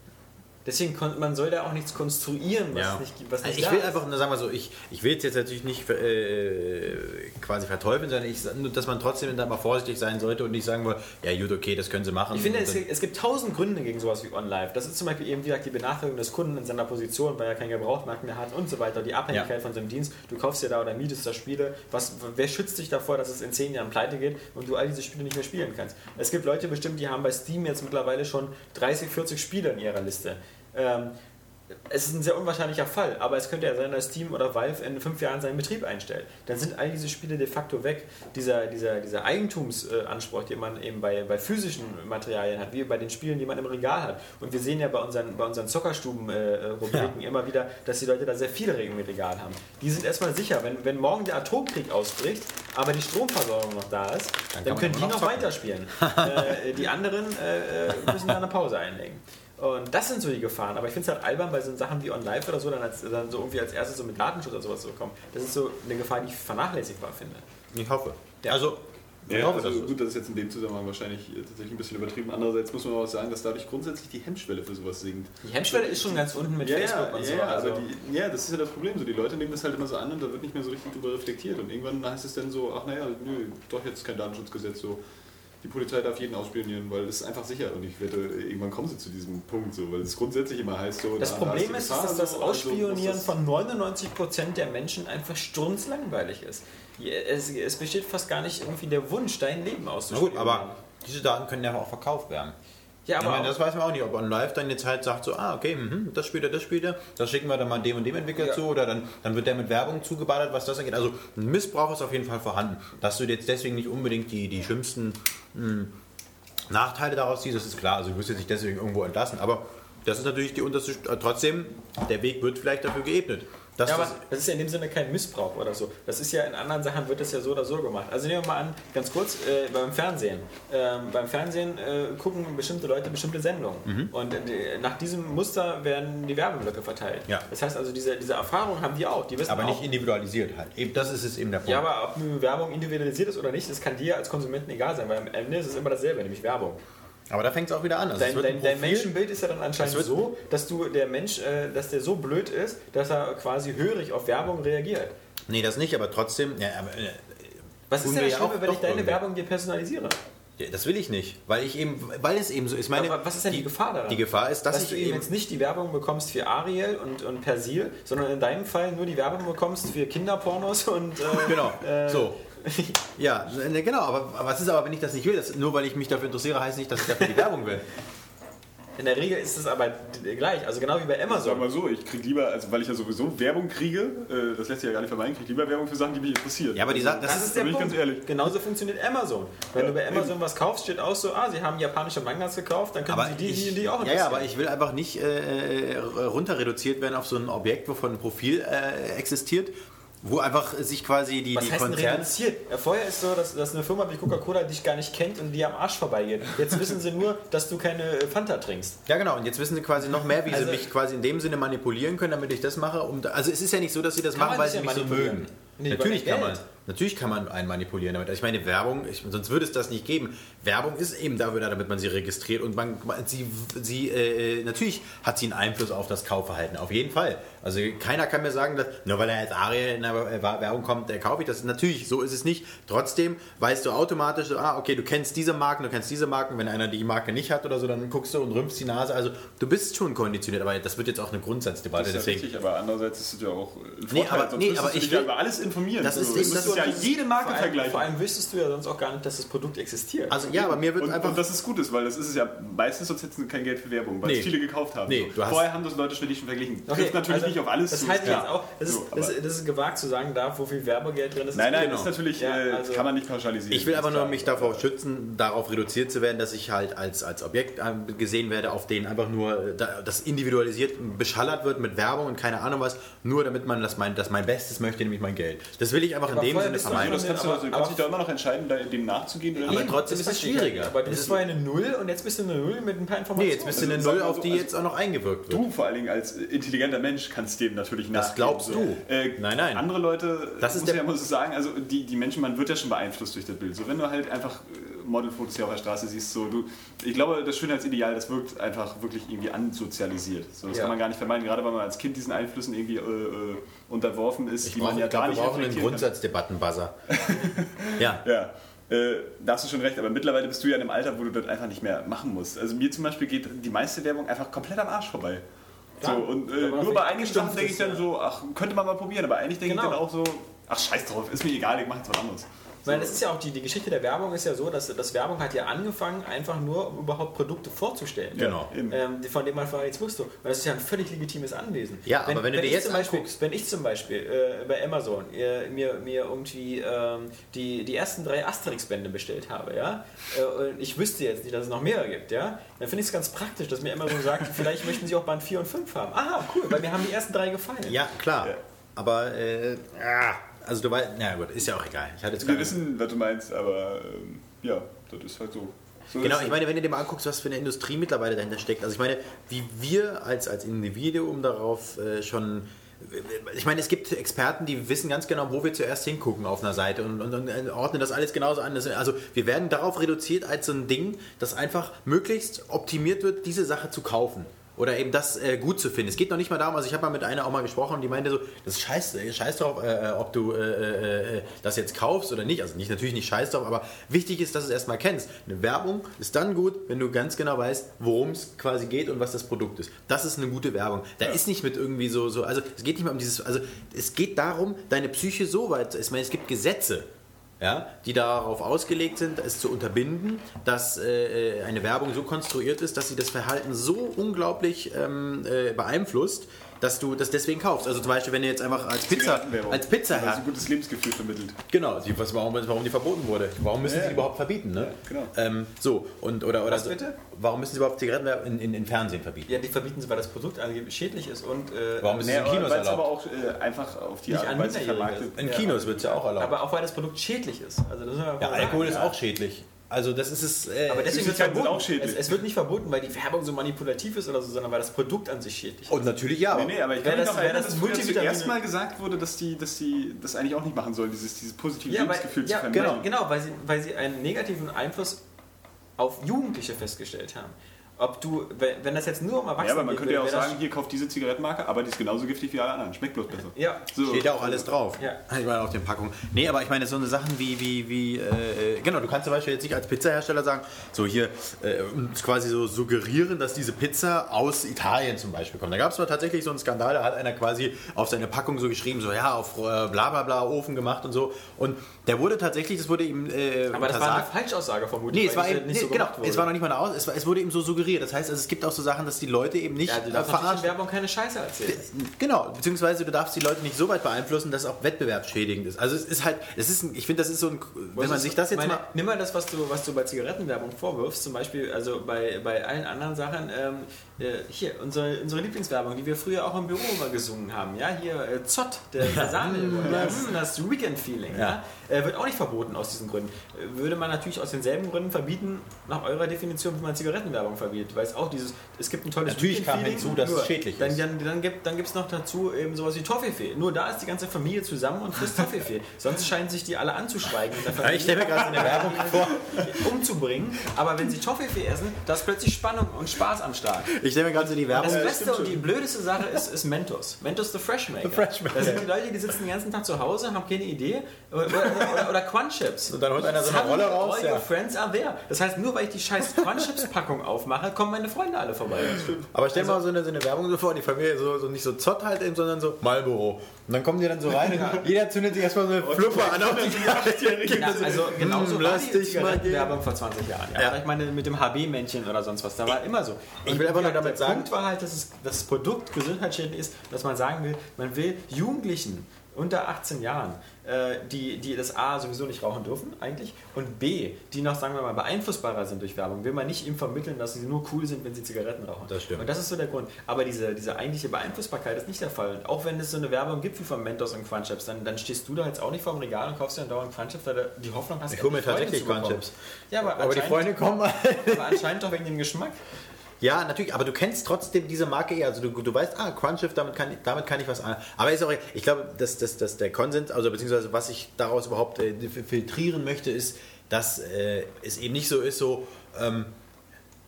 Deswegen kon man soll da auch nichts konstruieren, was Ja. nicht gibt. Was nicht ich will ist. einfach nur sagen wir so, ich, ich will es jetzt natürlich nicht äh, quasi verteufeln, sondern ich, nur, dass man trotzdem da mal vorsichtig sein sollte und nicht sagen will, ja gut, okay, das können sie machen. Ich finde, es, es gibt tausend Gründe gegen sowas wie OnLive. Das ist zum Beispiel eben, wie gesagt, die Benachteiligung des Kunden in seiner Position, weil er keinen Gebrauchtmarkt mehr hat und so weiter. Die Abhängigkeit Ja. von seinem Dienst. Du kaufst dir da oder mietest da Spiele. Was, wer schützt dich davor, dass es in zehn Jahren pleite geht und du all diese Spiele nicht mehr spielen kannst? Es gibt Leute bestimmt, die haben bei Steam jetzt mittlerweile schon 30, 40 Spiele in ihrer Liste. Ähm, es ist ein sehr unwahrscheinlicher Fall, aber es könnte ja sein, dass Steam oder Valve in fünf Jahren seinen Betrieb einstellt. Dann sind all diese Spiele de facto weg. Dieser, dieser, dieser Eigentumsanspruch, den man eben bei, bei physischen Materialien hat, wie bei den Spielen, die man im Regal hat. Und wir sehen ja bei unseren, bei unseren Zockerstuben-Rubriken immer wieder, dass die Leute da sehr viele im Regal haben. Die sind erstmal sicher, wenn, wenn morgen der Atomkrieg ausbricht, aber die Stromversorgung noch da ist, dann, man können die noch noch weiterspielen. äh, die anderen äh, äh, müssen da eine Pause einlegen. Und das sind so die Gefahren. Aber ich finde es halt albern, bei so Sachen wie OnLive oder so, dann, als, dann so irgendwie als erstes so mit Datenschutz oder sowas zu kommen. Das ist so eine Gefahr, die ich vernachlässigbar finde. ich hoffe. Ja. Also, ich Ja, hoffe, also dass es- gut, das ist jetzt in dem Zusammenhang wahrscheinlich äh, tatsächlich ein bisschen übertrieben. Andererseits muss man auch sagen, dass dadurch grundsätzlich die Hemmschwelle für sowas sinkt. Die Hemmschwelle ist schon ganz unten mit ja, Facebook ja, und so. ja, also, aber die, ja, das ist ja das Problem. So, die Leute nehmen das halt immer so an und da wird nicht mehr so richtig drüber reflektiert. Und irgendwann heißt es dann so, ach naja, nö, doch jetzt kein Datenschutzgesetz. So. Die Polizei darf jeden ausspionieren, weil das ist einfach sicher. Und ich wette, irgendwann kommen sie zu diesem Punkt, so, weil es grundsätzlich immer heißt so. das da- da Problem hast ist, dass das so, also Ausspionieren das- von 99% der Menschen einfach strunzlangweilig ist. Es, es besteht fast gar nicht irgendwie der Wunsch, dein Leben Na auszuspielen. gut, aber diese Daten können ja auch verkauft werden. Ja, ich aber meine, das weiß man auch nicht, ob OnLive dann jetzt halt sagt so, ah, okay, mhm, das spielt er, das spielt er, das schicken wir dann mal dem und dem Entwickler Ja. zu oder dann, dann wird der mit Werbung zugeballert, was das angeht. Also ein Missbrauch ist auf jeden Fall vorhanden. Dass du jetzt deswegen nicht unbedingt die, die schlimmsten mh, Nachteile daraus ziehst, das ist klar. Also du wirst jetzt nicht deswegen irgendwo entlassen, aber das ist natürlich die unterste, äh, trotzdem, der Weg wird vielleicht dafür geebnet. Dass Ja, aber das, das ist ja in dem Sinne kein Missbrauch oder so. Das ist ja in anderen Sachen wird das ja so oder so gemacht. Also nehmen wir mal an, ganz kurz, äh, beim Fernsehen. Ähm, beim Fernsehen äh, gucken bestimmte Leute bestimmte Sendungen. Mhm. Und äh, nach diesem Muster werden die Werbeblöcke verteilt. Ja. Das heißt also, diese, diese Erfahrung haben die auch. Die wissen aber auch, nicht individualisiert halt. Eben, das ist es eben der Punkt. ja, aber ob Werbung individualisiert ist oder nicht, das kann dir als Konsumenten egal sein, weil am Ende ist es immer dasselbe, nämlich Werbung. Aber da fängt es auch wieder an. Also Dein, dein, dein Menschenbild ist ja dann anscheinend wird- so, dass du der Mensch, äh, dass der so blöd ist, dass er quasi hörig auf Werbung reagiert. Nee, das nicht, aber trotzdem. Ja, aber, äh, Was ist denn das ja Schlimme, wenn ich deine irgendwie. Werbung dir personalisiere? Das will ich nicht, weil ich eben, weil es eben so ist. Meine, Aber was ist denn die, Gefahr daran? Die Gefahr ist, dass, dass du eben eben jetzt nicht die Werbung bekommst für Ariel und, und Persil, sondern in deinem Fall nur die Werbung bekommst für Kinderpornos und äh, genau äh, so. Ja, ne, genau. Aber, aber was ist aber, wenn ich das nicht will? Das, nur weil ich mich dafür interessiere, heißt nicht, dass ich dafür die Werbung will. In der Regel ist es aber gleich, also genau wie bei Sag Amazon. mal so, ich kriege lieber, also weil ich ja sowieso Werbung kriege, äh, das lässt sich ja gar nicht vermeiden, kriege ich lieber Werbung für Sachen, die mich interessieren. Ja, aber die Sache, das, Das ist der Punkt. ganz ehrlich. Genauso funktioniert Amazon. Wenn Ja, du bei Amazon eben. was kaufst, steht auch so, ah, sie haben japanische Mangas gekauft, dann können aber sie die, ich, die, die auch ja, ja, aber ich will einfach nicht äh, äh, runter reduziert werden auf so ein Objekt, wovon ein Profil äh, existiert, wo einfach sich quasi die, Was die heißt denn Konzerne. reduziert? Ja, vorher ist so, dass, dass eine Firma wie Coca-Cola dich gar nicht kennt und dir am Arsch vorbeigeht. Jetzt wissen sie nur, dass du keine äh, Fanta trinkst. Ja, genau. Und jetzt wissen sie quasi noch mehr, wie Also- sie mich quasi in dem Sinne manipulieren können, damit ich das mache. Um, also es ist ja nicht so, dass sie das machen, weil sie mich so mögen. Nee, natürlich kann man. Natürlich kann man einen manipulieren damit. Ich meine, Werbung, ich, sonst würde es das nicht geben. Werbung ist eben dafür da, damit man sie registriert und man, sie, sie äh, natürlich hat sie einen Einfluss auf das Kaufverhalten, auf jeden Fall. Also keiner kann mir sagen, dass nur weil er als Ariel in der äh, Werbung kommt, äh, kaufe ich das. Natürlich, so ist es nicht. Trotzdem weißt du automatisch, so, ah, okay, du kennst diese Marken, du kennst diese Marken. Wenn einer die Marke nicht hat oder so, dann guckst du und rümpfst die Nase. Also du bist schon konditioniert, aber das wird jetzt auch eine Grundsatzdebatte. Das ist ja deswegen. richtig, aber andererseits ist es ja auch ein Nee, Vorteil, aber- sonst nee, aber ich will- über alles informieren. Das ist So, das- müsstest ja jede Marke vor allem, vergleichen. vor allem wüsstest du ja sonst auch gar nicht, dass das Produkt existiert. Also ja, aber mir wird Und, einfach und das ist gut ist, weil das ist es ja meistens, sonst hätten sie kein Geld für Werbung, weil Nee. es viele gekauft haben. Nee, du hast- Vorher haben das Leute ständig schon verglichen. Trifft natürlich also, nicht auf alles Das zu. ich ist jetzt auch. Das ist, So, das, aber- das ist gewagt zu sagen, da, wo viel Werbegeld drin ist. Nein, nein, genau. das ist natürlich, Ja, äh, also- kann man nicht pauschalisieren. Ich will aber ist nur mich davor schützen, darauf reduziert zu werden, dass ich halt als, als Objekt äh, gesehen werde, auf denen einfach nur äh, da- das individualisiert beschallert wird mit Werbung und keine Ahnung was, nur damit man das mein, das mein Bestes möchte, nämlich mein Geld. Das will ich einfach Aber in dem Sinne bist du vermeiden. Das kannst du, also, du kannst dich da immer noch entscheiden, da- dem nachzugehen oder Aber trotzdem Das ist es schwieriger. Aber du Es bist ist- vorher eine Null und jetzt bist du eine Null mit ein paar Informationen. Nee, jetzt bist du eine Null, auf die also- jetzt auch noch eingewirkt wird. Du vor allen Dingen als intelligenter Mensch kannst dem natürlich Das nachgeben. glaubst so. du. Äh, Nein, nein. Andere Leute, Das ist muss der- ja muss ich sagen, also die, die Menschen, man wird ja schon beeinflusst durch das Bild. So wenn du halt einfach äh, Modelfotos hier auf der Straße siehst, so du, ich glaube, das Schönheitsideal, das wirkt einfach wirklich irgendwie ansozialisiert. So, das Ja. kann man gar nicht vermeiden, gerade weil man als Kind diesen Einflüssen irgendwie äh, äh, unterworfen ist, Ich, die brauch, man ja ich gar glaube, wir nicht brauchen einen. Grundsatzdebattenbuzzer. ja. Ja, äh, da hast du schon recht, aber mittlerweile bist du ja in einem Alter, wo du das einfach nicht mehr machen musst. Also mir zum Beispiel geht die meiste Werbung einfach komplett am Arsch vorbei. So, und äh, nur bei einigen Sachen denke ich dann ja. so, ach, könnte man mal probieren, aber eigentlich denke Genau. ich dann auch so, ach scheiß drauf, ist mir egal, ich mache jetzt was anderes. Meine, das ist ja auch die, die Geschichte der Werbung ist ja so, dass das Werbung hat ja angefangen, einfach nur um überhaupt Produkte vorzustellen. Genau. Ähm, von denen man vorher nichts wusste. Weil das ist ja ein völlig legitimes Anwesen. Ja, aber wenn du dir jetzt zum Beispiel, anguckst- Wenn ich zum Beispiel äh, bei Amazon äh, mir, mir irgendwie ähm, die, die ersten drei Asterix-Bände bestellt habe, ja, äh, und ich wüsste jetzt nicht, dass es noch mehrere gibt, ja, dann finde ich es ganz praktisch, dass mir Amazon sagt, vielleicht möchten sie auch Band 4 und 5 haben. Aha, cool, weil mir haben die ersten drei gefallen. Ja, klar. Ja. Aber, äh, ah, also du weißt, na gut, ist ja auch egal. Ich hatte jetzt Wir wissen, was du meinst, aber ähm, ja, das ist halt so. so Genau, ich meine, wenn du dir mal anguckst, was für eine Industrie mittlerweile dahinter steckt. Also ich meine, wie wir als, als Individuum darauf äh, schon... Ich meine, es gibt Experten, die wissen ganz genau, wo wir zuerst hingucken auf einer Seite und, und, und ordnen das alles genauso an. Also wir werden darauf reduziert als so ein Ding, das einfach möglichst optimiert wird, diese Sache zu kaufen. Oder eben das äh, gut zu finden. Es geht noch nicht mal darum, also ich habe mal mit einer auch mal gesprochen und die meinte so, das ist scheiß, scheiß drauf, äh, äh, ob du äh, äh, äh, das jetzt kaufst oder nicht. Also nicht natürlich nicht scheiß drauf, aber wichtig ist, dass du es erstmal kennst. Eine Werbung ist dann gut, wenn du ganz genau weißt, worum es quasi geht und was das Produkt ist. Das ist eine gute Werbung. Da ist nicht mit irgendwie so, so, also es geht nicht mehr um dieses, also es geht darum, deine Psyche so weit, ich meine, es gibt Gesetze ja, die darauf ausgelegt sind, es zu unterbinden, dass äh, eine Werbung so konstruiert ist, dass sie das Verhalten so unglaublich ähm, äh, beeinflusst, dass du das deswegen kaufst. Also zum Beispiel, wenn du jetzt einfach als Pizza, als Pizza Weil sie ein gutes Lebensgefühl vermittelt. Genau, die, was, warum, warum die verboten wurde. Warum müssen Ja, sie ja. die überhaupt verbieten? Ne? genau. Ähm, so, und, oder, oder Was bitte? Warum müssen sie überhaupt Zigaretten in, in, in Fernsehen verbieten? Ja, die verbieten sie, weil das Produkt angeblich schädlich ist und äh, Warum ist es in Kinos weil es aber erlaubt? auch äh, einfach auf die Nicht Art an und Weise vermarktet In Ja. Kinos wird es ja auch erlaubt. aber auch weil das Produkt schädlich ist. Also das man ja, mal Alkohol ist auch schädlich. Also das ist es. Äh, Aber deswegen wird verboten. auch schädlich. Es, es wird nicht verboten, weil die Werbung so manipulativ ist oder so, sondern weil das Produkt an sich schädlich ist. und natürlich ja. Nee, nee, aber ich kann das- noch erinnern, das dass früher Multivitamine- zuerst mal gesagt wurde, dass die, dass die das eigentlich auch nicht machen sollen, dieses, dieses positive Ja, Lebensgefühl ja zu vermitteln. genau, genau weil, sie, weil sie einen negativen Einfluss auf Jugendliche festgestellt haben. Ob du, wenn das jetzt nur um Erwachsene Ja, aber man geht, könnte ja auch sagen, hier kauft diese Zigarettenmarke, aber die ist genauso giftig wie alle anderen. Schmeckt bloß besser. Ja, So. Steht ja auch alles drauf. Ja. Ich meine auf den Packungen. Nee, aber ich meine so eine Sachen wie, wie, wie, äh, äh, genau, du kannst zum Beispiel jetzt nicht als Pizzahersteller sagen, so hier äh, uns quasi so suggerieren, dass diese Pizza aus Italien zum Beispiel kommt. Da gab es mal tatsächlich so einen Skandal, da hat einer quasi auf seine Packung so geschrieben, so ja, auf äh, bla bla bla Ofen gemacht und so. Und der wurde tatsächlich, das wurde ihm äh, aber das war eine. Falschaussage vermutlich. Nee, es war eben, nicht nee, so genau, es war noch nicht mal eine Aus, es, war, es wurde eben so suggeriert. Das heißt, also, es gibt auch so Sachen, dass die Leute eben nicht ja, du äh, darfst verarschen. Werbung keine Scheiße erzählen. Genau, beziehungsweise du darfst die Leute nicht so weit beeinflussen, dass auch wettbewerbsschädigend ist. Also es ist halt, es ist, ein, ich finde, das ist so ein, wenn man sich das jetzt meine, mal, Nimm mal das, was du, was du bei Zigarettenwerbung vorwirfst, zum Beispiel, also bei, bei allen anderen Sachen, ähm, äh, hier, unsere, unsere Lieblingswerbung, die wir früher auch im Büro immer gesungen haben, ja, hier äh, Zott, der Sahne, ja, mm, das Weekend-Feeling, ja. äh, wird auch nicht verboten aus diesen Gründen. Äh, Würde man natürlich aus denselben Gründen verbieten, nach eurer Definition, wie man Zigarettenwerbung verbietet, weil es auch dieses, es gibt ein tolles Natürlich kam hinzu, dass es schädlich dann, ist. Dann, dann gibt es dann gibt's noch dazu eben sowas wie Toffifee. Nur da ist die ganze Familie zusammen und frisst Toffifee. Sonst scheinen sich die alle anzuschweigen. Ja, ich stelle mir gerade so eine Werbung vor, umzubringen, aber wenn sie Toffifee essen, da ist plötzlich Spannung und Spaß am Start. ich stelle mir gerade so die Werbung, Das Beste und die blödeste Sache ist, ist Mentos. Mentos the Fresh Maker. Fresh Maker. Das sind die Leute, die sitzen den ganzen Tag zu Hause, haben keine Idee. Oder, oder, oder Crunchips. Und dann holt einer so eine Rolle raus, All ja. your friends are there. Das heißt, nur weil ich die scheiß Crunchips-Packung aufmache, kommen meine Freunde alle vorbei. aber stell dir mal so eine, so eine Werbung so vor, die Familie so, so nicht so Zott halt eben, sondern so Marlboro. Und dann kommen die dann so rein und jeder zündet sich erstmal so eine Flupper an auf die Ja, also genauso Hm, war die. Zigarettenwerbung vor 20 Jahren. Ja. Ja. Aber Ich meine, mit dem HB-Männchen oder sonst was, da war immer so. Ich will einfach nur der damit der sagen- Punkt war halt, dass es, das Produkt gesundheitsschädlich ist, dass man sagen will, man will Jugendlichen unter 18 Jahren, äh, die, die das A sowieso nicht rauchen dürfen eigentlich und B, die noch, sagen wir mal, beeinflussbarer sind durch Werbung, will man nicht ihm vermitteln, dass sie nur cool sind, wenn sie Zigaretten rauchen. Das stimmt. Und das ist so der Grund. Aber diese, diese eigentliche Beeinflussbarkeit ist nicht der Fall. Und auch wenn es so eine Werbung gibt wie von Mentos und Crunchips, dann, dann stehst du da jetzt auch nicht vor dem Regal und kaufst dir dann dauernd Crunchips, weil du die Hoffnung hast, Ich hole mir tatsächlich. Crunchips. Ja, aber, Aber die Freunde kommen mal. aber anscheinend doch wegen dem Geschmack. Ja, natürlich, aber du kennst trotzdem diese Marke eher. Also du, du weißt, ah, Crunchiff, damit kann, damit kann ich was an. Aber ist auch, ich glaube, dass, dass, dass der Konsens, also beziehungsweise was ich daraus überhaupt äh, filtrieren möchte, ist, dass äh, es eben nicht so ist, so, ähm,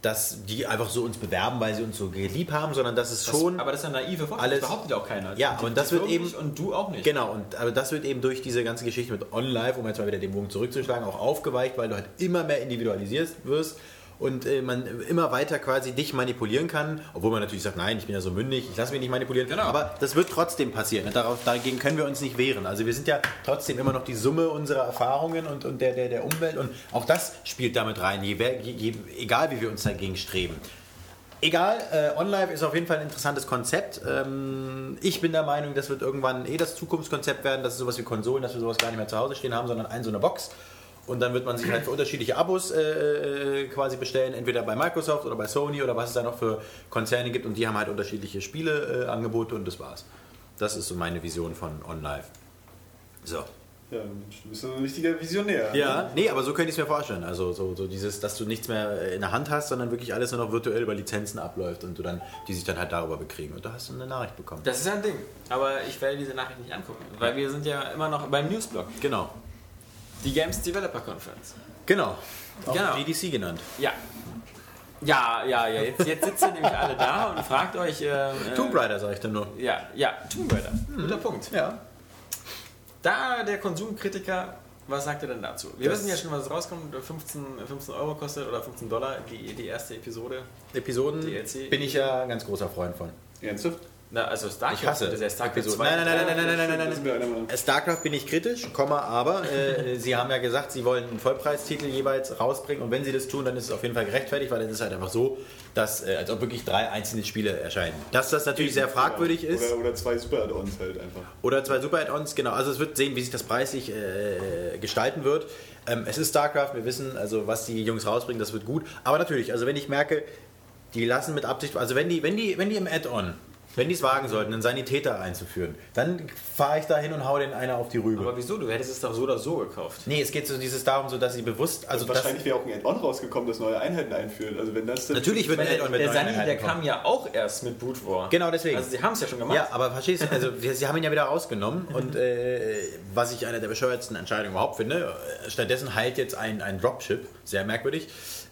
dass die einfach so uns bewerben, weil sie uns so lieb haben, sondern dass es Das, schon. aber das ist ja naive Worte, alles- das behauptet auch keiner. Ja, Die- und das wird eben- Und du auch nicht. Genau, und aber das wird eben durch diese ganze Geschichte mit OnLive, um jetzt mal wieder den Bogen zurückzuschlagen, auch aufgeweicht, weil du halt immer mehr individualisiert wirst und äh, man immer weiter quasi dich manipulieren kann, obwohl man natürlich sagt, nein, ich bin ja so mündig, ich lasse mich nicht manipulieren, Genau. aber das wird trotzdem passieren. Und darauf, dagegen können wir uns nicht wehren. Also wir sind ja trotzdem immer noch die Summe unserer Erfahrungen und, und der, der, der Umwelt und auch das spielt damit rein, je, je, je, egal wie wir uns dagegen streben. Egal, äh, OnLive ist auf jeden Fall ein interessantes Konzept. Ähm, ich bin der Meinung, das wird irgendwann eh das Zukunftskonzept werden, dass sowas wie Konsolen, dass wir sowas gar nicht mehr zu Hause stehen haben, sondern ein so eine Box. Und dann wird man sich halt für unterschiedliche Abos äh, äh, quasi bestellen, entweder bei Microsoft oder bei Sony oder was es da noch für Konzerne gibt. Und die haben halt unterschiedliche Spieleangebote äh, und das war's. Das ist so meine Vision von OnLive. So. Ja, du bist so ein richtiger Visionär. Ja, nee, aber so könnte ich es mir vorstellen. Also so, so dieses, dass du nichts mehr in der Hand hast, sondern wirklich alles nur noch virtuell über Lizenzen abläuft und du dann, die sich dann halt darüber bekriegen. Und da hast du eine Nachricht bekommen. Das ist ja ein Ding. Aber ich werde diese Nachricht nicht angucken, weil wir sind ja immer noch beim Newsblog. Genau. Die Games Developer Conference. Genau. Auch Genau. GDC genannt. Ja. Ja, ja, ja. Jetzt, jetzt sitzt ihr nämlich alle da und fragt euch. Äh, äh, Tomb Raider, sage ich dann nur. Ja, ja, Tomb Raider. Guter Punkt. Ja. Da der Konsumkritiker, was sagt er denn dazu? Wir Das- wissen ja schon, was rauskommt. 15, 15 Euro kostet oder 15 Dollar die, die erste Episode. Episoden DLC. bin ich ja ein ganz großer Freund von. Ernsthaft? Na, also StarCraft. Ich hasse das ist ja StarCraft. 2. Nein, nein, nein, nein, nein, nein, nein, nein, Das nein. Meinung. StarCraft bin ich kritisch, Komma, aber äh, Sie haben ja gesagt, Sie wollen einen Vollpreistitel jeweils rausbringen und wenn Sie das tun, dann ist es auf jeden Fall gerechtfertigt, weil dann ist es halt einfach so, dass äh, als ob wirklich drei einzelne Spiele erscheinen. Dass das natürlich sehr fragwürdig ist. Oder, oder zwei Super Add-ons halt einfach. Oder zwei Super Add-ons, genau. Also es wird sehen, wie sich das preislich äh, gestalten wird. Ähm, es ist StarCraft, wir wissen, also was die Jungs rausbringen, das wird gut. Aber natürlich, also wenn ich merke, die lassen mit Absicht, also wenn die, wenn die, wenn die im Add-on, wenn die es wagen sollten, einen Sanitäter einzuführen, dann fahre ich da hin und hau den einer auf die Rübe. Aber wieso? Du hättest es doch so oder so gekauft. nee, es geht so dieses darum, so dass sie bewusst, also das, wahrscheinlich wäre auch ein Add-on rausgekommen, das neue Einheiten einführt. Also wenn das natürlich wird ein der, Add-on mit der neuen Sani, der Einheiten kommen. kam ja auch erst mit Boot War. Genau deswegen. Also sie haben es ja schon gemacht. Ja, aber verstehst du, also sie haben ihn ja wieder rausgenommen und äh, was ich eine der bescheuertsten Entscheidungen überhaupt finde, äh, stattdessen heilt jetzt ein, ein Dropship, sehr merkwürdig.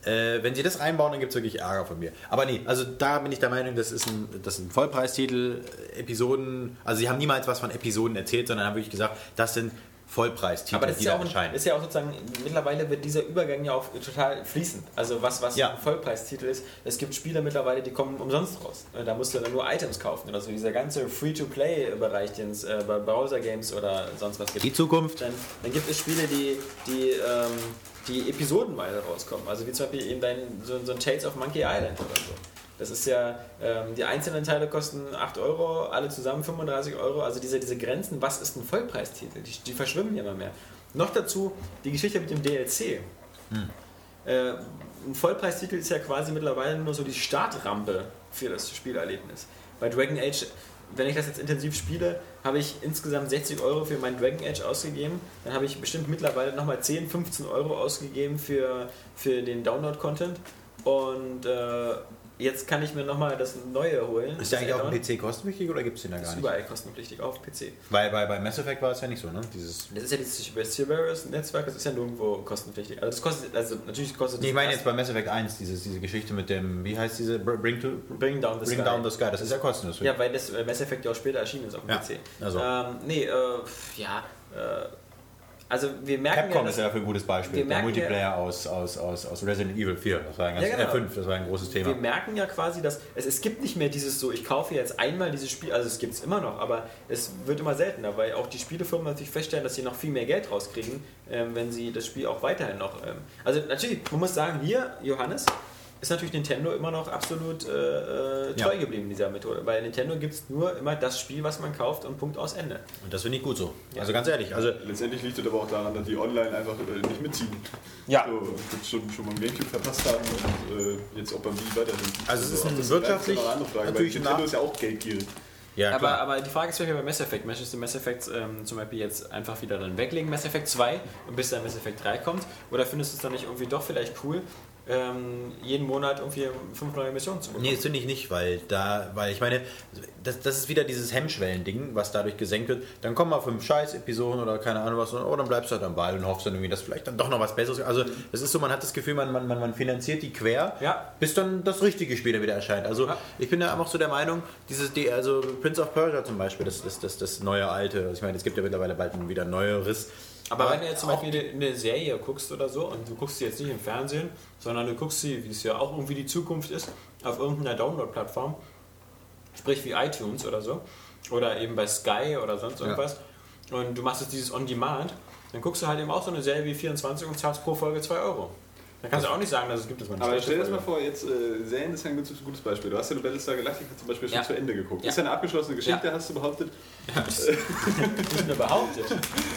Äh, wenn sie das reinbauen, dann gibt es wirklich Ärger von mir. Aber nee, also da bin ich der Meinung, das ist ein, das ist ein Vollpreistitel, äh, Episoden, also sie haben niemals was von Episoden erzählt, sondern haben wirklich gesagt, das sind Vollpreistitel, Aber das ist die ja, da auch, erscheinen. ist ja auch sozusagen, mittlerweile wird dieser Übergang ja auch total fließen. Also was, was Ja. ein Vollpreistitel ist, es gibt Spiele mittlerweile, die kommen umsonst raus. Äh, Da musst du dann nur Items kaufen. Oder so dieser ganze Free-to-Play-Bereich, den es äh, bei Browser-Games oder sonst was gibt. die Zukunft. Dann, dann gibt es Spiele, die, die, ähm, die episodenweise rauskommen. Also wie zum Beispiel eben dein, so, so ein Tales of Monkey Island oder so. Das ist ja, ähm, die einzelnen Teile kosten 8 Euro, alle zusammen 35 Euro. Also diese, diese Grenzen, was ist ein Vollpreistitel, die, die verschwimmen ja immer mehr. Noch dazu die Geschichte mit dem DLC. Äh, ein Vollpreistitel ist ja quasi mittlerweile nur so die Startrampe für das Spielerlebnis. Bei Dragon Age, wenn ich das jetzt intensiv spiele, habe ich insgesamt 60 Euro für mein Dragon Age ausgegeben. Dann habe ich bestimmt mittlerweile nochmal 10, 15 Euro ausgegeben für, für den Download-Content. Und äh, jetzt kann ich mir nochmal das Neue holen. Ist der eigentlich Add-on. PC kostenpflichtig oder gibt es den da gar ist nicht? überall kostenpflichtig auf PC. Weil bei, bei Mass Effect war es ja nicht so, ne? Dieses Das ist ja dieses Cerberus-Netzwerk, das ist ja nirgendwo kostenpflichtig. Also das kostet, also natürlich kostet Nee, ich meine jetzt bei Mass Effect 1, dieses, diese Geschichte mit dem, wie heißt diese, Br- Bring, to, Bring Down the Bring Sky. Down the Sky, das ist ja kostenlos. Ja, weil das äh, Mass Effect ja auch später erschienen ist auf dem Ja, PC. also. Ähm, nee, äh, ja, äh, also wir merken Capcom ja, ist ja dafür ein gutes Beispiel. Der Multiplayer aus, aus, aus, aus Resident Evil 4, das war ein ganz, Ja, genau. äh, 5, das war ein großes Thema. wir merken ja quasi, dass es, es gibt nicht mehr dieses so, ich kaufe jetzt einmal dieses Spiel, also es gibt es immer noch, aber es wird immer seltener, weil auch die Spielefirmen natürlich feststellen, dass sie noch viel mehr Geld rauskriegen, ähm, wenn sie das Spiel auch weiterhin noch. Ähm, also natürlich, man muss sagen, hier, Johannes, ist natürlich Nintendo immer noch absolut äh, äh, treu Ja. geblieben dieser Methode. Bei Nintendo gibt es nur immer das Spiel, was man kauft und Punkt aus Ende. Und das finde ich gut so. Also ganz ehrlich, also Letztendlich liegt es aber auch daran, dass die online einfach äh, nicht mitziehen. Ja. So, schon, schon beim Gamecube verpasst haben und äh, jetzt auch beim Wii weiterhin. Also es ist ein das wirtschaftlich das ist eine andere Frage, natürlich weil Nintendo nach- ist ja auch geldgierig. ja, aber, klar. aber die Frage ist welche bei Mass Effect. Möchtest du Mass Effect ähm, zum Beispiel jetzt einfach wieder dann weglegen, Mass Effect 2, und bis dann Mass Effect 3 kommt? Oder findest du es dann nicht irgendwie doch vielleicht cool, ähm, jeden Monat irgendwie fünf neue Missionen zu bekommen? Nee, das finde ich nicht, weil da, weil ich meine, das, das ist wieder dieses Hemmschwellen-Ding, was dadurch gesenkt wird. Dann kommen mal fünf Scheiß-Episoden oder keine Ahnung was, und, oh, dann bleibst du halt am Ball und hoffst dann irgendwie, dass vielleicht dann doch noch was Besseres. Also, es ist so, man hat das Gefühl, man, man, man, finanziert die quer, Ja. bis dann das richtige Spiel dann wieder erscheint. Also, Ja. ich bin da auch so der Meinung, dieses, die, also Prince of Persia zum Beispiel, das, das, das, das neue alte, ich meine, es gibt ja mittlerweile bald wieder neueres. Aber wenn du jetzt zum Beispiel eine, eine Serie guckst oder so und du guckst sie jetzt nicht im Fernsehen, sondern du guckst sie, wie es ja auch irgendwie die Zukunft ist, auf irgendeiner Download-Plattform, sprich wie iTunes oder so, oder eben bei Sky oder sonst irgendwas, und du machst jetzt dieses On-Demand, dann guckst du halt eben auch so eine Serie wie 24 und zahlst pro Folge 2 Euro. Dann kannst du auch nicht sagen, dass es gibt mal eine Aber stell dir das mal vor, jetzt äh, Serien ist ja ein gutes, gutes Beispiel. Du hast ja eine Battlestar Galactica zum Beispiel schon Ja. zu Ende geguckt. Ja. Ist ja eine abgeschlossene Geschichte, Ja. hast du behauptet. nicht nur behauptet.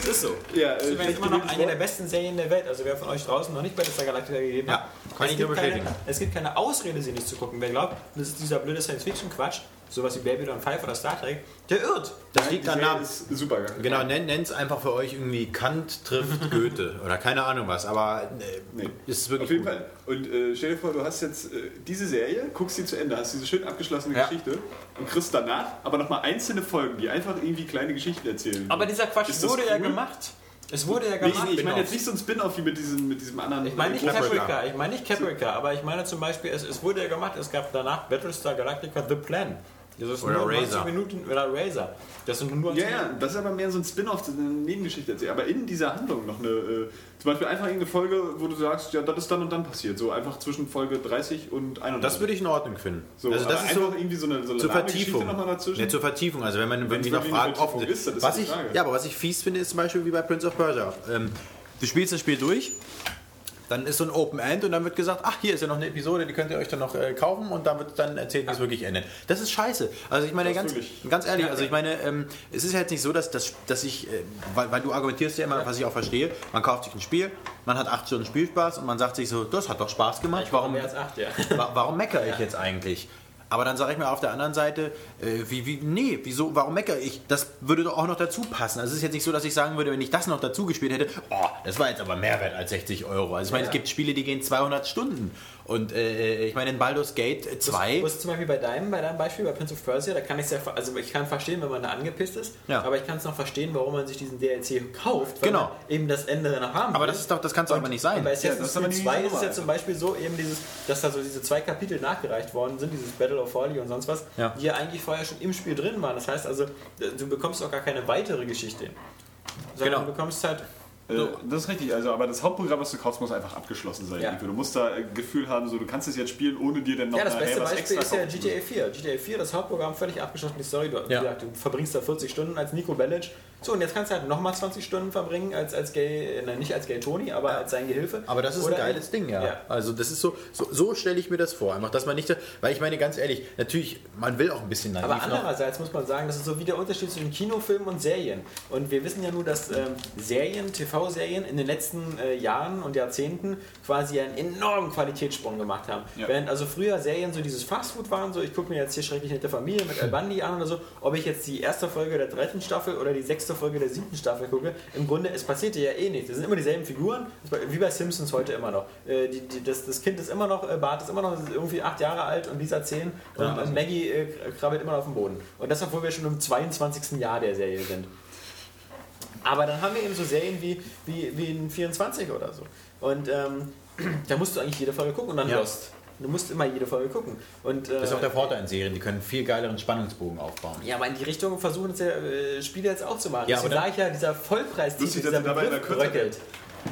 Das ist so. Ja, Das ist immer noch eine der besten Serien der Welt. Also wer von euch draußen noch nicht Battlestar Galactica gegeben Ja, hat, kann es ich gibt nur keine, bestätigen. Es gibt keine Ausrede, sie nicht zu gucken. Wer glaubt, das ist dieser blöde Science-Fiction-Quatsch, sowas wie Babylon 5 oder Star Trek, der irrt. Das liegt an Namen. super. Genau, nennt es einfach für euch irgendwie Kant trifft Goethe oder keine Ahnung was, aber äh, Nee. ist wirklich Auf jeden gut. Fall. Und äh, stell dir vor, du hast jetzt äh, diese Serie, guckst sie zu Ende, hast diese schön abgeschlossene Ja. Geschichte und kriegst danach aber nochmal einzelne Folgen, die einfach irgendwie kleine Geschichten erzählen. Aber dieser Quatsch wurde ja cool? gemacht. Es wurde ja Nee, gemacht. ich, ich meine jetzt nicht so ein Spin-off wie mit diesem, mit diesem anderen. Ich meine nicht Caprica. Caprica, ich meine nicht Caprica, aber ich meine zum Beispiel, es, es wurde ja gemacht, es gab danach Battlestar Galactica The Plan. Das ist Oder nur 90 Razor. Minuten, oder Razor. Das sind nur Ja, ja, das ist aber mehr so ein Spin-off, eine Nebengeschichte erzählt. Aber in dieser Handlung noch eine, äh, zum Beispiel einfach irgendeine Folge, wo du sagst, ja, das ist dann und dann passiert. So einfach zwischen Folge 30 und 31. Das würde ich in Ordnung finden. so, also das aber ist einfach so irgendwie so eine, so eine zur Vertiefung. noch mal dazwischen. Ja, zur Vertiefung. Also wenn man wenn noch Fragen offen ist, das ist was die ich, Frage. ja, aber was ich fies finde, ist zum Beispiel wie bei Prince of Persia. Ähm, du spielst das Spiel durch, dann ist so ein Open End und dann wird gesagt, ach, hier ist ja noch eine Episode, die könnt ihr euch dann noch äh, kaufen und dann wird dann erzählt, wie es wirklich endet. Das ist scheiße. Also ich meine ganz, wirklich. ganz ehrlich, also ich meine, ähm, es ist ja jetzt nicht so, dass, dass, dass ich, äh, weil, weil du argumentierst ja immer, was ich auch verstehe, man kauft sich ein Spiel, man hat acht Stunden Spielspaß und man sagt sich so, das hat doch Spaß gemacht, warum, warum meckere ich jetzt eigentlich? Aber dann sage ich mir auf der anderen Seite, äh, wie, wie, nee, wieso, warum meckere ich? Das würde doch auch noch dazu passen. Also es ist jetzt nicht so, dass ich sagen würde, wenn ich das noch dazu gespielt hätte, oh, das war jetzt aber mehr wert als 60 Euro. Also ich meine, es gibt Spiele, die gehen 200 Stunden. Und äh, ich meine, in Baldur's Gate 2... Was zum Beispiel bei deinem, bei deinem Beispiel, bei Prince of Persia, da kann ich ja, also ich kann verstehen, wenn man da angepisst ist, Ja. aber ich kann es noch verstehen, warum man sich diesen DLC kauft, weil Genau. eben das Ende noch haben Aber will. das ist doch, das kann es doch aber nicht sein. Bei Ja, Assassin's aber Creed nie 2 so ist es ja zum Beispiel so, eben dieses, dass da so diese zwei Kapitel nachgereicht worden sind, dieses Battle of Folly und sonst was, Ja. die ja eigentlich vorher schon im Spiel drin waren. Das heißt also, du bekommst auch gar keine weitere Geschichte. Sondern Genau. du bekommst halt. Äh, das ist richtig, also aber das Hauptprogramm, was du kaufst, muss einfach abgeschlossen sein. Ja. Du musst da ein Gefühl haben, so du kannst es jetzt spielen, ohne dir dann noch Ja, das beste was Beispiel extra ist ja GTA 4. GTA 4, das Hauptprogramm, völlig abgeschlossen, die Story. Du, Ja. gesagt, du verbringst da 40 Stunden als Nico Bellic. So, und jetzt kannst du halt nochmal 20 Stunden verbringen als, als Gay, nein, nicht als Gay Tony, aber als sein Gehilfe. Aber das ist Oder ein geiles Ding, ja. Ja. Also das ist so, so, so stelle ich mir das vor. Einfach, dass man nicht, weil ich meine ganz ehrlich, natürlich, man will auch ein bisschen naiv Aber noch. andererseits muss man sagen, das ist so wie der Unterschied zwischen Kinofilmen und Serien. Und wir wissen ja nur, dass ähm, Serien, TV-Serien in den letzten äh, Jahren und Jahrzehnten quasi einen enormen Qualitätssprung gemacht haben. Ja. Während also früher Serien so dieses Fastfood waren, so ich gucke mir jetzt hier schrecklich nette Familie mit Al Bundy an oder so, ob ich jetzt die erste Folge der dritten Staffel oder die sechste Folge der siebten Staffel gucke, im Grunde, es passierte ja eh nichts. Es sind immer dieselben Figuren, wie bei Simpsons heute immer noch. Äh, die, die, das, das Kind ist immer noch, äh, Bart ist immer noch irgendwie acht Jahre alt und Lisa zehn und, und Maggie äh, krabbelt immer noch auf dem Boden. Und das, obwohl wir schon im 22. Jahr der Serie sind. Aber dann haben wir eben so Serien wie, wie, wie in 24 oder so. Und ähm, da musst du eigentlich jede Folge gucken und dann Ja. Lost. Du musst immer jede Folge gucken. Und, äh, Das ist auch der Vorteil in Serien, die können viel geileren Spannungsbogen aufbauen. ja, aber in die Richtung versuchen es ja äh, Spiele jetzt auch zu machen. Ja, Deswegen aber sage ich ja, dieser Vollpreistitel, Lustig, dass dieser Begriff bröckelt.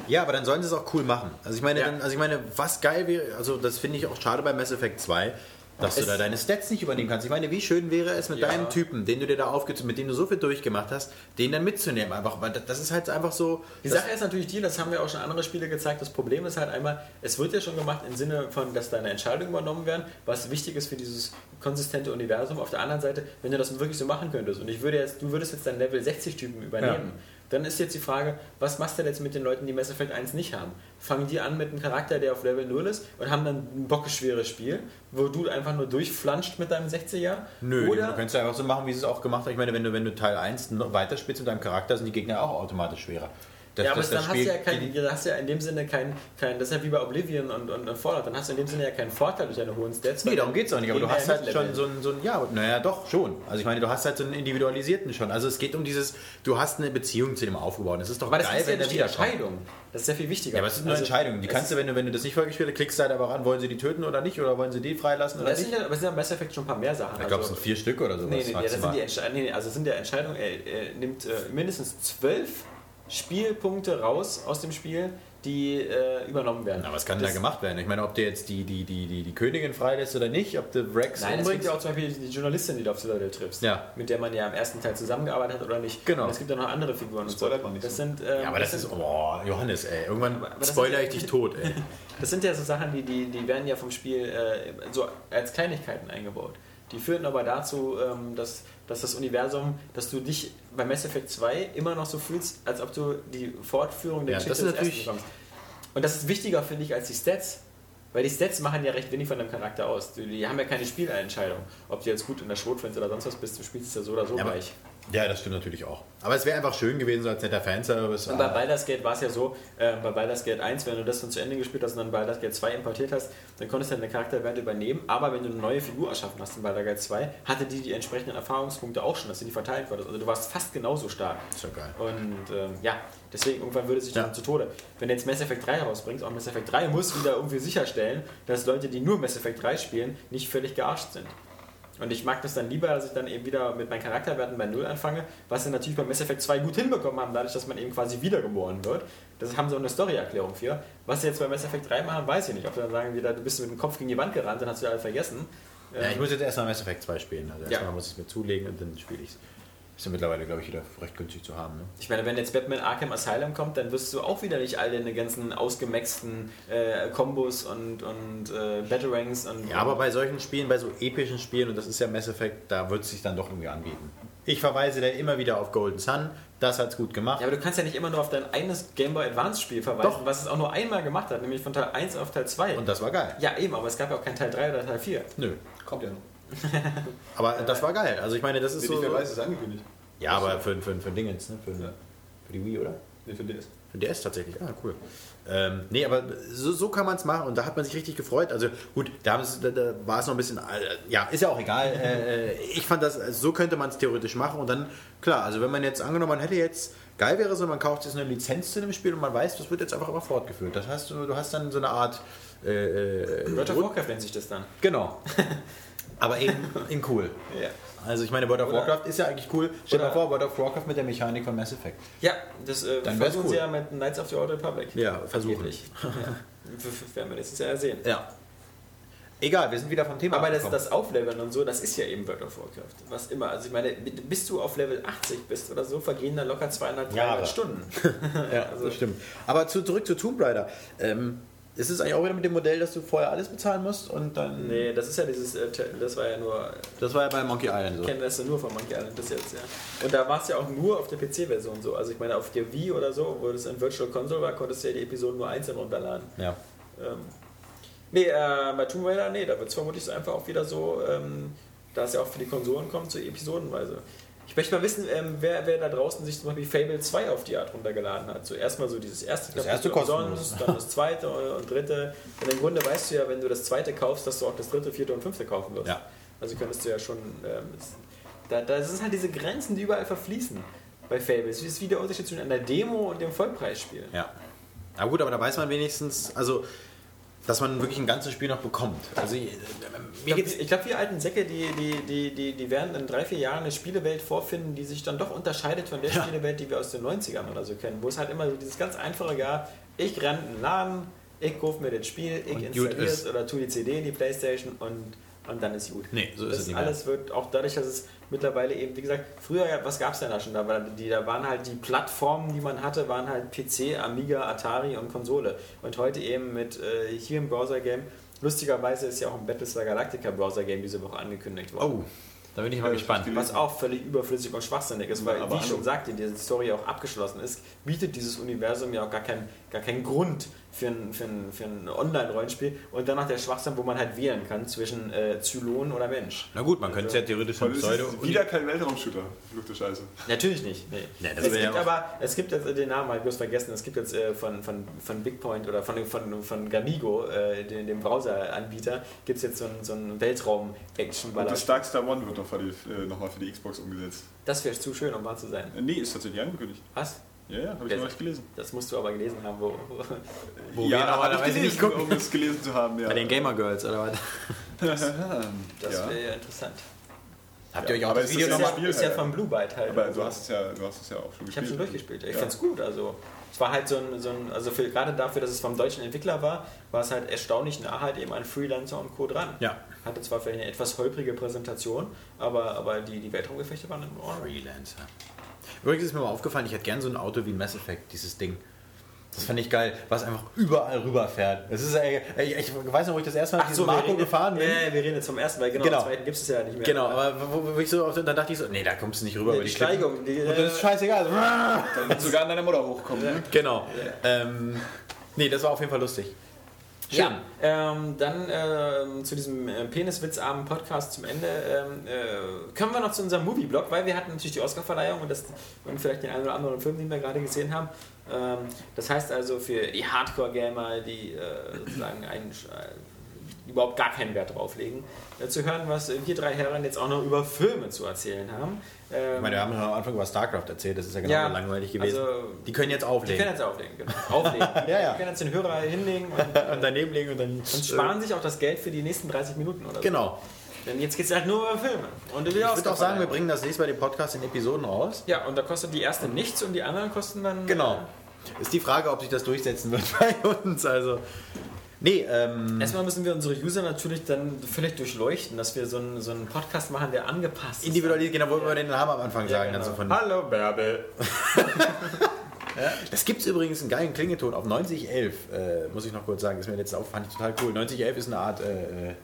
Ja, aber dann sollen sie es auch cool machen. Also ich meine, Ja. dann, also ich meine, was geil wäre, also das finde ich auch schade bei Mass Effect 2. Dass du Es- da deine Stats nicht übernehmen kannst. Ich meine, wie schön wäre es mit Ja. deinem Typen, den du dir da aufgezogen, mit dem du so viel durchgemacht hast, den dann mitzunehmen. Einfach, weil das- ist halt einfach so. Die Sache ist natürlich die, das haben wir auch schon andere Spiele gezeigt, das Problem ist halt einmal, es wird ja schon gemacht im Sinne von, dass deine Entscheidungen übernommen werden, was wichtig ist für dieses konsistente Universum. Auf der anderen Seite, wenn du das wirklich so machen könntest und ich würde jetzt, du würdest jetzt deinen Level 60 Typen übernehmen, dann ist jetzt die Frage, was machst du denn jetzt mit den Leuten, die Mass Effect 1 nicht haben? Fangen die an mit einem Charakter, der auf Level 0 ist und haben dann ein bockeschweres Spiel, wo du einfach nur durchflanscht mit deinem 60er? Nö, Oder du kannst ja einfach so machen, wie sie es auch gemacht haben. Ich meine, wenn du, wenn du Teil 1 noch weiterspielst mit deinem Charakter, sind die Gegner auch automatisch schwerer. Das, ja, aber das- dann das hast du ja, kein, hast ja in dem Sinne kein, kein, das ist ja wie bei Oblivion und, und, und Fallout, dann hast du in dem Sinne ja keinen Vorteil durch deine hohen Stats. Nee, darum geht es auch nicht, aber du hast ja halt schon so einen, so einen, ja, naja, doch, schon. Also ich meine, du hast halt so einen individualisierten schon. Also es geht um dieses, du hast eine Beziehung zu dem aufgebaut. Es ist doch Aber das geil, ist ja wenn der die. Entscheidung. Das ist ja viel wichtiger. Ja, aber es ist nur Also, Entscheidung. Die kannst du, wenn du, wenn du das nicht vorgespielt hast, klickst du halt einfach an, wollen sie die töten oder nicht, oder wollen sie die freilassen oder Das sind nicht. ja, aber es sind ja im Mass Effect schon ein paar mehr Sachen. Ich glaube, es sind vier Stück oder sowas. Nee, nee, nee, das sind die Entscheidungen, nee, nee, also sind der Entscheidung, er, er nimmt äh, mindestens zwölf Spielpunkte raus aus dem Spiel, die äh, übernommen werden. Na, was kann das, da gemacht werden? Ich meine, ob der jetzt die, die, die, die, die Königin freilässt oder nicht, ob du Rex Nein, es gibt ja auch zum Beispiel die Journalistin, die du auf der Level triffst, Ja. mit der man ja im ersten Teil zusammengearbeitet hat oder nicht. Genau. Und es gibt ja noch andere Figuren. und so. Spoilert man nicht Das so. sind, ähm, Ja, aber das ist, sind, oh, Johannes, ey, irgendwann Aber das spoiler ist- ich dich tot, ey. Das sind ja so Sachen, die, die, die werden ja vom Spiel äh, so als Kleinigkeiten eingebaut. Die führen aber dazu, ähm, dass, dass das Universum, dass du dich bei Mass Effect 2 immer noch so fühlst, als ob du die Fortführung der Ja, Geschichte des ersten bekommst. Und das ist wichtiger, finde ich, als die Stats. Weil die Stats machen ja recht wenig von deinem Charakter aus. Die, die haben ja keine Spielentscheidung. Ob du jetzt gut in der Schrotflinte oder sonst was bist, du spielst es ja so oder so Ja, gleich. ja, das stimmt natürlich auch. Aber es wäre einfach schön gewesen, so als netter Fanservice. Und bei Ah, Baldur's Gate war es ja so, äh, bei Baldur's Gate 1, wenn du das dann zu Ende gespielt hast und dann Baldur's Gate 2 importiert hast, dann konntest du deine Charakterwerte übernehmen, aber wenn du eine neue Figur erschaffen hast in Baldur's Gate 2, hatte die die entsprechenden Erfahrungspunkte auch schon, dass du die verteilt wurdest. Also du warst fast genauso stark. ist ja geil. Und ähm, ja, deswegen irgendwann würde sich das Ja. zu Tode. Wenn du jetzt Mass Effect 3 rausbringst, auch Mass Effect 3 muss wieder irgendwie sicherstellen, dass Leute, die nur Mass Effect 3 spielen, nicht völlig gearscht sind. Und ich mag das dann lieber, dass ich dann eben wieder mit meinen Charakterwerten bei Null anfange, was sie natürlich bei Mass Effect 2 gut hinbekommen haben, dadurch, dass man eben quasi wiedergeboren wird. Das haben sie auch eine Story-Erklärung für. Was sie jetzt bei Mass Effect 3 machen, weiß ich nicht. Ob sie dann sagen, wieder, du bist mit dem Kopf gegen die Wand gerannt, dann hast du alles vergessen. Ja, ich muss jetzt erstmal Mass Effect 2 spielen. Also Ja. erstmal muss ich es mir zulegen und dann spiele ich es. Ist ja mittlerweile, glaube ich, wieder recht günstig zu haben. Ne? Ich meine, wenn jetzt Batman Arkham Asylum kommt, dann wirst du auch wieder nicht all deine ganzen ausgemaxten äh, Kombos und, und äh, Batarangs und. Ja, aber bei solchen Spielen, bei so epischen Spielen, und das ist ja Mass Effect, da wird es sich dann doch irgendwie anbieten. Ich verweise da immer wieder auf Golden Sun, das hat's gut gemacht. Ja, aber du kannst ja nicht immer nur auf dein eines Game Boy Advance Spiel verweisen, Doch. was es auch nur einmal gemacht hat, nämlich von Teil 1 auf Teil 2. Und das war geil. ja, eben, aber es gab ja auch kein Teil 3 oder Teil 4. Nö. Kommt ja noch. Aber das war geil. Also ich meine, das ist Nee, so. wer weiß, ist angekündigt. Ja, aber für, für, für Dingens, ne? Für, Ja. für die Wii, oder? Nee, für DS. Für DS tatsächlich. Ah, cool. Ähm, nee, aber so, so kann man es machen und da hat man sich richtig gefreut. Also gut, da, da, da war es noch ein bisschen, äh, ja, ist ja auch egal. äh, äh, ich fand das, so könnte man es theoretisch machen und dann, klar, also wenn man jetzt angenommen, man hätte jetzt, geil wäre so, man kauft jetzt eine Lizenz zu dem Spiel und man weiß, das wird jetzt einfach immer fortgeführt. Das heißt, du, du hast dann so eine Art, äh, äh, World of Warcraft nennt sich das dann. Genau. aber eben in cool. Ja. Also ich meine, World of Oder- Warcraft ist ja eigentlich cool. Stell dir mal vor, World of Warcraft mit der Mechanik von Mass Effect. Ja, das äh, Dann versuchen cool. sie ja mit Knights of the Old Republic. Ja, versuchen. Angeblich. ja. Werden wir nächstes Jahr sehen. Ja. Egal, wir sind wieder vom Thema Aber das, das Aufleveln und so, das ist ja eben World of Warcraft. Was immer. Also ich meine, bis du auf Level 80 bist oder so, vergehen dann locker 200, 300 Jahre. Stunden. Ja, Also- das stimmt. Aber zu, zurück zu Tomb Raider. Ähm, ist es eigentlich auch wieder mit dem Modell, dass du vorher alles bezahlen musst und dann... Nee, das ist ja dieses, äh, das war ja nur, Das war ja bei Monkey Island so. ich kenne das ja nur von Monkey Island bis jetzt, ja. Und da war es ja auch nur auf der PC-Version so. Also ich meine, auf der Wii oder so, wo das in Virtual Console war, konntest du ja die Episoden nur einzeln runterladen. Ja. Ähm, nee, äh, bei Tomb Raider, nee, da wird es vermutlich so einfach auch wieder so, ähm, da es ja auch für die Konsolen kommt, so episodenweise. Ich möchte mal wissen, ähm, wer, wer da draußen sich zum Beispiel Fable 2 auf die Art runtergeladen hat. Zuerst mal so dieses erste Das erste Kapitel kostenlos. umsonst, dann das zweite und dritte. Und im Grunde weißt du ja, wenn du das zweite kaufst, dass du auch das dritte, vierte und fünfte kaufen wirst. Ja. Also könntest du ja schon. Ähm, da, da sind halt diese Grenzen, die überall verfließen bei Fable. Es ist wie der Unterschied zwischen einer Demo und dem Vollpreisspiel. Ja. Na gut, aber da weiß man wenigstens, also, dass man wirklich ein ganzes Spiel noch bekommt. Also, Ich glaube, glaub, wir alten Säcke, die, die, die, die, die werden in drei, vier Jahren eine Spielewelt vorfinden, die sich dann doch unterscheidet von der. Spielewelt, die wir aus den 90ern oder so kennen. Wo es halt immer so dieses ganz einfache gab, ich renne in den Laden, ich kaufe mir das Spiel, ich installiere es oder tue die CD in die Playstation und und dann ist gut. Nee, so ist es nicht mehr. alles wird auch dadurch, dass es mittlerweile eben, wie gesagt, früher, was gab es denn da schon? Da, war, die, da waren halt die Plattformen, die man hatte, waren halt PC, Amiga, Atari und Konsole. Und heute eben mit äh, hier im Browser-Game. Lustigerweise ist ja auch ein Battlestar Galactica Browser-Game diese Woche angekündigt worden. Oh, da bin ich mal Ja, gespannt. ich Was auch völlig überflüssig und schwachsinnig ist, weil, aber wie ich schon sagte, die Story auch abgeschlossen ist, bietet dieses Universum ja auch gar keinen gar keinen Grund für ein, für ein, für ein Online-Rollenspiel und dann noch der Schwachsinn, wo man halt wählen kann zwischen äh, Zylon oder Mensch. Na gut, man könnte es ja theoretisch ein es Pseudo. ist wieder kein Weltraumshooter. Verfluchte Scheiße. Natürlich nicht. Nee. Ja, das es gibt ja aber, es gibt jetzt den Namen, habe ich bloß vergessen, es gibt jetzt äh, von, von, von Bigpoint oder von, von, von Gamigo, äh, dem, dem Browser-Anbieter, gibt es jetzt so einen, so einen Und Weltraum-Action-Baller. das Darkstar One wird noch für die, äh, nochmal für die Xbox umgesetzt. Das wäre zu schön, um wahr zu sein. Äh, nee, ist tatsächlich angekündigt. Was? Ja, ja, habe ich Wer- neulich gelesen. Das musst du aber gelesen haben, wo. Wo ja, wir normalerweise ich nicht gucken. um es gelesen zu haben, ja. Bei den Gamer Girls oder was? Das ja. wäre ja interessant. Habt ihr euch auch aber das Video das Ist ja nochmal? ja, ist ja halt. von Blue Byte halt. Aber Also, du hast es ja, du hast es ja auch schon ich habe schon durchgespielt. Ich Ja. find's gut. Also, es war halt so ein, so ein also für, gerade dafür, dass es vom deutschen Entwickler war, war es halt erstaunlich nah halt eben an Freelancer und Co. dran. Ja. Hatte zwar vielleicht eine etwas holprige Präsentation, aber, aber die, die Weltraumgefechte waren in Ordnung. Freelancer. Übrigens ist mir mal aufgefallen, ich hätte gern so ein Auto wie ein Mass Effect, dieses Ding. Das fand ich geil, was einfach überall rüberfährt. Das ist, äh, ich, ich weiß noch, wo ich das erste Mal diesen wir Marco reden- gefahren bin. Ja, wir reden jetzt vom ersten, weil genau, Genau. zweiten gibt es ja nicht mehr. Genau, aber wo, wo ich so auf, dann dachte ich so, nee, da kommst du nicht rüber. Ja, über die. Steigung, die, Und das ist scheißegal. Dann wird sogar an deiner Mutter hochkommen. Ne? Genau. Ähm, nee, das war auf jeden Fall lustig. Schön. Ja, ähm, dann ähm, zu diesem äh, peniswitzarmen Podcast zum Ende ähm, äh, kommen wir noch zu unserem Movie-Blog, weil wir hatten natürlich die Oscar-Verleihung und, das, und vielleicht den einen oder anderen Film, den wir gerade gesehen haben. Ähm, das heißt also für die Hardcore-Gamer, die äh, sozusagen einen, äh, überhaupt gar keinen Wert drauf legen, äh, zu hören, was wir drei Herren jetzt auch noch über Filme zu erzählen haben. Ähm, Ich meine, wir haben ja am Anfang über StarCraft erzählt, das ist ja genau Ja, langweilig gewesen. also- die können jetzt die auflegen. können jetzt auflegen, genau. Auflegen. Ja, ja. Die können jetzt den Hörer hinlegen und, äh, und daneben legen und dann. und sparen sich auch das Geld für die nächsten 30 Minuten oder so. Genau. Denn jetzt geht es halt nur über Filme. Und die Ich würde auch sagen, wir bringen das nächste Mal den Podcast in Episoden raus. Ja, und da kostet die erste nichts und die anderen kosten dann. Genau. Ist die Frage, ob sich das durchsetzen wird bei uns. Also. Nee, ähm. Äh, erstmal müssen wir unsere User natürlich dann völlig durchleuchten, dass wir so einen, so einen Podcast machen, der angepasst ist. Individualisiert, genau, wollten wir den Namen am Anfang Ja, sagen. genau. dann so von, Hallo Bärbel. Das gibt es übrigens einen geilen Klingelton auf 9011, äh, muss ich noch kurz sagen. Ist mir jetzt auf, fand ich total cool. 9011 ist eine Art äh, äh,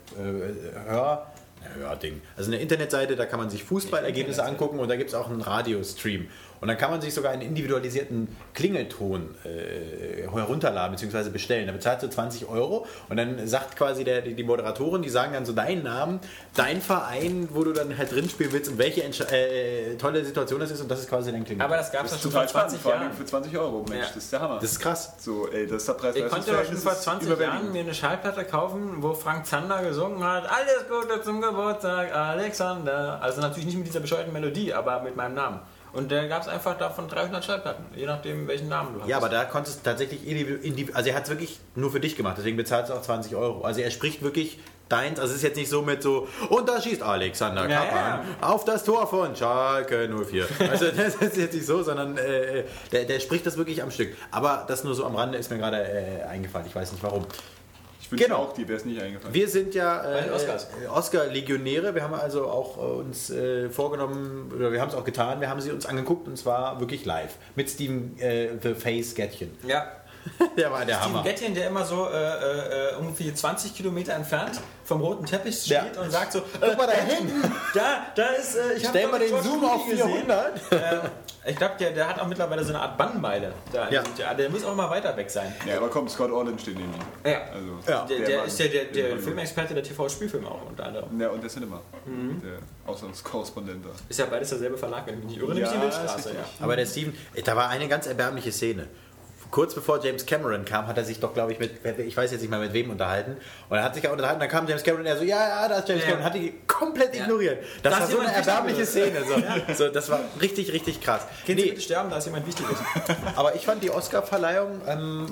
Hör. Ja, Hörding. Also eine Internetseite, da kann man sich Fußballergebnisse angucken und da gibt es auch einen Radiostream. Und dann kann man sich sogar einen individualisierten Klingelton äh, herunterladen bzw. bestellen. Da bezahlst du 20 Euro und dann sagt quasi der, die, die Moderatorin, die sagen dann so deinen Namen, dein Verein, wo du dann halt drin spielen willst und welche Entsch- äh, tolle Situation das ist und das ist quasi dein Klingelton. Aber das gab es Das ja ist schon vor total spannend, 20 vor allem Jahren. für 20 Euro. Mensch, Ja. das ist der Hammer. das ist krass. so, ey, das ist der Preis. Ich konnte doch schon vor 20 Jahren mir eine Schallplatte kaufen, wo Frank Zander gesungen hat, alles Gute zum Geburtstag, Alexander. Also natürlich nicht mit dieser bescheuerten Melodie, aber mit meinem Namen. Und da gab es einfach davon 300 Schallplatten, je nachdem welchen Namen du hast. Ja, aber da konntest du tatsächlich individu- individu- also er hat es wirklich nur für dich gemacht, deswegen bezahlst du auch 20 Euro. Also er spricht wirklich deins, also es ist jetzt nicht so mit so, und da schießt Alexander Ja, Kappan auf das Tor von Schalke 04. Also das ist jetzt nicht so, sondern äh, der, der spricht das wirklich am Stück. Aber das nur so am Rande ist mir gerade äh, eingefallen, ich weiß nicht warum. Ich wünsche Genau. auch die, wäre es nicht eingefallen. Wir sind ja äh, äh, Oscar-Legionäre. Wir haben also auch äh, uns äh, vorgenommen, oder wir haben es auch getan, wir haben sie uns angeguckt und zwar wirklich live. Mit Steven äh, The Face Gättchen. Ja. Der war der Steven Hammer. Gettchen, der immer so äh, äh, irgendwie 20 Kilometer entfernt vom roten Teppich steht Ja. und sagt so, Guck mal da äh, hinten. da, da ist, äh, ich Stell mal den George Zoom Clooney auf gesehen. 400. Äh, ich glaube, der, der hat auch mittlerweile so eine Art Bannmeile. Da, Ja. der, der muss auch mal weiter weg sein. Ja, aber komm, Scott Orland steht neben ihm. Ja. Also, Ja. Der, der Mann, ist der, der, der. Filmexperte der TV-Spielfilme auch unter anderem. Ja, und der Cinema. Mhm. Der Auslandskorrespondent da. Ist ja beides derselbe Verlag, wenn ich mich nicht irre, nämlich Ja, die Milchstraße. Ja. Aber der Steven, äh, da war eine ganz erbärmliche Szene. Kurz bevor James Cameron kam, hat er sich doch, glaube ich, mit, ich weiß jetzt nicht mal mit wem unterhalten. Und er hat sich ja unterhalten, dann kam James Cameron und er so, ja, ja, da ist James Ja. Cameron, hat die komplett Ja. ignoriert. Das, Da war so eine erbärmliche. Szene. So. So, das war richtig, richtig krass. Sie Nee, bitte sterben, da ist jemand Wichtiges. aber ich fand die Oscar-Verleihung, ähm,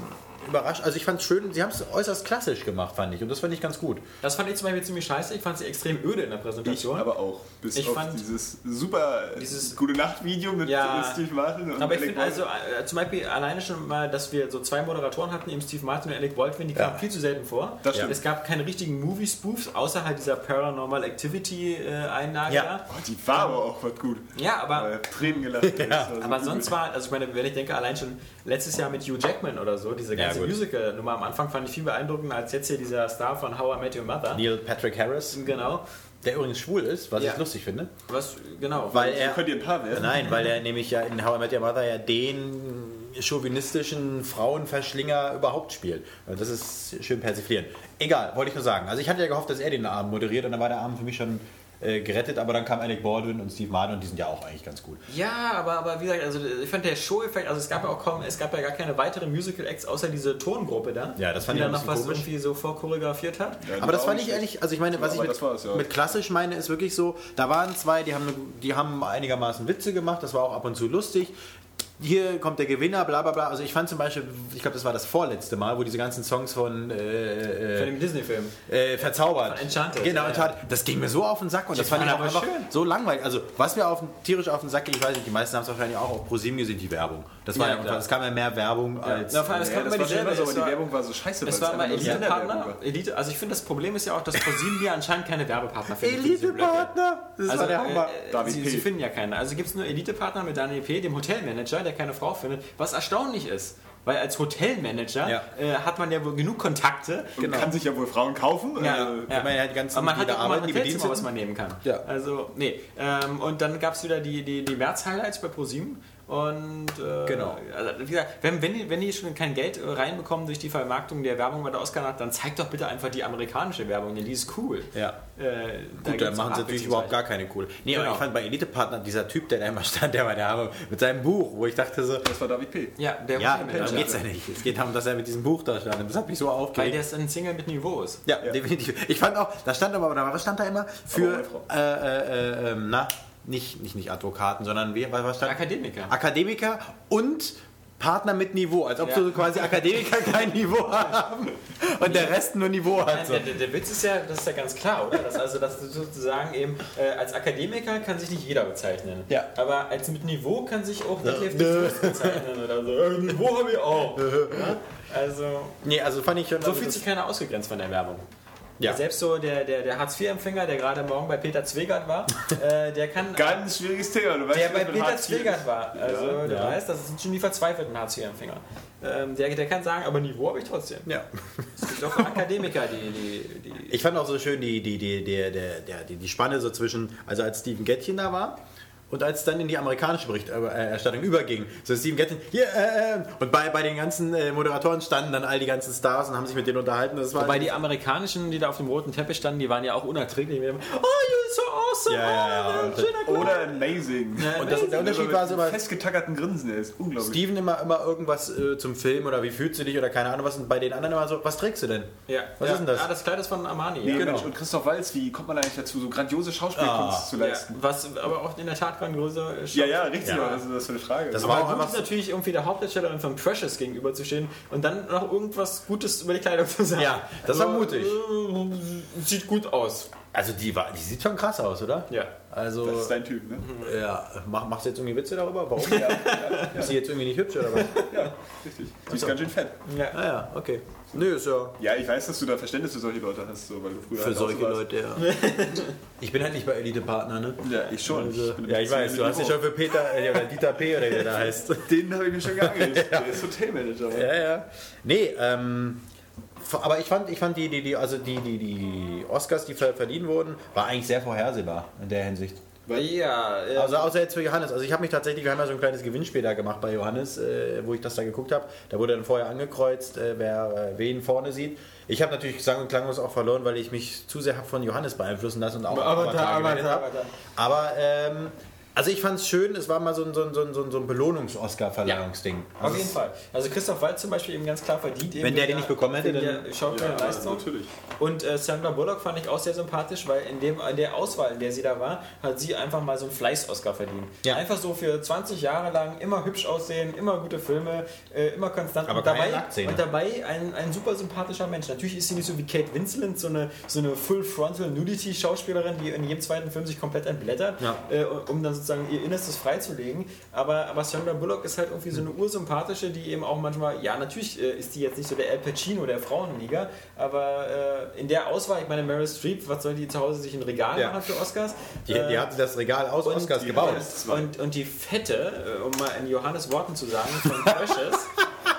überrascht. Also ich fand es schön, sie haben es äußerst klassisch gemacht, fand ich. Und das fand ich ganz gut. Das fand ich zum Beispiel ziemlich scheiße. Ich fand sie extrem öde in der Ich Präsentation. aber auch. Bis Ich auf fand- dieses super Dieses- gute Nacht-Video mit Ja. äh, Steve Martin und Aber ich finde also äh, zum Beispiel alleine schon mal, dass wir so zwei Moderatoren hatten, eben Steve Martin und Alec Baldwin, die Ja. kamen viel zu selten vor. Das stimmt. Es gab keine richtigen Movie-Spoofs, außer halt dieser Paranormal Activity-Einlage Ja. da. Oh, die war aber auch was gut. Ja, aber Äh, Tränen gelacht. ja. Aber sonst war, also ich meine, wenn ich denke, allein schon letztes Jahr mit Hugh Jackman oder so, diese ganze gut. Musical-Nummer am Anfang fand ich viel beeindruckender als jetzt hier dieser Star von How I Met Your Mother. Neil Patrick Harris, Genau. der übrigens schwul ist, was Ja. ich lustig finde. Was, genau. Weil er, könnt ihr ein Paar werden. nein, weil er nämlich ja in How I Met Your Mother ja den chauvinistischen Frauenverschlinger überhaupt spielt. Das ist schön persiflieren. Egal, wollte ich nur sagen. Also ich hatte ja gehofft, dass er den Abend moderiert und dann war der Abend für mich schon äh, gerettet, aber dann kam Alec Baldwin und Steve Martin und die sind ja auch eigentlich ganz gut. Ja, aber, aber wie gesagt, also ich fand der Show-Effekt, also es gab ja auch kaum, es gab ja gar keine weiteren Musical-Acts außer diese Tongruppe da, Ja, das fand die ich dann noch was komisch. irgendwie so vorchoreografiert hat. Ja, Aber das war fand ich nicht ehrlich, also ich meine, was Aber ich mit, war's, ja. mit klassisch meine, ist wirklich so, da waren zwei, die haben, die haben einigermaßen Witze gemacht, das war auch ab und zu lustig. Hier kommt der Gewinner, bla bla bla. Also ich fand zum Beispiel, ich glaube, das war das vorletzte Mal, wo diese ganzen Songs von äh, Von äh, dem Disney-Film. äh, Verzaubert. Von Enchanted, Genau, ja, das ging mir so auf den Sack und das Die fand ich auch aber einfach schön. so langweilig. Also was mir auf tierisch auf den Sack ging, ich weiß nicht, die meisten haben es wahrscheinlich auch auf ProSieben gesehen, die Werbung. Das war Ja, ja, es kam ja mehr Werbung als... Na, vor allem, es Ja, kam das immer dieselbe, immer so, aber die Werbung war so scheiße. Es war Senderwerbung Elite-Partner. Elite, also ich finde, das Problem ist ja auch, dass ProSieben hier anscheinend keine Werbepartner findet. Blöcke. Elite-Partner! Das Also, war der Hammer. äh, äh, David sie, sie finden ja keine. Also gibt es nur Elite-Partner mit Daniel P., dem Hotelmanager, der keine Frau findet, was erstaunlich ist. Weil als Hotelmanager Ja. äh, hat man ja wohl genug Kontakte. Und kann sich ja wohl Frauen kaufen. Ja, Äh, ja. man ja die ganzen, Aber man hat auch immer ein Hotelzimmer, was man nehmen kann. Ja. Also, nee. Ähm, und dann gab es wieder die, die, die März-Highlights bei ProSieben. Und äh, Genau. also, wie gesagt, wenn, wenn, die, wenn die schon kein Geld äh, reinbekommen durch die Vermarktung der Werbung bei der Oscar-Nacht, dann zeigt doch bitte einfach die amerikanische Werbung, denn die ist cool. Ja. Äh, da Gut, dann gibt's machen sie natürlich überhaupt gar keine cool. Nee, aber Genau. ich fand bei Elite-Partner, dieser Typ, der da immer stand, der war der Hammer, mit seinem Buch, wo ich dachte so, Das war David P. Ja, der ja, Hotelmanager. darum geht's ja nicht. Es geht darum, dass er mit diesem Buch da stand. Das hat mich so Weil aufgeregt. der ist ein Single mit Niveau ist. Ja, definitiv. Ich fand auch, da stand aber, was stand da immer? Für, Frau. äh, äh, äh, ähm, na, nicht, nicht, nicht Advokaten, sondern wie, was was stand? Akademiker. Akademiker und Partner mit Niveau. Als ob Ja. so quasi Akademiker kein Niveau haben und der Rest nur Niveau hat. So. der, der, der Witz ist ja, das ist ja ganz klar, oder? Dass, also, dass du sozusagen eben äh, als Akademiker kann sich nicht jeder bezeichnen. Ja. Aber als mit Niveau kann sich auch nicht Ja. Lefty Fuß bezeichnen oder so. Äh, Niveau habe ich auch. ja? Also, Nee, also fand ich schon. so also fühlt sich keiner ausgegrenzt von der Werbung. Ja. Selbst so der, der, der Hartz-IV-Empfänger, der gerade morgen bei Peter Zwegert war, äh, der kann. Ganz schwieriges Thema. Du weißt, der bei Peter Zwegert war. Also, Ja. du Ja. weißt, das sind schon die verzweifelten Hartz-IV-Empfänger. Ähm, der, der kann sagen, aber Niveau habe ich trotzdem. Ja. Es gibt auch Akademiker, die. die, die Ich fand auch so schön die, die, die, die, der, der, die, die Spanne so zwischen, also als Steven Gettchen da war und als es dann in die amerikanische Berichterstattung überging. So Steven Gettchen, hier, äh, äh, und bei, bei den ganzen äh, Moderatoren standen dann all die ganzen Stars und haben sich mit denen unterhalten. Das war Wobei die amerikanischen, die da auf dem roten Teppich standen, die waren ja auch unerträglich. Haben, Oh, you're so awesome! Ja, ja, ja. Oh, Und- schöner Kleid." Oder amazing. und das, der Unterschied war so immer, festgetackerten Grinsen, der ist unglaublich. Steven immer, immer irgendwas äh, zum Film oder wie fühlst du dich oder keine Ahnung was und bei den anderen immer so, was trägst du denn? Ja. Was ja. ist denn das? Ah, das Kleid ist von Armani. Nee, ja. genau. Mensch, und Christoph Walz, wie kommt man eigentlich dazu, so grandiose Schauspielkunst Ah. zu Ja, leisten? was aber auch in der Tat grandiose Ja, ja, richtig, Ja. was ist das für eine Frage? Das Aber war auch gut ist natürlich irgendwie der Hauptdarstellerin von Precious gegenüberzustehen und dann noch irgendwas Gutes über die Kleidung zu sagen. Ja, das war mutig. äh, Sieht gut aus. Also die, war, die sieht schon krass aus, oder? Ja. Also, das ist dein Typ, ne? ja, mach, machst du jetzt irgendwie Witze darüber? Warum? Ist sie jetzt irgendwie nicht hübsch oder was? Ja, richtig. Sie ist ganz schön fett. ja. Ah ja, okay. Nö, ist ja Ja, ich weiß, dass du da Verständnis für solche Leute hast, so, weil du früher für halt auch solche so. Leute, ja. Ich bin halt nicht bei Elite-Partner, ne? Ja, ich schon. Also, bin ja, ich weiß, du hast dich schon für Peter äh, oder Dieter P. oder wie der da heißt. Den habe ich mir schon geangelt. Der ist Hotelmanager. Mann. Ja, ja. Nee, ähm, aber ich fand, ich fand die, die, die, also die, die, die Oscars, die ver- verliehen wurden, war eigentlich sehr vorhersehbar in der Hinsicht. Ja, äh, Also außer jetzt für Johannes. Also ich habe mich tatsächlich, wir haben ja so ein kleines Gewinnspiel da gemacht bei Johannes, äh, wo ich das da geguckt habe. Da wurde dann vorher angekreuzt, äh, wer äh, wen vorne sieht. Ich habe natürlich sang- und klanglos auch verloren, weil ich mich zu sehr hab von Johannes beeinflussen lassen und auch Avatar aber da. Aber ähm, Also ich fand es schön, es war mal so ein, so ein, so ein, so ein- so Belohnungs-Oscar-Verleihungsding. Also Auf jeden Fall. Also Christoph Waltz zum Beispiel eben ganz klar verdient. eben Wenn der den nicht bekommen hätte, dann- der Schauspielerleistung. natürlich. Und äh, Sandra Bullock fand ich auch sehr sympathisch, weil in, dem, in der Auswahl, in der sie da war, hat sie einfach mal so einen Fleiß-Oscar verdient. Ja. Einfach so für 20 Jahre lang immer hübsch aussehen, immer gute Filme, äh, immer konstant. Aber und dabei, und dabei ein, ein super sympathischer Mensch. Natürlich ist sie nicht so wie Kate Winslet, so eine, so eine Full-Frontal-Nudity-Schauspielerin, die in jedem zweiten Film sich komplett entblättert, Ja. äh, um dann sozusagen ihr Innerstes freizulegen. Aber, aber Sandra Bullock ist halt irgendwie so eine ursympathische, die eben auch manchmal, ja, natürlich äh, ist die jetzt nicht so der Al Pacino der Frauenliga, aber äh, in der Auswahl, ich meine, Meryl Streep, was soll die zu Hause sich ein Regal Ja. machen für Oscars? die, Äh, die hatte das Regal aus und Oscars gebaut. und, und die Fette, äh, um mal in Johannes Worten zu sagen, von Precious,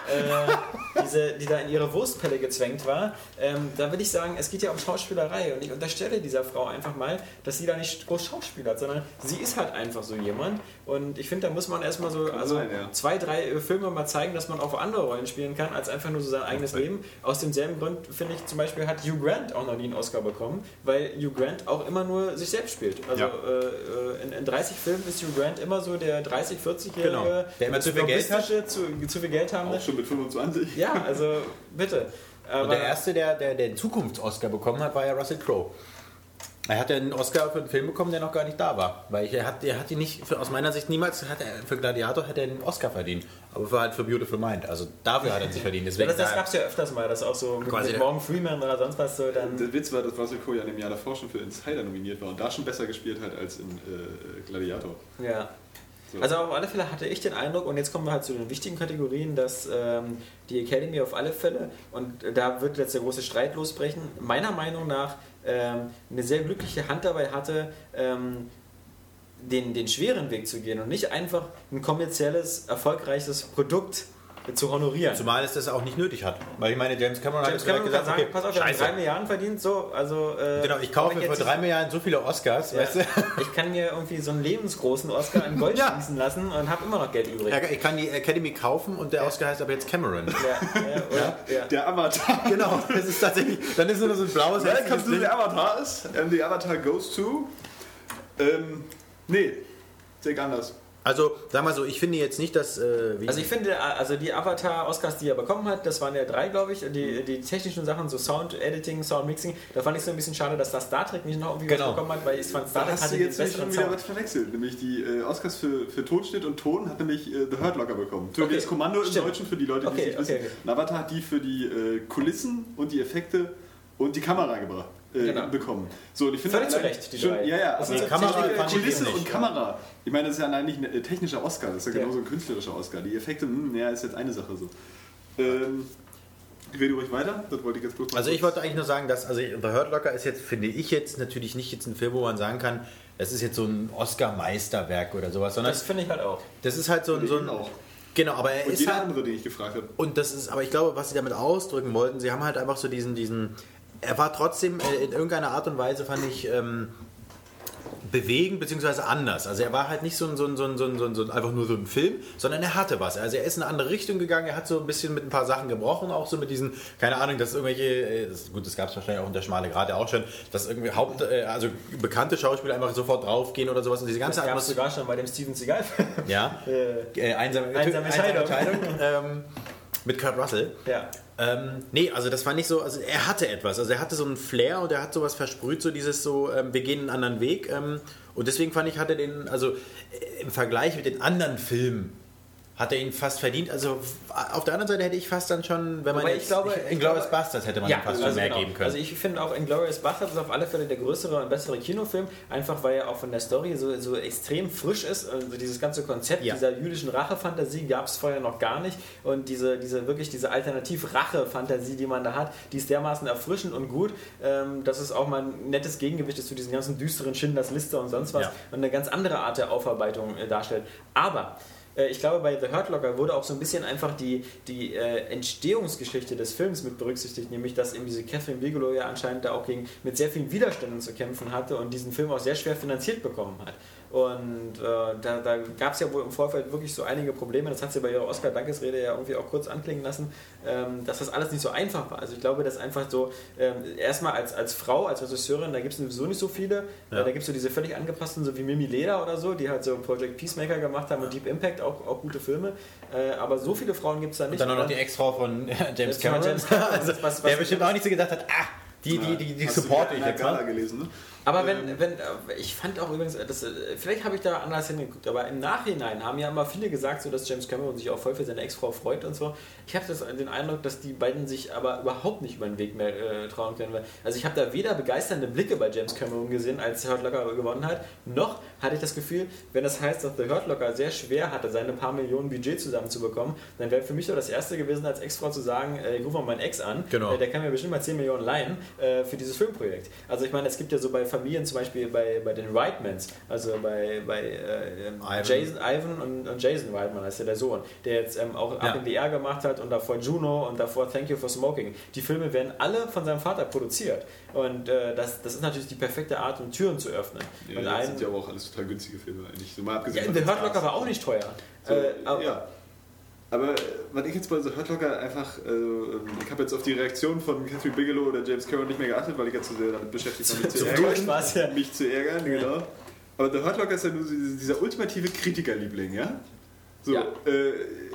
äh, diese, die da in ihre Wurstpelle gezwängt war, ähm, da will ich sagen, es geht ja um Schauspielerei und ich unterstelle dieser Frau einfach mal, dass sie da nicht groß schauspielert, sondern sie ist halt einfach so jemand und ich finde, da muss man erstmal so also sein, ja. zwei, drei äh, Filme mal zeigen, dass man auch andere Rollen spielen kann, als einfach nur so sein eigenes Leben. Aus demselben Grund, finde ich, zum Beispiel hat Hugh Grant auch noch nie einen Oscar bekommen, weil Hugh Grant auch immer nur sich selbst spielt. Also Ja. äh, in, in 30 Filmen ist Hugh Grant immer so der 30, 40-jährige, Genau. Der immer zu viel Geld hat. zu, zu viel Geld haben. Auch schon mit 25. Ja, also bitte. Aber Und der erste, der, der, der den Zukunfts-Oscar bekommen hat, war ja Russell Crowe. Er hat ja einen Oscar für einen Film bekommen, der noch gar nicht da war. Weil ich, er hat, er hat ihn nicht, für, aus meiner Sicht niemals, hat er, für Gladiator hat er einen Oscar verdient. Aber für halt für Beautiful Mind. Also dafür hat er sich verdient. ja, Deswegen das, das da- gab es ja öfters mal, dass auch so Quasi mit Morgan Freeman oder sonst was so dann. Der Witz war, dass Russell Crowe ja dem Jahr davor schon für Insider nominiert war und da schon besser gespielt hat als in äh, Gladiator. Ja. So. Also auf alle Fälle hatte ich den Eindruck, und jetzt kommen wir halt zu den wichtigen Kategorien, dass ähm, die Academy auf alle Fälle, und da wird jetzt der große Streit losbrechen, meiner Meinung nach ähm, eine sehr glückliche Hand dabei hatte, ähm, den, den schweren Weg zu gehen und nicht einfach ein kommerzielles, erfolgreiches Produkt zu honorieren. Zumal es das auch nicht nötig hat. Weil ich meine, James Cameron James hat jetzt Cameron gesagt, sagen, okay, pass auf, wir haben scheiße. drei Milliarden verdient, so, also... Äh, Genau, ich kaufe wenn für jetzt- drei Milliarden so viele Oscars, Ja, weißt du? ich kann mir irgendwie so einen lebensgroßen Oscar in Gold Ja. schießen lassen und habe immer noch Geld übrig. Ja, Ich kann die Academy kaufen und der Oscar heißt aber jetzt Cameron. Ja, ja, oder, ja. Der Avatar. Genau, das ist tatsächlich, dann ist nur so ein blaues hässliches to the Bild. Avatar ist. And the Avatar goes to. Ähm, nee, sehe anders. Also, sag mal so, ich finde jetzt nicht, dass... Äh, wie Also ich finde, also die Avatar-Oscars, die er bekommen hat, das waren ja drei, glaube ich, die, die technischen Sachen, so Sound-Editing, Sound-Mixing, da fand ich so ein bisschen schade, dass das Star Trek nicht noch irgendwie Genau. was bekommen hat, weil ich fand Star Da Trek hatte den jetzt nämlich besseren schon wieder Sound. was verwechselt. Nämlich die äh, Oscars für, für Tonschnitt und Ton hat nämlich äh, The Hurt Locker bekommen. Tödliches Okay, Kommando im stimmt. Deutschen für die Leute, die Okay, es nicht wissen. okay, okay. Und Avatar hat die für die äh, Kulissen und die Effekte und die Kamera gebracht. Äh, Genau. bekommen. So, und ich finde Völlig zu allein Recht, die schon, drei. Ja, ja, Das aber ist die Kamera Kulisse nicht, und. Kamera. Ich meine, das ist ja eigentlich ein äh, technischer Oscar, das ist ja Ja. genauso ein künstlerischer Oscar. Die Effekte, hm, ja, ist jetzt eine Sache so. Ähm, rede ruhig weiter, das wollte ich jetzt bloß mal Also ich kurz- wollte eigentlich nur sagen, dass also The Hurt Locker ist jetzt, finde ich jetzt natürlich nicht jetzt ein Film, wo man sagen kann, das ist jetzt so ein Oscar-Meisterwerk oder sowas, sondern Das finde ich halt auch. das ist halt so ein, so ein auch. genau, aber er Und ist jeder halt andere, den ich gefragt habe. und das ist, aber ich glaube, was sie damit ausdrücken wollten, sie haben halt einfach so diesen, diesen, er war trotzdem äh, in irgendeiner Art und Weise, fand ich, ähm, bewegend beziehungsweise anders. Also er war halt nicht so ein, so, ein, so, ein, so, ein, so, ein, so ein, einfach nur so ein Film, sondern er hatte was. Also er ist in eine andere Richtung gegangen, er hat so ein bisschen mit ein paar Sachen gebrochen, auch so mit diesen, keine Ahnung, dass irgendwelche, äh, das, gut, das gab es wahrscheinlich auch in der Schmale Gerade auch schon, dass irgendwie Haupt, äh, also bekannte Schauspieler einfach sofort draufgehen oder sowas und diese ganze Das gab es sogar schon bei dem Steven Seagal-Film. Ja, Äh, äh, einsame, Einsame Entscheidung. ähm, mit Kurt Russell. ja. Ähm, nee, also das fand ich so, also er hatte etwas, also er hatte so einen Flair und er hat sowas versprüht, so dieses so, ähm, wir gehen einen anderen Weg ähm, und deswegen fand ich, hat er den, also äh, im Vergleich mit den anderen Filmen, hat er ihn fast verdient, also auf der anderen Seite hätte ich fast dann schon, wenn man Wobei jetzt, ich glaube- in ich Glorious glaube- Bastards hätte man ihm fast schon mehr genau. geben können. Also ich finde auch Inglourious Basterds ist auf alle Fälle der größere und bessere Kinofilm, einfach weil er auch von der Story so, so extrem frisch ist. Also dieses ganze Konzept Ja. dieser jüdischen Rache-Fantasie gab es vorher noch gar nicht und diese, diese wirklich diese Alternativ-Rache-Fantasie, die man da hat, die ist dermaßen erfrischend und gut, ähm, dass es auch mal ein nettes Gegengewicht ist zu diesen ganzen düsteren Schindlers Liste und sonst was Ja. und eine ganz andere Art der Aufarbeitung äh, darstellt. Aber äh, ich glaube, bei The Hurt Locker wurde auch so ein bisschen einfach die, die äh, Entstehungsgeschichte des Films mit berücksichtigt, nämlich dass eben diese Catherine Bigelow ja anscheinend da auch gegen, mit sehr vielen Widerständen zu kämpfen hatte und diesen Film auch sehr schwer finanziert bekommen hat. Und äh, da, da gab es ja wohl im Vorfeld wirklich so einige Probleme, das hat sie bei ihrer Oscar-Dankesrede ja irgendwie auch kurz anklingen lassen, ähm, dass das alles nicht so einfach war. Also ich glaube, dass einfach so, ähm, erstmal als, als Frau, als Regisseurin, da gibt es sowieso nicht so viele. Ja. Äh, da gibt es so diese völlig angepassten, so wie Mimi Leder oder so, die halt so Project Peacemaker gemacht haben und Deep Impact, auch, auch gute Filme. Äh, aber so viele Frauen gibt es da nicht. Und dann auch noch die Ex-Frau von James Jetzt Cameron. James Cameron, also, was- was- der bestimmt auch nicht so gedacht hat, ah, die, die, die, die Hast du supporte ich jetzt Gala mal. gelesen, ne? Aber Ähm, wenn, wenn, äh, ich fand auch übrigens, das, äh, vielleicht habe ich da anders hingeguckt, aber im Nachhinein haben ja immer viele gesagt, so, dass James Cameron sich auch voll für seine Ex-Frau freut und so. Ich habe den Eindruck, dass die beiden sich aber überhaupt nicht über den Weg mehr äh, trauen können. Weil- Also ich habe da weder begeisternde Blicke bei James Cameron gesehen, als Hurt Locker gewonnen hat, noch hatte ich das Gefühl, wenn das heißt, dass The Hurt Locker sehr schwer hatte, seine paar Millionen Budget zusammenzubekommen, dann wäre für mich doch das Erste gewesen, als Ex-Frau zu sagen, äh, ich rufe mal meinen Ex an, Genau. äh, der kann mir bestimmt mal 10 Millionen leihen äh, für dieses Filmprojekt. Also ich meine, es gibt ja so bei Familien, zum Beispiel bei, bei den Reitmans, also bei, bei äh, ähm, Ivan. Jason, Ivan und, und Jason Reitman, heißt ja der Sohn, der jetzt ähm, auch Ja. Up in the Air gemacht hat und davor Juno und davor Thank You for Smoking. Die Filme werden alle von seinem Vater produziert. Und äh, das, das ist natürlich die perfekte Art, um Türen zu öffnen. Ja, das sind ja aber auch alles total günstige Filme eigentlich. So mal ja, abgesehen The von den Hurt. Locker war auch nicht teuer. So, äh, aber, ja. Aber äh, was ich jetzt bei The Hurt Locker einfach, äh, ähm, ich habe jetzt auf die Reaktion von Catherine Bigelow oder James Cameron nicht mehr geachtet, weil ich jetzt zu sehr damit beschäftigt war, mich zu So ärgern. war's ja. Mich zu ärgern, genau. Aber The Hurt Locker ist ja nur so dieser, ultimative Kritikerliebling, ja? So, Ja. Äh,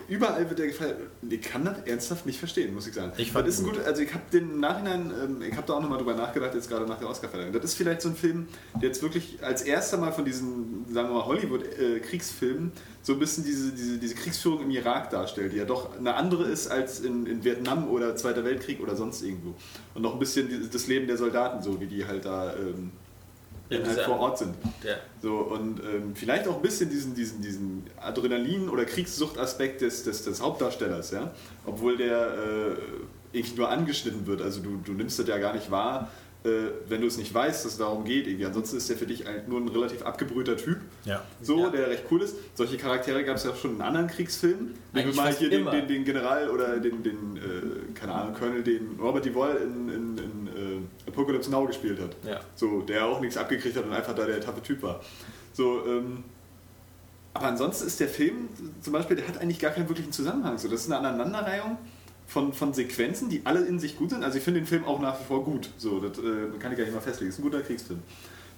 überall wird der gefallen. Ich kann das ernsthaft nicht verstehen, muss ich sagen. Ich fand das ist ihn gut, also ich habe den Nachhinein, ähm, ich habe da auch nochmal drüber nachgedacht, jetzt gerade nach der Oscarverleihung. Das ist vielleicht so ein Film, der jetzt wirklich als erster Mal von diesen, sagen wir mal, Hollywood-Kriegsfilmen so ein bisschen diese, diese, diese Kriegsführung im Irak darstellt, die ja doch eine andere ist als in, in Vietnam oder Zweiter Weltkrieg oder sonst irgendwo. Und noch ein bisschen das Leben der Soldaten, so wie die halt da ähm, Ja, halt vor Ort sind. ja. So, und ähm, vielleicht auch ein bisschen diesen, diesen, diesen Adrenalin- oder Kriegssuchtaspekt des, des, des Hauptdarstellers, ja. Obwohl der äh, irgendwie nur angeschnitten wird. Also du, du nimmst das ja gar nicht wahr, wenn du es nicht weißt, dass es darum geht. Irgendwie. Ansonsten ist der für dich nur ein relativ abgebrühter Typ. Ja. So, Ja. der recht cool ist. Solche Charaktere gab es ja auch schon in anderen Kriegsfilmen. Nehmen wir mal hier den, den, den General oder den, den äh, keine Ahnung, Colonel, den Robert Duvall in, in, in äh, Apocalypse Now gespielt hat. Ja. So, der auch nichts abgekriegt hat und einfach da der taffe Typ war. So, ähm, aber ansonsten ist der Film zum Beispiel, der hat eigentlich gar keinen wirklichen Zusammenhang. So, das ist eine Aneinanderreihung von, von Sequenzen, die alle in sich gut sind. Also ich finde den Film auch nach wie vor gut. So, das äh, kann ich gar nicht mal festlegen. ist ein guter Kriegsfilm.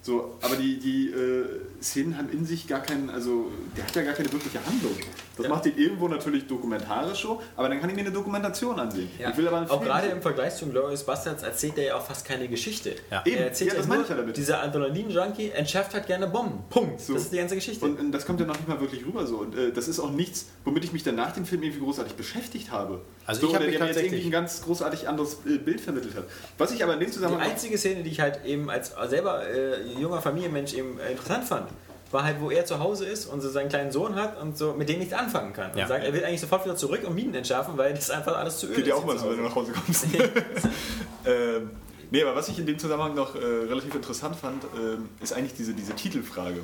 So, aber die, die äh, Szenen haben in sich gar keinen, also der hat ja gar keine wirkliche Handlung. Das Ja. macht ihn irgendwo natürlich dokumentarisch so, aber dann kann ich mir eine Dokumentation ansehen. Ja. Ich will aber auch gerade im Vergleich zu Glorious Bastards erzählt er ja auch fast keine Geschichte. Ja. Eben, Er erzählt ja, ja, das nur, meine ich ja damit. dieser Adrenalin-Junkie entschärft halt gerne Bomben. Punkt. So. Das ist die ganze Geschichte. Und, und das kommt ja noch nicht mal wirklich rüber so. Und äh, das ist auch nichts, womit ich mich dann nach dem Film irgendwie großartig beschäftigt habe. Also so, ich hab der, mich der mir jetzt tatsächlich- irgendwie ein ganz großartig anderes äh, Bild vermittelt hat. Was ich aber in dem die Zusammenhang... einzige Szene, die ich halt eben als selber äh, junger Familienmensch eben äh, interessant fand, war halt, wo er zu Hause ist und so seinen kleinen Sohn hat und so mit dem nichts anfangen kann. Und Ja. sagt, er will eigentlich sofort wieder zurück und Minen entschärfen, weil das einfach alles zu öde Geht ja ist auch mal so, wenn du nach Hause kommst. ähm, nee, aber was ich in dem Zusammenhang noch äh, relativ interessant fand, ähm, ist eigentlich diese, diese Titelfrage.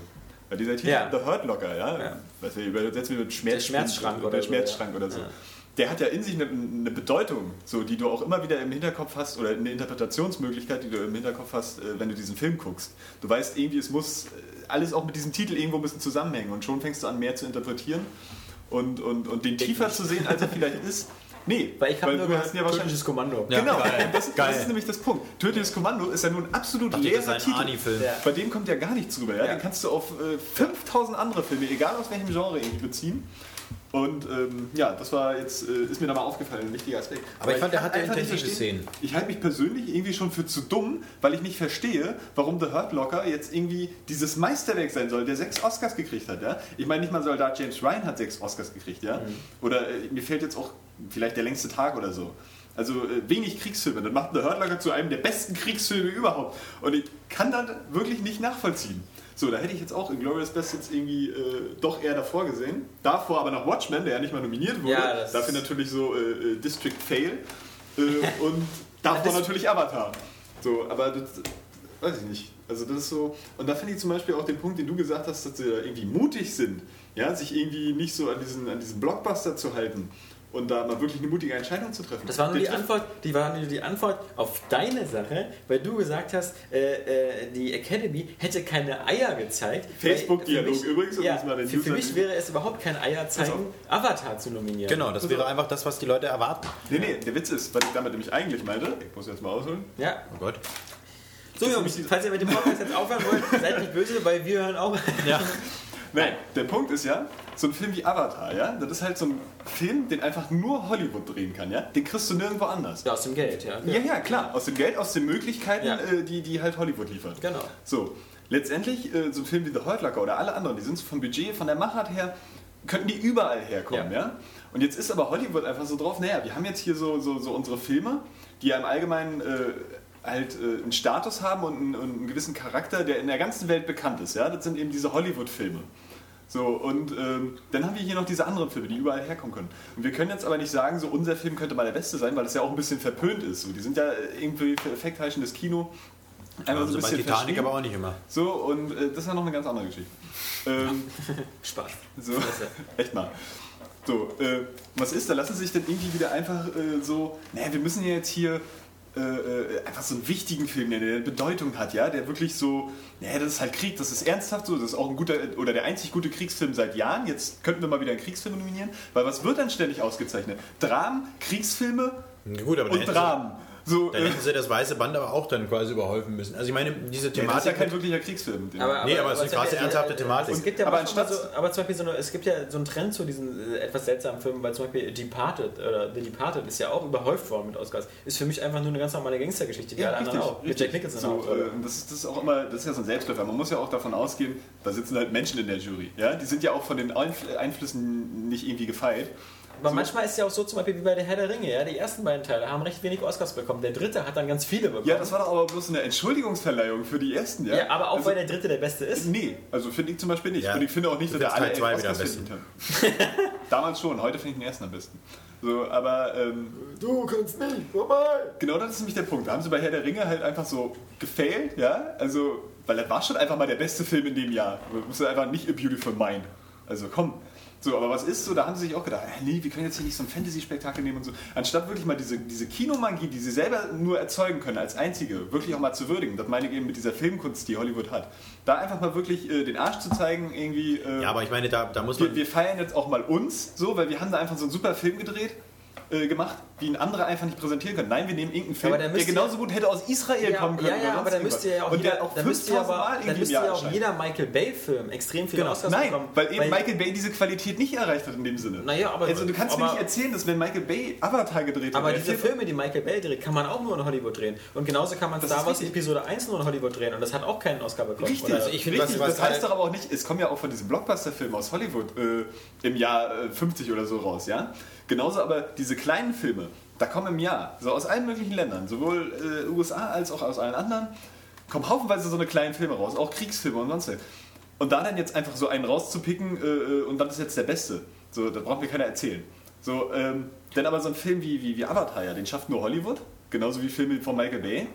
Weil dieser Titel, Ja. The Hurt Locker, ja, Ja. was wir übersetzen mit Schmerz, Schmerzschrank oder, oder so, Schmerzschrank oder so. Ja. Der hat ja in sich eine, eine Bedeutung, so, die du auch immer wieder im Hinterkopf hast, oder eine Interpretationsmöglichkeit, die du im Hinterkopf hast, äh, wenn du diesen Film guckst. Du weißt irgendwie, es muss äh, alles auch mit diesem Titel irgendwo ein bisschen zusammenhängen und schon fängst du an, mehr zu interpretieren und, und, und den tiefer zu sehen, als er vielleicht ist. Nee, Weil ich habe nur hast ja wahrscheinlich tödliches Kommando. Ja. genau, geil. das, das Geil. ist nämlich das Punkt. Tödliches Kommando ist ja nun ein absolut Dachte, das leerer Titel. Ja. Bei dem kommt ja gar nichts drüber. Ja. Den kannst du auf äh, 5000 andere Filme, egal aus welchem Genre, irgendwie beziehen. Und ähm, ja, das war jetzt, äh, ist mir da mal aufgefallen, ein wichtiger Aspekt. Aber ich fand, kann hatte intensive Szenen. Ich halte mich persönlich irgendwie schon für zu dumm, weil ich nicht verstehe, warum The Hurt Locker jetzt irgendwie dieses Meisterwerk sein soll, der sechs Oscars gekriegt hat. Ja? Ich meine, nicht mal Soldat James Ryan hat sechs Oscars gekriegt. Ja? Oder äh, mir fällt jetzt auch vielleicht der längste Tag oder so. Also äh, wenig Kriegsfilme. Das macht The Hurt Locker zu einem der besten Kriegsfilme überhaupt. Und ich kann das wirklich nicht nachvollziehen. So, da hätte ich jetzt auch in Glorious Bastards irgendwie äh, doch eher davor gesehen. Davor aber noch Watchmen, der ja nicht mal nominiert wurde. Ja, Dafür natürlich so äh, äh, District Fail. Äh, und davor natürlich Avatar. So, aber das weiß ich nicht. Also das ist so. Und da finde ich zum Beispiel auch den Punkt, den du gesagt hast, dass sie da irgendwie mutig sind, ja, sich irgendwie nicht so an diesen, an diesen Blockbuster zu halten und da mal wirklich eine mutige Entscheidung zu treffen. Das war nur die trifft- Antwort, die war nur die Antwort auf deine Sache, weil du gesagt hast, äh, äh, die Academy hätte keine Eier gezeigt. Facebook-Dialog für mich- übrigens, um Ja, mal den für, für mich wäre es überhaupt kein Eier zeigen, Avatar zu nominieren. Genau, das wäre einfach das, was die Leute erwarten. Nee, nee, der Witz ist, was ich damit nämlich eigentlich meinte, ich muss jetzt mal ausholen. Ja. Oh Gott. So Jungs, falls ihr mit dem Podcast jetzt aufhören wollt, seid nicht böse, weil wir hören auch. Ja. Nein, der Punkt ist ja, so ein Film wie Avatar, ja, das ist halt so ein Film, den einfach nur Hollywood drehen kann, ja. Den kriegst du nirgendwo anders. Ja, aus dem Geld, ja. Ja, ja, klar. Aus dem Geld, aus den Möglichkeiten, Ja. äh, die, die halt Hollywood liefert. Genau. So, letztendlich, äh, so ein Film wie The Hurt Locker oder alle anderen, die sind so vom Budget, von der Machart her, könnten die überall herkommen, ja. Ja. Und jetzt ist aber Hollywood einfach so drauf, naja, wir haben jetzt hier so, so, so unsere Filme, die ja im Allgemeinen äh, halt äh, einen Status haben und einen, und einen gewissen Charakter, der in der ganzen Welt bekannt ist, ja. Das sind eben diese Hollywood-Filme. So, und ähm, dann haben wir hier noch diese anderen Filme, die überall herkommen können. Und wir können jetzt aber nicht sagen, so unser Film könnte mal der beste sein, weil das ja auch ein bisschen verpönt ist. So, die sind ja irgendwie für effektheischendes Kino. Einfach Also so ein bei bisschen Titanic verschrieben. aber auch nicht immer. So, und äh, das ist ja noch eine ganz andere Geschichte. Ähm, Spaß. so, echt mal. So, äh, was ist, da lassen sie sich dann irgendwie wieder einfach äh, so, naja, wir müssen ja jetzt hier äh, äh, einfach so einen wichtigen Film der eine Bedeutung hat, ja, der wirklich so, naja, das ist halt Krieg, das ist ernsthaft so, das ist auch ein guter, oder der einzig gute Kriegsfilm seit Jahren, jetzt könnten wir mal wieder einen Kriegsfilm nominieren, weil was wird dann ständig ausgezeichnet? Dramen, Kriegsfilme Gut, und Dramen. So, dann äh, hätten sie das weiße Band aber auch dann quasi überholfen müssen. Also ich meine, diese ja, das ist ja Thematik... kein wirklicher Kriegsfilm. den- Nee, aber es ist eine zum krasse, Beispiel, ernsthafte Thematik. Es gibt ja Aber aber, anstatt- so, aber zum Beispiel so eine, es gibt ja so einen Trend zu diesen äh, etwas seltsamen Filmen, weil zum Beispiel Departed oder The Departed ist ja auch überhäuft worden mit Oscars. Ist für mich einfach nur eine ganz normale Gangstergeschichte, wie alle anderen auch. Mit Jack Nicholson so, auch. äh, das, ist, das ist auch immer, das ist ja so ein Selbstläufer. Man muss ja auch davon ausgehen, da sitzen halt Menschen in der Jury. Ja? Die sind ja auch von den Einfl- Einflüssen nicht irgendwie gefeit. Aber so. manchmal ist es ja auch so, zum Beispiel wie bei der Herr der Ringe, ja, die ersten beiden Teile haben recht wenig Oscars bekommen. Der dritte hat dann ganz viele bekommen. Ja, das war doch aber bloß eine Entschuldigungsverleihung für die ersten, ja? Ja, aber auch also, weil der dritte der beste ist. Nee, also finde ich zum Beispiel nicht. Ja. Und ich finde auch nicht, Du dass er alle zwei Oscars verdient hat. Damals schon, heute finde ich den ersten am besten. So, aber ähm, Du kannst nicht, vorbei! genau das ist nämlich der Punkt. Da haben sie bei Herr der Ringe halt einfach so gefailt, ja? Also, weil das war schon einfach mal der beste Film in dem Jahr. Man muss einfach nicht A Beautiful Mind. Also komm. So, aber was ist so, da haben sie sich auch gedacht, nee, wir können jetzt hier nicht so ein Fantasy-Spektakel nehmen und so. Anstatt wirklich mal diese, diese Kinomagie, die sie selber nur erzeugen können, als einzige, wirklich auch mal zu würdigen. Das meine ich eben mit dieser Filmkunst, die Hollywood hat. Da einfach mal wirklich äh, den Arsch zu zeigen, irgendwie. Äh, Ja, aber ich meine, da, da muss man... wir, wir feiern jetzt auch mal uns, so, weil wir haben da einfach so einen super Film gedreht, äh, gemacht, wie ihn andere einfach nicht präsentieren können. Nein, wir nehmen irgendeinen Film, Aber der genauso gut hätte aus Israel Ja, kommen können. ja, ja, aber dann müsste ja auch Und jeder, auch dann müsste ja 5000 aber, dann müsste ja auch jeder Michael Bay-Film extrem viele Genau, Oscars nein, bekommen. weil eben Michael Bay diese Qualität nicht erreicht hat in dem Sinne. Naja, aber- also du kannst mir aber- nicht erzählen, dass wenn Michael Bay Avatar gedreht hat, Aber diese Film- Filme, die Michael Bay dreht, kann man auch nur in Hollywood drehen. Und genauso kann man Star Wars. Episode 1 nur in Hollywood drehen. Und das hat auch keinen Oscar bekommen. Richtig, Also ich richtig. das heißt halt- doch aber auch nicht, es kommen ja auch von diesen Blockbuster-Filmen aus Hollywood äh, im Jahr äh, 50 oder so raus, ja? Genauso aber diese kleinen Filme, da kommen im Jahr, so aus allen möglichen Ländern, sowohl äh, USA als auch aus allen anderen, kommen haufenweise so eine kleinen Filme raus, auch Kriegsfilme und sonst was. Und da dann jetzt einfach so einen rauszupicken äh, äh, und dann ist jetzt der Beste, so, da braucht mir keiner erzählen. So, ähm, denn aber so ein Film wie, wie, wie Avatar, ja, den schafft nur Hollywood, genauso wie Filme von Michael Bay,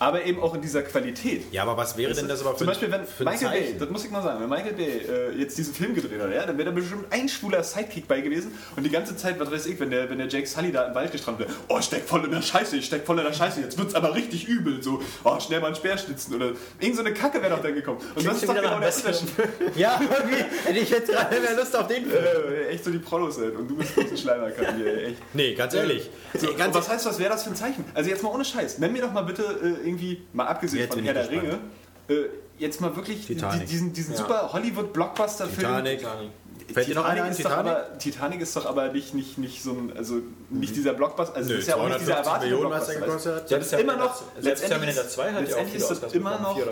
aber eben auch in dieser Qualität. Ja, aber was wäre denn das aber für Zum Beispiel, wenn Michael Bay, das muss ich mal sagen, wenn Michael Bay äh, jetzt diesen Film gedreht hat, ja, dann wäre da bestimmt ein schwuler Sidekick bei gewesen und die ganze Zeit, was weiß ich, wenn der, wenn der Jake Sully da im Wald gestrandet wäre, oh, ich steck voll in der Scheiße, ich steck voll in der Scheiße, jetzt wird's aber richtig übel, so, oh, schnell mal einen Speer schnitzen oder irgend so eine Kacke wäre doch dann gekommen. Und das ist doch wieder genau der. Unterschied. Ja, irgendwie. Ich hätte gerade mehr Lust auf den Film. Äh, echt so die Prolos halt und du bist bloß ein Schleimerkack hier, echt. Nee, ganz ehrlich. So, ganz und was heißt, was wäre das für ein Zeichen? Also jetzt mal ohne Scheiß. Nenn mir doch mal bitte äh, irgendwie, mal abgesehen Jetzt von Herr der Ringe, äh, jetzt mal wirklich Titanic. die- diesen, diesen Ja. super Hollywood-Blockbuster-Film. Titanic. Titanic. Fällt dir noch einer ein, ist doch Titanic? aber, Titanic ist doch aber nicht, nicht, nicht so ein, also nicht dieser Blockbuster, also Nö, das ist ja auch nicht dieser 250 erwartete Millionen, Blockbuster. gekostet? Das ist immer noch, Selbst letztendlich Terminator ist- 2 hat ja auch ist das immer noch, äh,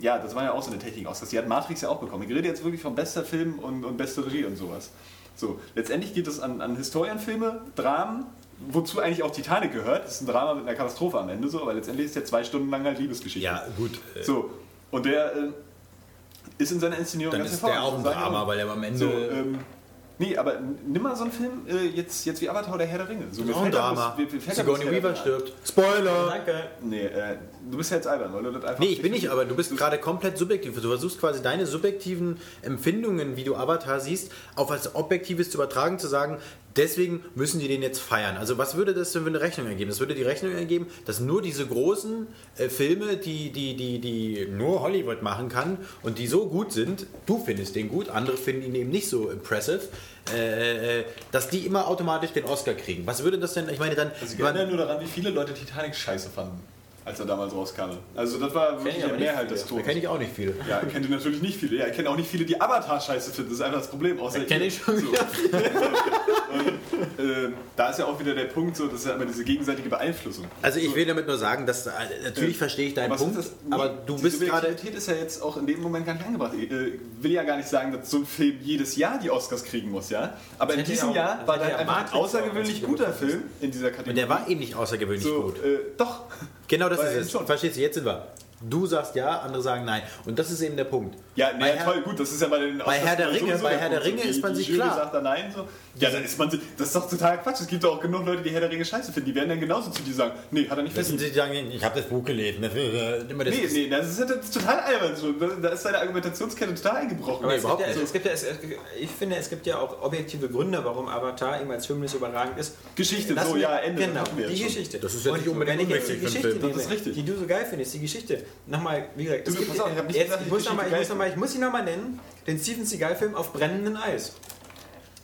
ja, das war ja auch so eine Technik-Oscars, die hat Matrix ja auch bekommen. Ich rede jetzt wirklich von bester Film und, und beste Regie und sowas. So, letztendlich geht es an, an Historienfilme, Dramen, wozu eigentlich auch Titanic gehört. Das ist ein Drama mit einer Katastrophe am Ende so, aber letztendlich ist der zwei Stunden lang halt Liebesgeschichte. Ja, gut. äh, So, und der äh, ist in seiner Inszenierung Dann ganz ist der auch ein. Drama, weil er am Ende. So, ähm, nee, aber nimm mal so einen Film äh, jetzt, jetzt wie Avatar oder Herr der Ringe. So, mir ein fällt Drama. mir- Sigourney Weaver stirbt. Spoiler! Danke. Nee, äh, du bist ja jetzt albern, weil du das einfach. Nee, ich bin nicht, aber du bist gerade komplett subjektiv. Du versuchst quasi deine subjektiven Empfindungen, wie du Avatar siehst, auf als Objektives zu übertragen, zu sagen, Deswegen müssen die den jetzt feiern. Also was würde das denn für eine Rechnung ergeben? Das würde die Rechnung ergeben, dass nur diese großen äh, Filme, die, die, die, die nur Hollywood machen kann und die so gut sind, du findest den gut, andere finden ihn eben nicht so impressive, äh, äh, dass die immer automatisch den Oscar kriegen. Was würde das denn, ich meine dann... Also ich erinnere nur daran, wie viele Leute Titanic scheiße fanden, als er damals rauskam. Also das war wirklich ich die Mehrheit viele. des da Todes. kenne ich auch nicht viel. Ja, kennt ihr natürlich nicht viele. Ja, ich kenne auch nicht viele, die Avatar scheiße finden. Das ist einfach das Problem. Außer Kenne ich schon So. wieder. Ähm, da ist ja auch wieder der Punkt, so, das ist ja immer diese gegenseitige Beeinflussung. Also ich will damit nur sagen, dass äh, natürlich verstehe ich deinen Punkt, das? aber du die bist gerade Subjektivität ist ja jetzt auch in dem Moment gar nicht angebracht. Ich äh, will ja gar nicht sagen, dass so ein Film jedes Jahr die Oscars kriegen muss, ja. Aber in hätte diesem auch- Jahr das war ja einfach ein außergewöhnlich guter Film in dieser Kategorie. und der war eben nicht außergewöhnlich so, gut. äh, doch. Genau das War ist es. schon. Verstehst du? Jetzt sind wir. Du sagst ja, andere sagen nein. Und das ist eben der Punkt. Ja, nee, Bei ja, Herr- toll, gut, das ist ja bei den Bei Herr der Ringe- bei Herr der. Ringe ist man sich klar. sagt da nein, so. Ja, dann ist man sich, das ist doch total Quatsch. Es gibt doch auch genug Leute, die Herr der Ringe scheiße finden. Die werden dann genauso zu dir sagen, nee, hat er nicht die, die sagen, ich habe das Buch gelesen. Das, äh, immer das Nee, nee, das ist, das ist total albern. So. Da ist seine Argumentationskette total eingebrochen. Aber es, gibt überhaupt ja, nicht. es gibt ja, es, ich finde, es gibt ja auch objektive Gründe, warum Avatar eben als Film nicht überragend ist. Geschichte, Lass so, mir- ja, Ende, Genau, wir die schon. Geschichte. Das ist ja nicht unbedingt wenn ich jetzt die Geschichte Film. Das ist nehme, richtig. die du so geil findest, die Geschichte. Nochmal, wie gesagt, es Du, gibt, pass auf, ich jetzt, gesagt, ich, muss noch mal, ich, muss noch geil mal, ich muss ihn nochmal nennen, den Steven Seagal-Film auf brennendem Eis.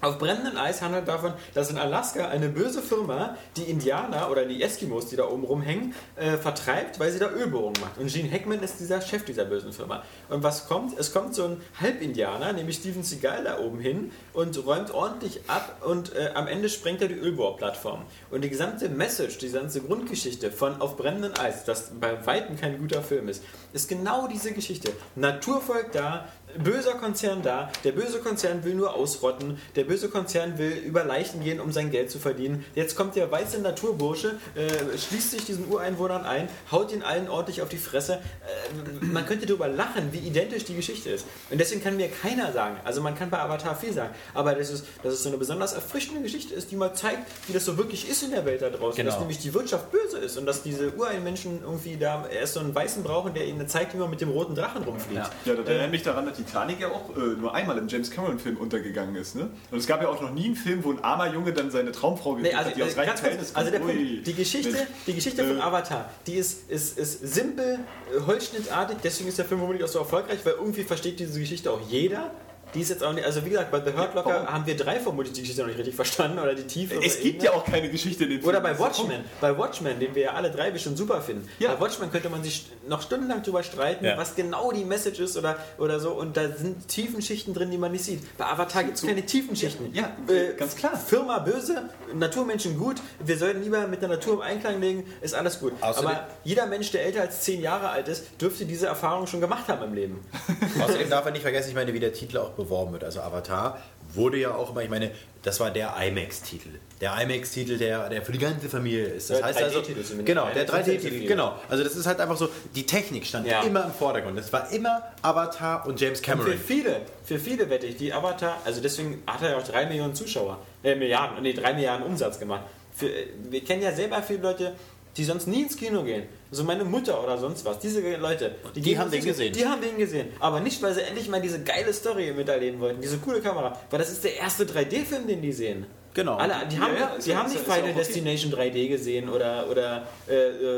Auf brennendem Eis handelt davon, dass in Alaska eine böse Firma die Indianer oder die Eskimos, die da oben rumhängen, äh, vertreibt, weil sie da Ölbohrungen macht. Und Gene Hackman ist dieser Chef dieser bösen Firma. Und was kommt? Es kommt so ein Halbindianer, nämlich Steven Seagal, da oben hin und räumt ordentlich ab und äh, am Ende sprengt er die Ölbohrplattform. Und die gesamte Message, die ganze Grundgeschichte von Auf brennendem Eis, das bei Weitem kein guter Film ist, ist genau diese Geschichte. Naturvolk da, böser Konzern da, der böse Konzern will nur ausrotten, der böse Konzern will über Leichen gehen, um sein Geld zu verdienen. Jetzt kommt der weiße Naturbursche, äh, schließt sich diesen Ureinwohnern ein, haut ihn allen ordentlich auf die Fresse. Äh, man könnte darüber lachen, wie identisch die Geschichte ist. Und deswegen kann mir keiner sagen, also man kann bei Avatar viel sagen, aber dass es, dass es so eine besonders erfrischende Geschichte ist, die mal zeigt, wie das so wirklich ist in der Welt da draußen. Genau. Dass nämlich die Wirtschaft böse ist und dass diese Ureinmenschen irgendwie da erst so einen Weißen brauchen, der ihnen zeigt, wie man mit dem roten Drachen rumfliegt. Ja, das erinnert mich daran, dass Titanic ja auch äh, nur einmal im James Cameron-Film untergegangen ist. Ne? Und es gab ja auch noch nie einen Film, wo ein armer Junge dann seine Traumfrau Nee, also, hat, die aus äh, ganz kurz, Verhältnissen also der kommt. Punkt, die Geschichte, Mensch. die Geschichte von Äh, Avatar, die ist, ist, ist simpel, äh, holzschnittartig, deswegen ist der Film vermutlich auch so erfolgreich, weil irgendwie versteht diese Geschichte auch jeder. Die ist jetzt auch nicht, also wie gesagt, bei The Hurt Locker warum? haben wir drei vermutlich die Geschichte noch nicht richtig verstanden oder die Tiefe. Es gibt ja auch keine Geschichte in den Oder Filmen. bei Watchmen, bei Watchmen, den wir ja alle drei schon super finden. Ja. Bei Watchmen könnte man sich noch stundenlang drüber streiten, Ja. was genau die Message ist oder, oder so. Und da sind tiefen Schichten drin, die man nicht sieht. Bei Avatar gibt es keine tiefen Schichten. Ja, Äh, ganz klar. Firma böse, Naturmenschen gut. Wir sollten lieber mit der Natur im Einklang legen, ist alles gut. Außerdem- Aber jeder Mensch, der älter als zehn Jahre alt ist, dürfte diese Erfahrung schon gemacht haben im Leben. Außerdem darf man nicht vergessen, ich meine, wie der Titel auch beworben wird. Also Avatar wurde ja auch immer, ich meine, das war der IMAX-Titel. Der IMAX-Titel, der, der für die ganze Familie ist. Das Der heißt also, 3D-Titel zumindest. genau, der Prozent zu 3D-Titel, viel. genau. Also das ist halt einfach so, die Technik stand Ja. immer im Vordergrund. Es war immer Avatar und James Und Cameron. für viele, für viele wette ich, die Avatar, also deswegen hat er ja auch drei Millionen Zuschauer, äh, Milliarden, nee, drei Milliarden Umsatz gemacht. Für, äh, wir kennen ja selber viele Leute, die sonst nie ins Kino gehen. So meine Mutter oder sonst was. Diese Leute, die gehen haben den gesehen. Die haben den gesehen. Aber nicht, weil sie endlich mal diese geile Story miterleben wollten, diese coole Kamera. Weil das ist der erste 3D-Film, den die sehen. Genau. Alle, die haben, ja, die ja- haben nicht ja- ist ja Final auch okay. Destination 3D gesehen oder, oder äh,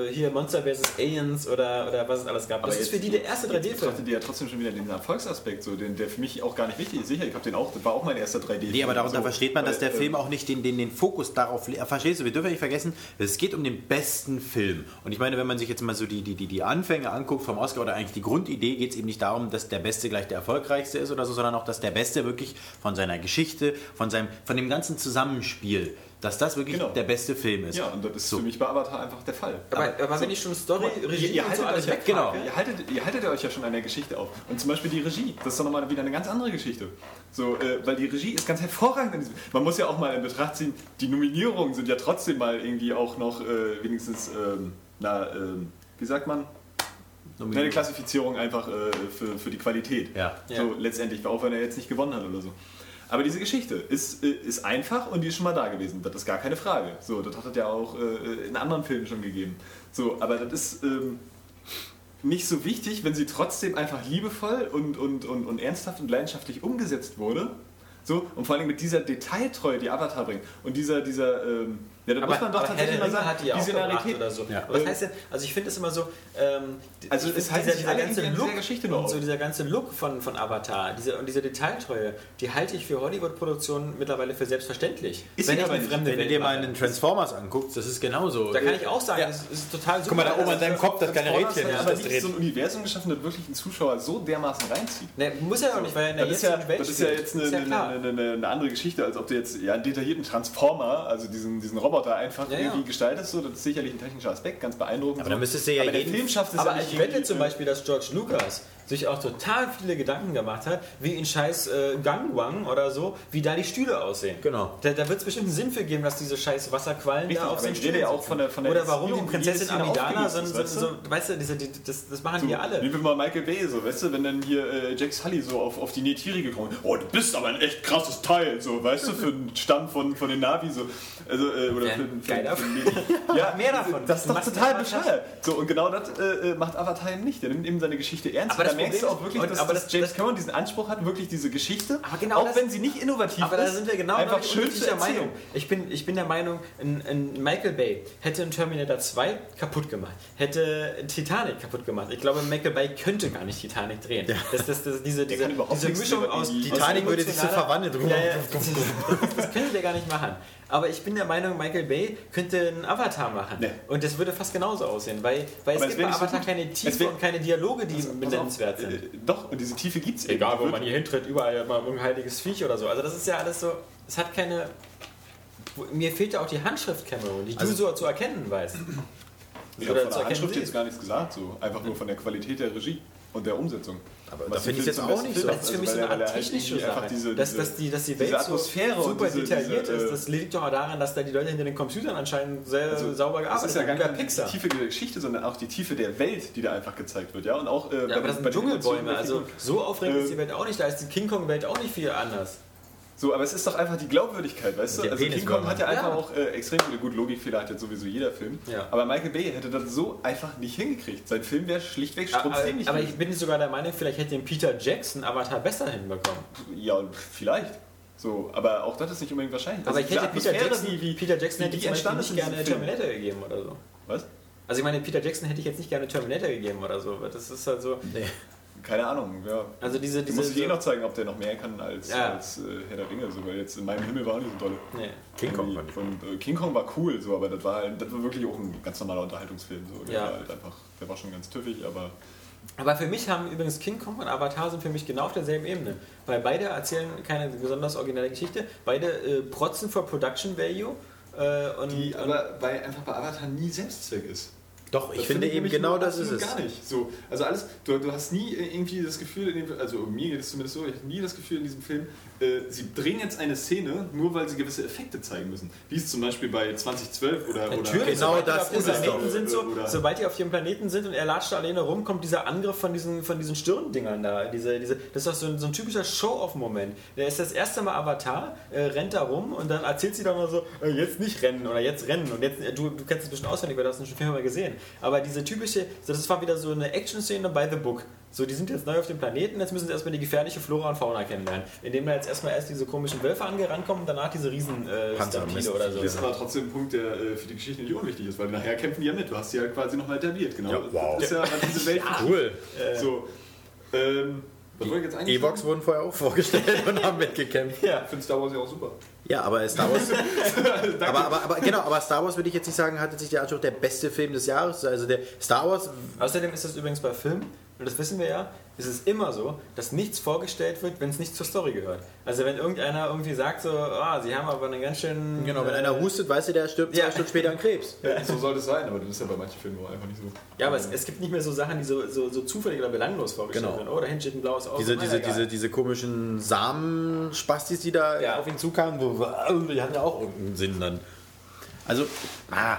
äh, hier Monster vs. Aliens oder, oder was es alles gab. Aber das ist für die der erste Jetzt 3D-Film. betrachtet ihr ja trotzdem schon wieder den Erfolgsaspekt, so, den, der für mich auch gar nicht wichtig ist. Sicher, ich habe den auch, das war auch mein erster 3D-Film. Nee, aber darunter so, versteht man, dass der äh, Film auch nicht den, den, den Fokus darauf legt. Verstehst du? Wir dürfen nicht vergessen, es geht um den besten Film. Und ich meine, wenn man sich jetzt mal so die, die, die, die Anfänge anguckt vom Oscar oder eigentlich die Grundidee, geht es eben nicht darum, dass der Beste gleich der erfolgreichste ist oder so, sondern auch, dass der Beste wirklich von seiner Geschichte, von, seinem, von dem ganzen Zusammenspiel, dass das wirklich Genau. der beste Film ist. Ja, und das ist So. für mich bei Avatar einfach der Fall. Aber, aber wenn ich schon Story, Regie ihr, ihr, und so haltet alles euch ja, wegpacke, genau, ihr, haltet, ihr haltet euch ja schon an der Geschichte auf. Und zum Beispiel die Regie, das ist doch nochmal wieder eine ganz andere Geschichte. So, äh, weil die Regie ist ganz hervorragend. in diesem- Man muss ja auch mal in Betracht ziehen, die Nominierungen sind ja trotzdem mal irgendwie auch noch äh, wenigstens, ähm, na, ähm, wie sagt man? Eine Klassifizierung einfach äh, für, für die Qualität. Ja. So Ja. letztendlich, auch wenn er jetzt nicht gewonnen hat oder so. Aber diese Geschichte ist, äh, ist einfach und die ist schon mal da gewesen. Das ist gar keine Frage. So, das hat es ja auch äh, in anderen Filmen schon gegeben. So, aber das ist ähm, nicht so wichtig, wenn sie trotzdem einfach liebevoll und, und, und, und ernsthaft und leidenschaftlich umgesetzt wurde. So, und vor allem mit dieser Detailtreue, die Avatar bringt. Und dieser, dieser, ähm, ja, da muss man doch aber tatsächlich mal sagen, die ja auch diese gebracht Narität. oder so. Ja. Was heißt denn, also ich finde es immer so, ähm, Also es heißt dieser, dieser ganze Look Geschichte und so dieser ganze Look von, von Avatar, diese, und diese Detailtreue, die halte ich für Hollywood-Produktionen mittlerweile für selbstverständlich. Ist wenn aber nicht. fremde Wenn du Welt dir mal mache. in den Transformers anguckst, das ist genauso. Da kann ich auch sagen, Ja. das ist total super. Guck mal, da oben an deinem Kopf das kleine Rädchen, hat ja, aber das nicht so ein Universum geschaffen, das wirklich einen Zuschauer so dermaßen reinzieht. Ne, muss ja auch nicht, weil er in der Das ist, ja, jetzigen Welt das ist ja spielt. jetzt eine, andere Geschichte, als ob du jetzt ja, einen detaillierten Transformer, also diesen, diesen Roboter einfach Ja, ja. irgendwie gestaltest. So, das ist sicherlich ein technischer Aspekt, ganz beeindruckend. Aber dann müsstest du ja aber der jeden- Film schafft es Aber ja nicht ich wette zum Beispiel, dass George Lucas sich auch total viele Gedanken gemacht hat, wie in scheiß äh, Gangwang oder so, wie da die Stühle aussehen. Genau. Da, da wird es bestimmt einen Sinn für geben, dass diese scheiß Wasserquallen Richtig, da auf den ich Stühlen ja auch von der- von der Oder warum die Prinzessin ist, sind weißt so, weißt du, diese, die, das, das machen So, die alle. Wie mal Michael Bay, so, weißt du, wenn dann hier äh, Jack Sully so auf, auf die Neytiri gekommen ist, oh, du bist aber ein echt krasses Teil, so, weißt du, für einen Stamm von, von den Navi, so, also, äh, oder Ja, für, für, geiler für, Ja, mehr davon. Das ist doch total bescheuert. So, und genau das äh, äh, macht Avatar eben nicht. Der nimmt eben seine Geschichte ernst. Aber das merkst du auch wirklich, und- dass, aber dass das- James das- Cameron diesen Anspruch hat, wirklich diese Geschichte, Aber genau auch das- wenn sie nicht innovativ Aber ist, da sind wir genau einfach schön zu. Meinung. Ich bin, ich bin der Meinung, ein, ein Michael Bay hätte einen Terminator 2 kaputt gemacht, hätte Titanic kaputt gemacht. Ich glaube, Michael Bay könnte gar nicht Titanic drehen. Das, das, das, diese diese, diese Mischung aus Titanic aus würde sich so verwandeln. Ja, ja, das, das, das könnte der gar nicht machen. Aber ich bin der Meinung, Michael Bay könnte einen Avatar machen. Nee. Und das würde fast genauso aussehen, weil, weil es Aber es gibt bei so Avatar gut. keine Tiefe und keine Dialoge, die Pass auf, nennenswert sind. Äh, doch, und diese Tiefe gibt es Egal, wo man hier hintritt, überall mal ein heiliges Viech oder so. Also das ist ja alles so, es hat keine... Mir fehlt ja auch die Handschrift, Cameron, die du so zu erkennen weißt. Ich habe von der Handschrift jetzt gar nichts gesagt, so. einfach nur von der Qualität der Regie und der Umsetzung. Aber Was da finde ich jetzt auch nicht so. Das ist für mich so eine Art halt technische Sache. diese- dass, dass, die, dass die Welt Atmosphäre so und super diese- detailliert diese, ist. äh, Das liegt doch auch daran, dass da die Leute hinter den Computern anscheinend sehr Also, sauber Das gearbeitet ist ja gar haben. Nicht die Pixar. Tiefe der Geschichte, sondern auch die Tiefe der Welt, die da einfach gezeigt wird. Ja, und auch, äh, Ja, aber das sind Dschungelbäume, also so aufregend Äh, ist die Welt auch nicht. Da ist die King Kong-Welt auch nicht viel anders. So, aber es ist doch einfach die Glaubwürdigkeit, weißt du? Der Also King. Kong hat ja einfach Ja. auch äh, extrem viele gut Logikfehler, hat jetzt sowieso jeder Film. Ja. Aber Michael Bay hätte das so einfach nicht hingekriegt. Sein Film wäre schlichtweg Aber, strunzdämlich aber ich gewesen. bin sogar der Meinung, vielleicht hätte den Peter Jackson Avatar besser hinbekommen. Ja, vielleicht. So, aber auch das ist nicht unbedingt wahrscheinlich. Aber Also ich hätte Peter Jackson, wie- Peter Jackson wie hätte die ich zum Beispiel nicht gerne. Terminator gegeben oder so. Was? Also ich meine, Peter Jackson hätte ich jetzt nicht gerne Terminator gegeben oder so. Das ist halt so. Nee. Keine Ahnung, ja. Also diese, diese. musst dir eh noch zeigen, ob der noch mehr kann als, Ja. als äh, Herr der Ringe. So, weil jetzt in meinem Himmel war auch nicht so toll. nee. King Kong ich. von, äh, King Kong war cool, so, aber das war, halt, das war wirklich auch ein ganz normaler Unterhaltungsfilm. So. Der Ja. war halt einfach, der war schon ganz tüffig, aber Aber für mich haben übrigens King Kong und Avatar sind für mich genau auf derselben Ebene. Weil beide erzählen keine besonders originelle Geschichte, beide äh, protzen vor Production Value. Äh, und, die und aber weil einfach bei Avatar nie Selbstzweck ist. Doch, ich Das finde eben genau das ist es. Gar nicht. So, also alles, du, du hast nie irgendwie das Gefühl, in dem, also mir geht es zumindest so, ich habe nie das Gefühl in diesem Film, äh, sie drehen jetzt eine Szene, nur weil sie gewisse Effekte zeigen müssen. Wie es zum Beispiel bei 2012 oder. Natürlich, oder Genau sobald die das auf dem ist es Planeten doch. sind, so, Oder- sobald die auf ihrem Planeten sind und er latscht da alleine rum, kommt dieser Angriff von diesen, von diesen Stirndingern da. Diese, diese, das ist doch so ein, so ein typischer Show-Off-Moment. Der ist das erste Mal Avatar, äh, rennt da rum und dann erzählt sie doch mal so, äh, jetzt nicht rennen oder jetzt rennen. Und jetzt, äh, du, du kennst es bestimmt auswendig, weil du hast den Film mal gesehen. Aber diese typische, so, das war wieder so eine Action-Szene bei The Book. So, die sind jetzt neu auf dem Planeten, jetzt müssen sie erstmal die gefährliche Flora und Fauna kennenlernen. Indem da jetzt erstmal erst diese komischen Wölfe angerankommen und danach diese riesen äh. Stampede oder so. Das ist aber trotzdem ein Punkt, der äh, für die Geschichte nicht unwichtig ist, weil nachher kämpfen die ja mit. Du hast sie ja quasi nochmal etabliert, genau. Ja, wow. Das ist ja, diese Welt Cool. So. Ähm, was wollte ich jetzt eigentlich Evox wurden vorher auch vorgestellt und haben mitgekämpft. Ja, ich finde Star Wars ja auch super. Ja, aber Star Wars. aber, aber, aber genau, aber Star Wars würde ich jetzt nicht sagen, hatte sich der Anspruch der beste Film des Jahres. Also der Star Wars. Außerdem ist es übrigens bei Filmen, und das wissen wir ja, ist es immer so, dass nichts vorgestellt wird, wenn es nicht zur Story gehört. Also wenn irgendeiner irgendwie sagt so, ah, sie haben aber einen ganz schön... Genau, wenn einer hustet, weißt du, der stirbt Ja. zwei Stunden später an Krebs. Ja, so soll es sein, aber das ist ja bei manchen Filmen auch einfach nicht so. Ja, aber es, es gibt nicht mehr so Sachen, die so, so, so zufällig oder belanglos vorgestellt Genau. werden. Oh, da hinten steht ein blaues Auto. Diese, Na, diese, diese, diese komischen Samenspastis, die da Ja. auf ihn zukamen, wo, die hatten ja auch irgendeinen Sinn dann. Also, ah,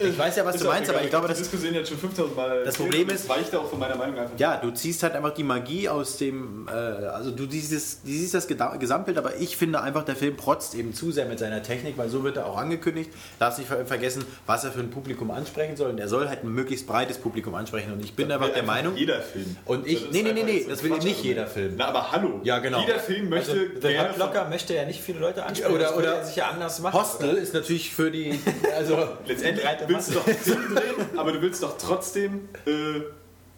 Ich weiß ja, was Ist du meinst, aber ich glaube, das Diskussion jetzt schon 5000 Mal. Das Problem ist- weicht auch von meiner Meinung einfach. Ja, du ziehst halt einfach die Magie aus dem, äh, also du siehst, du siehst das Gesamtbild, aber ich finde einfach, der Film protzt eben zu sehr mit seiner Technik, weil so wird er auch angekündigt. Darfst nicht ver vergessen, was er für ein Publikum ansprechen soll. Und er soll halt ein möglichst breites Publikum ansprechen. Und ich bin einfach der einfach Meinung. Jeder Film. Und ich- nee, nee, nee, nee, das will eben nicht jeder Film. Na, aber hallo. Ja, genau. Jeder Film möchte Also, The gerne. Hurt Locker möchte ja nicht viele Leute ansprechen. Oder- oder er sich ja anders machen. Hostel ist natürlich für die, also Letztendlich willst du doch Film drehen, aber du willst doch trotzdem, äh,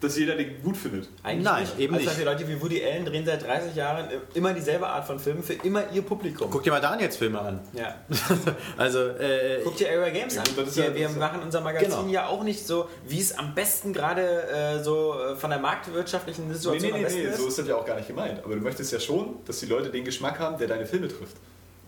dass jeder den gut findet. Eigentlich Nein, nicht. eben also nicht. Die Leute wie Woody Allen drehen seit 30 Jahren immer dieselbe Art von Filmen für immer ihr Publikum. guck dir mal Daniels Filme an. Ja. Also, äh, Guck dir Area Games an. gut, das ist wir ja- wir machen unser Magazin Genau. ja auch nicht so, wie es am besten gerade äh, so äh, von der marktwirtschaftlichen Nee, Situation nee, am nee, besten nee, ist. so ist das ja auch gar nicht gemeint. Aber du möchtest ja schon, dass die Leute den Geschmack haben, der deine Filme trifft.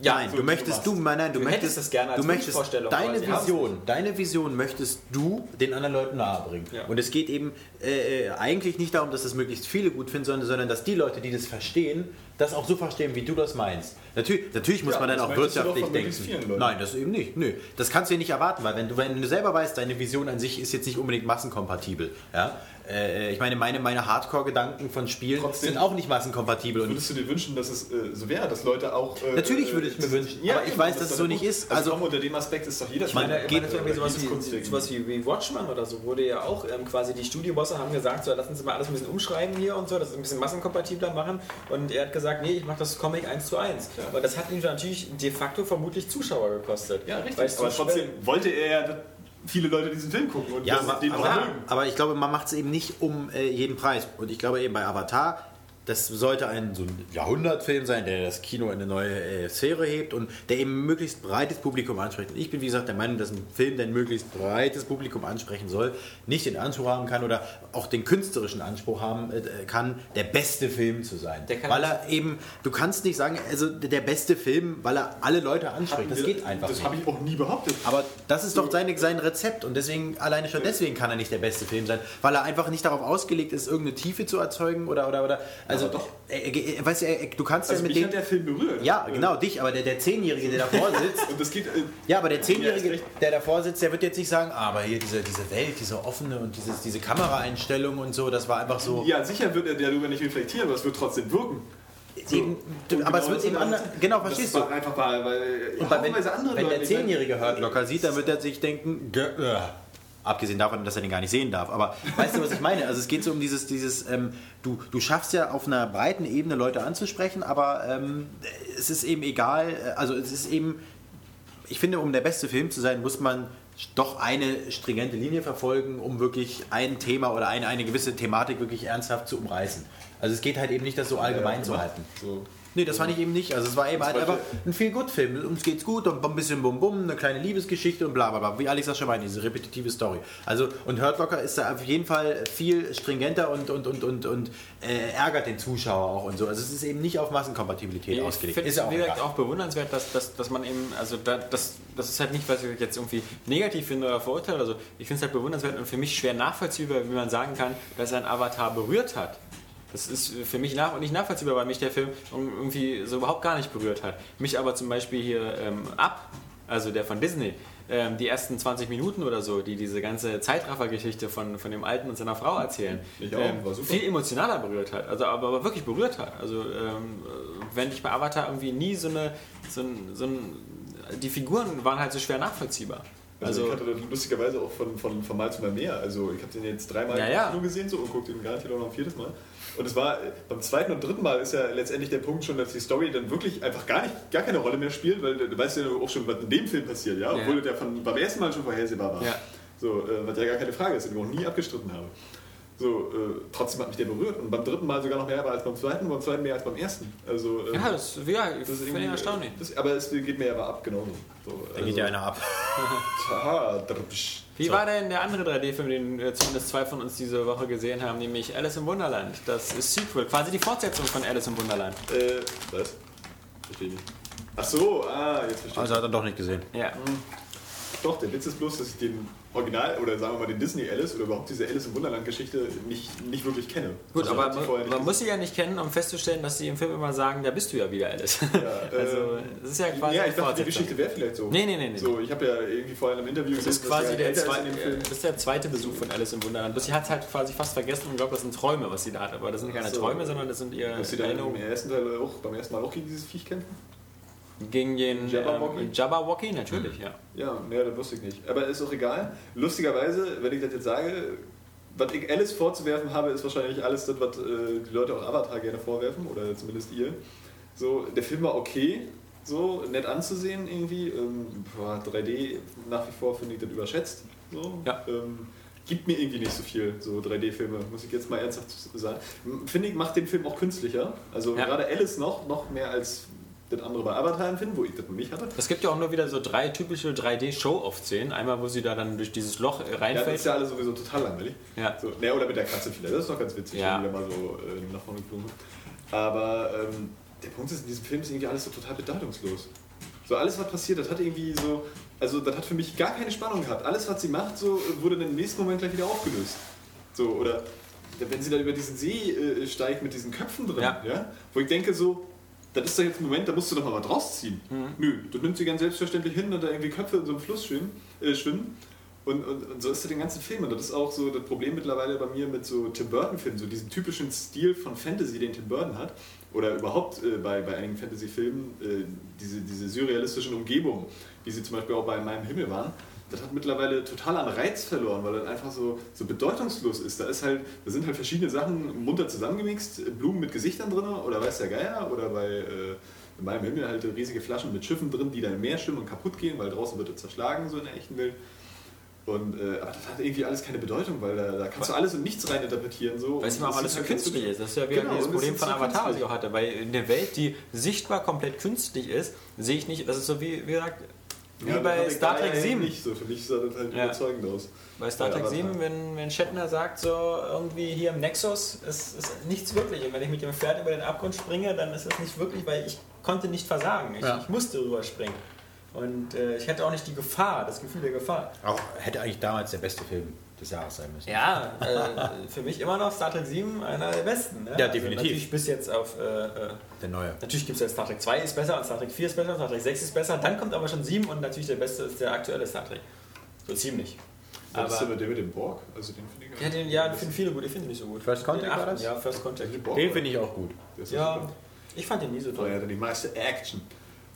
Ja, nein, du möchtest du nein, nein, du, Du möchtest es gerne als du möchtest deine Vision, deine Vision möchtest du den anderen Leuten nahebringen. Ja. Und es geht eben äh, äh, eigentlich nicht darum, dass das möglichst viele gut finden, sondern, sondern dass die Leute, die das verstehen, das auch so verstehen, wie du das meinst. Natürlich, natürlich muss Ja, man dann auch wirtschaftlich denken. Nein, das eben nicht. Nö, das kannst du ja nicht erwarten, weil wenn du, wenn du selber weißt, deine Vision an sich ist jetzt nicht unbedingt massenkompatibel. Ja? Äh, ich meine, meine, meine Hardcore-Gedanken von Spielen Trotzdem- sind auch nicht massenkompatibel. Und Würdest du dir wünschen, dass es äh, so wäre, dass Leute auch. Äh, Natürlich würde ich mir wünschen, aber ich weiß, dass es so nicht ist. Also, Also- unter dem Aspekt ist doch jeder Man Film- geht- irgendwie sowas wie, sowas wie, wie Watchman oder so, wurde ja auch ähm, quasi die Studiobosse haben gesagt, so, lass uns mal alles ein bisschen umschreiben hier und so, das ein bisschen massenkompatibler machen. Und er hat gesagt, nee, ich mache das Comic 1 zu 1. Aber das hat ihm natürlich de facto vermutlich Zuschauer gekostet. Ja, richtig. Weil es aber trotzdem wollte er ja, dass viele Leute diesen Film gucken und Ja, das- aber, den aber, aber ich glaube, man macht es eben nicht um äh, jeden Preis. Und ich glaube eben bei Avatar, das sollte ein so ein Jahrhundertfilm sein, der das Kino in eine neue äh, Sphäre hebt und der eben möglichst breites Publikum anspricht. Und ich bin, wie gesagt, der Meinung, dass ein Film, der ein möglichst breites Publikum ansprechen soll, nicht den Anspruch haben kann oder auch den künstlerischen Anspruch haben äh, kann, der beste Film zu sein. Weil er eben, du kannst nicht sagen, also der beste Film, weil er alle Leute anspricht. Das geht einfach Das nicht. habe ich auch nie behauptet. Aber das ist doch seine, sein Rezept und deswegen, alleine schon deswegen kann er nicht der beste Film sein, weil er einfach nicht darauf ausgelegt ist, irgendeine Tiefe zu erzeugen oder, oder, oder, also, doch. äh, äh, weißt du, äh, du kannst Also ja mit mich dem, der Film berührt. ja, Äh, genau, dich, aber der, der Zehnjährige, der davor sitzt, Und das geht. Äh, ja, aber der Zehnjährige, der davor sitzt, der wird jetzt nicht sagen, ah, aber hier diese, diese Welt, diese offene und dieses, diese Kameraeinstellung und so, das war einfach so, ja, sicher wird er darüber nicht reflektieren, aber es wird trotzdem wirken. eben, Und aber es genau wird so eben anders, genau, das verstehst du? Einfach weil, weil Und bei, wenn, wenn der Zehnjährige hört locker sieht, dann wird er sich denken, "Gö- äh." Abgesehen davon, dass er den gar nicht sehen darf. Aber weißt du, was ich meine? Also es geht so um dieses, dieses ähm, du, du schaffst ja auf einer breiten Ebene Leute anzusprechen, aber ähm, es ist eben egal, äh, also es ist eben, ich finde, um der beste Film zu sein, muss man doch eine stringente Linie verfolgen, um wirklich ein Thema oder eine, eine gewisse Thematik wirklich ernsthaft zu umreißen. Also es geht halt eben nicht, das so allgemein zu halten. So. Nee, das fand ich eben nicht. Also es war eben halt einfach ein viel gut Film. Uns geht's gut und ein bisschen bum bum, eine kleine Liebesgeschichte und bla bla bla. Wie Alex das schon meinte, diese repetitive Story. Also und Hurt Locker ist da auf jeden Fall viel stringenter und, und, und, und, und äh, ärgert den Zuschauer auch und so. Also es ist eben nicht auf Massenkompatibilität Ich ausgelegt. finde Ist es ja auch auch bewundernswert, dass, dass, dass man eben, also da, das, das ist halt nicht, was ich jetzt irgendwie negativ finde oder verurteile. Also ich finde es halt bewundernswert und für mich schwer nachvollziehbar, wie man sagen kann, dass er ein Avatar berührt hat. Das ist für mich nach nicht nachvollziehbar, weil mich der Film irgendwie so überhaupt gar nicht berührt hat. Mich aber zum Beispiel hier ähm, ab, also der von Disney, ähm, die ersten 20 Minuten oder so, die diese ganze Zeitraffer-Geschichte von, von dem Alten und seiner Frau erzählen, auch, ähm, viel emotionaler berührt hat. Also aber, aber wirklich berührt hat. Also ähm, wenn ich bei Avatar irgendwie nie so eine, so ein, so ein, die Figuren waren halt so schwer nachvollziehbar. Also, Also, ich hatte das lustigerweise auch von, von, von Mal zu Mal mehr. Also ich habe den jetzt dreimal Ja, im ja. Kino gesehen so, und gucke den garantiert auch noch ein viertes Mal. Und es war äh, beim zweiten und dritten Mal ist ja letztendlich der Punkt schon, dass die Story dann wirklich einfach gar nicht, gar keine Rolle mehr spielt, weil du weißt ja auch schon, was in dem Film passiert, ja, obwohl Ja. der von, beim ersten Mal schon vorhersehbar war. Ja. So, äh, was ja gar keine Frage ist, den ich auch nie abgestritten habe. So, äh, trotzdem hat mich der berührt und beim dritten Mal sogar noch mehr als beim zweiten beim zweiten mehr als beim ersten. Also, ähm, ja, das, ja, ich das ist finde irgendwie ich erstaunlich. Das, aber es geht mir aber ab, genauso. So, Da geht ja einer ab. Wie So. war denn der andere 3D-Film, den äh, zumindest zwei von uns diese Woche gesehen haben, nämlich Alice im Wunderland? Das ist Sequel, quasi die Fortsetzung von Alice im Wunderland. Äh, was? Verstehe nicht. Ach so, ah, jetzt verstehe Also hat er doch nicht gesehen. Ja. doch, der Witz ist bloß, dass ich den Original oder sagen wir mal den Disney Alice oder überhaupt diese Alice im Wunderland Geschichte nicht, nicht wirklich kenne. Gut, Also, aber man, man muss sie ja nicht kennen, um festzustellen, dass sie im Film immer sagen, da bist du ja wieder Alice. also, das ist ja quasi ja, ich dachte, die. Geschichte wäre vielleicht so. Nee, nee, nee, nee. So, ich habe ja irgendwie vorher in einem Interview Das ist quasi der, er älter ist zwei, in dem Film. das ist der zweite Besuch von Alice im Wunderland. Bloß sie hat es halt quasi fast vergessen und glaubt, das sind Träume, was sie da hat. Aber das sind keine so. Träume, sondern das sind ihre Dass sie dann im ersten Teil auch, beim ersten Mal auch gegen dieses Viech kämpfen? Gegen den Jabberwocky? ähm, Jabberwocky, natürlich, ja. Ja, nee, das wusste ich nicht. Aber ist auch egal. Lustigerweise, wenn ich das jetzt sage, was ich Alice vorzuwerfen habe, ist wahrscheinlich alles das, was äh, die Leute auch Avatar gerne vorwerfen, oder zumindest ihr. So, der Film war okay, so nett anzusehen irgendwie. Ähm, boah, 3D nach wie vor finde ich das überschätzt. So. Ja. Ähm, gibt mir irgendwie nicht so viel, so 3D-Filme, muss ich jetzt mal ernsthaft sagen. Finde ich, macht den Film auch künstlicher. Also Ja. gerade Alice noch, noch mehr als das andere bei Avatar empfinden, wo ich das nicht hatte. Es gibt ja auch nur wieder so drei typische 3D-Show-Off-Szenen. Einmal, wo sie da dann durch dieses Loch äh, Ja, das reinfällt. ist ja alles sowieso total langweilig. Ja. So, ne, oder mit der Katze vielleicht, das ist doch ganz witzig, Ja. wenn mal so äh, nach vorne geflogen. Aber ähm, der Punkt ist, in diesem Film ist irgendwie alles so total bedeutungslos. So alles, was passiert, das hat irgendwie so, also das hat für mich gar keine Spannung gehabt. Alles, was sie macht, so wurde dann im nächsten Moment gleich wieder aufgelöst. So, oder wenn sie da über diesen See äh, steigt mit diesen Köpfen drin, Ja. ja. wo ich denke so, das ist doch jetzt ein Moment, da musst du doch mal was rausziehen. Nö, du nimmst sie ganz selbstverständlich hin und da irgendwie Köpfe in so einem Fluss schwimmen. Äh, schwimmen. Und, und, und so ist das den ganzen Film. Und das ist auch so das Problem mittlerweile bei mir mit so Tim Burton-Filmen, so diesem typischen Stil von Fantasy, den Tim Burton hat. Oder überhaupt äh, bei, bei einigen Fantasy-Filmen, äh, diese, diese surrealistischen Umgebungen, wie sie zum Beispiel auch bei meinem Himmel waren. Das hat mittlerweile total an Reiz verloren, weil das einfach so, so bedeutungslos ist. Da ist halt, da sind halt verschiedene Sachen munter zusammengemixt, Blumen mit Gesichtern drin oder weiß der Geier oder bei äh, in meinem Himmel halt riesige Flaschen mit Schiffen drin, die dann im Meer schwimmen und kaputt gehen, weil draußen wird es zerschlagen, so in der echten Welt. Und, äh, aber das hat irgendwie alles keine Bedeutung, weil da, da kannst du alles und nichts reininterpretieren. So. Weil es Und immer das alles so halt künstlich ist. Das ist ja wieder Genau, das Problem von so Avatar, was ich auch hatte. Weil in der Welt, die sichtbar komplett künstlich ist, sehe ich nicht, das ist so wie, wie gesagt, wie Ja, das bei Star Trek ja 7. Nicht so. Für mich sah das halt Ja. überzeugend aus. Bei Star Trek Avatar. 7, wenn, wenn Shatner sagt, so irgendwie hier im Nexus ist, ist nichts wirklich. Und wenn ich mit dem Pferd über den Abgrund springe, dann ist es nicht wirklich, weil ich konnte nicht versagen. Ich, Ja. ich musste rüberspringen. Und äh, ich hatte auch nicht die Gefahr, das Gefühl der Gefahr. Auch hätte eigentlich damals der beste Film des Jahres sein müssen. Ja, äh, für mich immer noch Star Trek 7 einer der besten. Ne? Ja, definitiv. Also natürlich bis jetzt auf. Äh, äh, Der neue. natürlich gibt es jetzt Star Trek 2 ist besser und Star Trek 4 ist besser und Star Trek 6 ist besser. Dann kommt aber schon 7 und natürlich der beste ist der aktuelle Star Trek. So ziemlich. Was ist denn Aber. mit dem mit dem Borg? Also den finde ich Ja, den, ja, den finden viele gut, ich finde ihn nicht so gut. First Contact Den war das? Ja, First Contact. Borg. Den finde ich auch gut. Der Ja, ich fand den nie so Oh toll. ja, dann die meiste Action.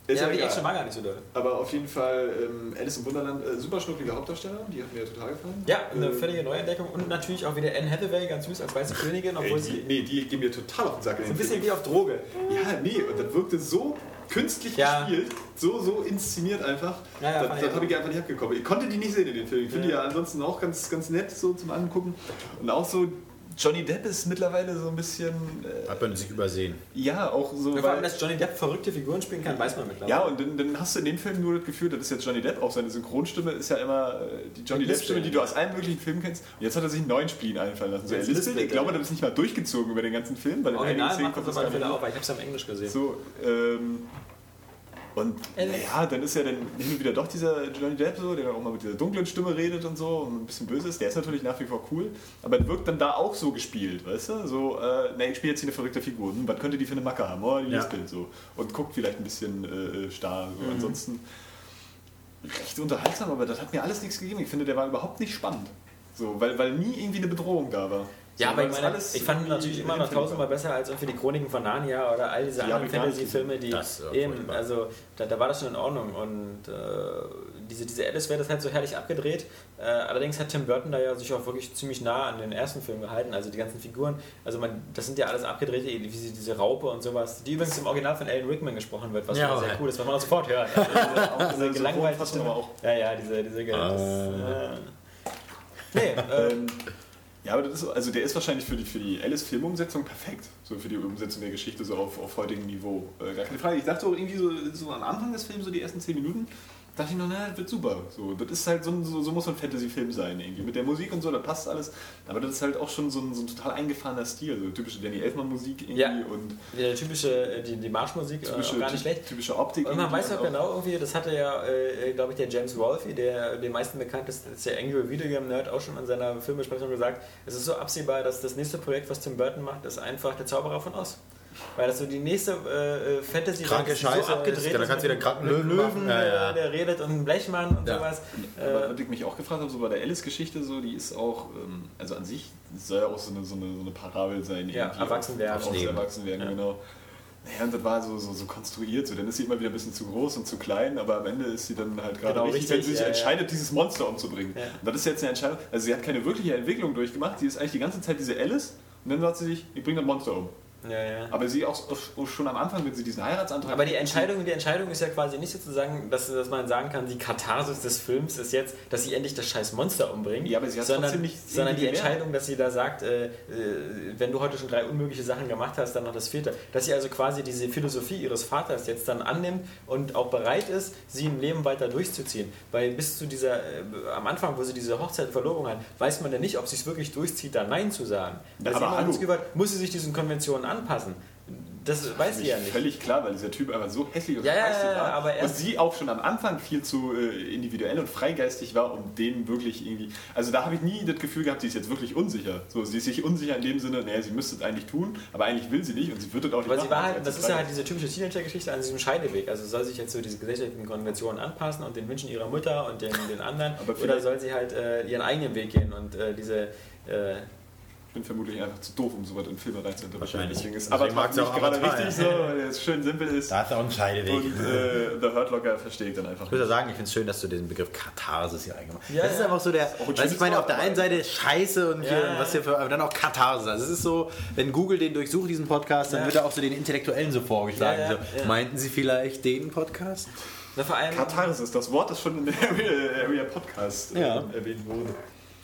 Ist Ja, ja, die. Action war gar nicht so doll. Aber auf jeden Fall ähm, Alice im Wunderland, äh, super schnucklige Hauptdarsteller, die hat mir total gefallen. Ja, eine Ähm, völlige Neuentdeckung und natürlich auch wieder Anne Hathaway, ganz süß als weiße Königin, obwohl Ey, die, sie nee, die gehen mir total auf den Sack. so ein bisschen Film. wie auf Droge. Ja, nee, und das wirkte so künstlich Ja. gespielt, so, so inszeniert einfach. Ja, ja, das das habe ich einfach nicht abgekommen. Ich konnte die nicht sehen in den Film. Ich finde die ja ansonsten auch ganz, ganz nett so zum Angucken. Und auch so, Johnny Depp ist mittlerweile so ein bisschen, äh, Hat man sich übersehen. ja, auch so. Vor weil- allem, dass Johnny Depp verrückte Figuren spielen kann, weiß man mittlerweile. Ja, und dann, dann hast du in dem Film nur das Gefühl, das ist jetzt Johnny Depp, auch seine Synchronstimme ist ja immer äh, die Johnny Depp-Stimme, die du aus allen möglichen Filmen kennst. Und jetzt hat er sich einen neuen Spielen einfallen lassen. So, er lispelt. ich glaube, er. das ist nicht mal durchgezogen über den ganzen Film, weil in einigen Original Szenen macht kommt das auch, weil ich habe es ja im Englisch gesehen. So, ähm, und naja, dann ist ja dann hin und wieder doch dieser Johnny Depp so, der dann auch mal mit dieser dunklen Stimme redet und so und ein bisschen böse ist. Der ist natürlich nach wie vor cool, aber er wirkt dann da auch so gespielt, weißt du? So, äh, ne, ich spiele jetzt hier eine verrückte Figur. Hm, was könnte die für eine Macke haben? Oh, die Ja. lispelt so. Und guckt vielleicht ein bisschen äh, starr. So. Ansonsten recht unterhaltsam, aber das hat mir alles nichts gegeben. Ich finde, der war überhaupt nicht spannend. So, weil, weil nie irgendwie eine Bedrohung da war. Ja, aber ich meine, ich fand natürlich immer noch tausendmal besser als irgendwie die Chroniken von Narnia oder all diese Die anderen Fantasy-Filme, die Das eben, also da, da war das schon in Ordnung und äh, diese, diese Alice wird das halt so herrlich abgedreht. Äh, allerdings hat Tim Burton da ja sich auch wirklich ziemlich nah an den ersten Film gehalten, also die ganzen Figuren, also man, das sind ja alles abgedrehte, wie sie, diese Raupe und sowas, die übrigens im Original von Alan Rickman gesprochen wird, was Ja, schon sehr cool ist, was man auch sofort hört. Also diese, auch diese gelangweilte Stimme. aber auch. Ja, ja, diese, diese das, äh, Nee, äh, Ähm, ja, aber das ist, also der ist wahrscheinlich für die, für die Alice-Filmumsetzung perfekt. So für die Umsetzung der Geschichte so auf, auf heutigem Niveau. Äh, gar keine Frage. Ich dachte auch irgendwie so, so am Anfang des Films, so die ersten 10 Minuten, dachte ich noch, na, das wird super. So, das ist halt so, ein- so, so muss so ein Fantasy-Film sein irgendwie. Mit der Musik und so, da passt alles. Aber das ist halt auch schon so ein, so ein total eingefahrener Stil. So typische Danny Elfman-Musik irgendwie Ja. und Die typische, äh, die, die Marschmusik, äh, typische, gar nicht schlecht. typische Optik. Und man weiß auch auch- genau irgendwie, das hatte ja, äh, glaube ich, der James Wolfe, der den meisten bekannt ist, ist der Angry Video Game Nerd, auch schon in seiner Filmbesprechung gesagt, es ist so absehbar, dass das nächste Projekt, was Tim Burton macht, ist einfach der Zauberer von Oz. Weil das so die nächste äh, fantasy Kranke Scheiße so abgedreht ist, da kannst du wieder kranken Löwen Löwen. Ja, äh, ja. der redet und ein Blechmann und Ja. sowas. Aber Äh, was ich mich auch gefragt habe, so bei der Alice-Geschichte, so, die ist auch, ähm, also an sich soll ja auch so eine, so eine, so eine Parabel sein. Ja, irgendwie erwachsen werden. Auf, aufs Leben. Erwachsenwerden, Ja. genau. Naja, und das war so, so, so konstruiert, so. dann ist sie immer wieder ein bisschen zu groß und zu klein, aber am Ende ist sie dann halt gerade Genau, richtig, wenn richtig, sie sich ja, ja. entscheidet, dieses Monster umzubringen. Ja. Und das ist jetzt eine Entscheidung, also sie hat keine wirkliche Entwicklung durchgemacht, sie ist eigentlich die ganze Zeit diese Alice und dann sagt sie sich, ich bringe das Monster um. Ja, ja. Aber sie auch, schon am Anfang, wenn sie diesen Heiratsantrag... Aber die Entscheidung, die Entscheidung ist ja quasi nicht sozusagen, dass, dass man sagen kann, die Katharsis des Films ist jetzt, dass sie endlich das scheiß Monster umbringt. Ja, aber sie hat sondern, trotzdem nicht sondern die Entscheidung, dass sie da sagt, äh, äh, wenn du heute schon drei unmögliche Sachen gemacht hast, dann noch das vierte. Dass sie also quasi diese Philosophie ihres Vaters jetzt dann annimmt und auch bereit ist, sie im Leben weiter durchzuziehen. Weil bis zu dieser, äh, am Anfang, wo sie diese Hochzeit Verlobung hat, weiß man ja nicht, ob sie es wirklich durchzieht, da Nein zu sagen. Weil Aber sie immer hallo. hat, muss sie sich diesen Konventionen anpassen. Das weiß sie ja nicht. Völlig klar, weil dieser Typ einfach so hässlich und Ja, scheiße ja, war. aber und sie auch schon am Anfang viel zu äh, individuell und freigeistig war, um den wirklich irgendwie. Also da habe ich nie das Gefühl gehabt, sie ist jetzt wirklich unsicher. So, sie ist sich unsicher in dem Sinne, naja, sie müsste es eigentlich tun, aber eigentlich will sie nicht und sie wird es auch nicht Aber sie machen, war weil halt, das ist ja halt diese typische Teenager-Geschichte an diesem Scheideweg. Also soll sich jetzt so diese gesellschaftlichen Konventionen anpassen und den Wünschen ihrer Mutter und den, den anderen. Oder soll sie halt äh, ihren eigenen Weg gehen und äh, diese. Ich bin vermutlich einfach zu doof, um sowas in Filme reinzuinterpretieren. Wahrscheinlich. Deswegen ist Deswegen aber mag sie nicht auch gerade Avatar, richtig ja. so, weil es schön simpel ist. Da ist auch ein Scheideweg. Und äh, The Hurt Locker verstehe ich dann einfach. Ich würde sagen, ich finde es schön, dass du den Begriff Katharsis hier reingemacht hast. Ja, das ist ja. einfach so der, weißt, ich meine, auf der einen Seite Scheiße und hier, Ja. was hier für, aber dann auch Katharsis. Also es ist so, wenn Google den durchsucht, diesen Podcast, dann Ja. wird er auch so den Intellektuellen so vorgeschlagen. Ja, ja, so, ja. Meinten sie vielleicht den Podcast? na, vor allem. Katharsis, das Wort ist schon in der Area, Area Podcast äh, Ja. erwähnt worden.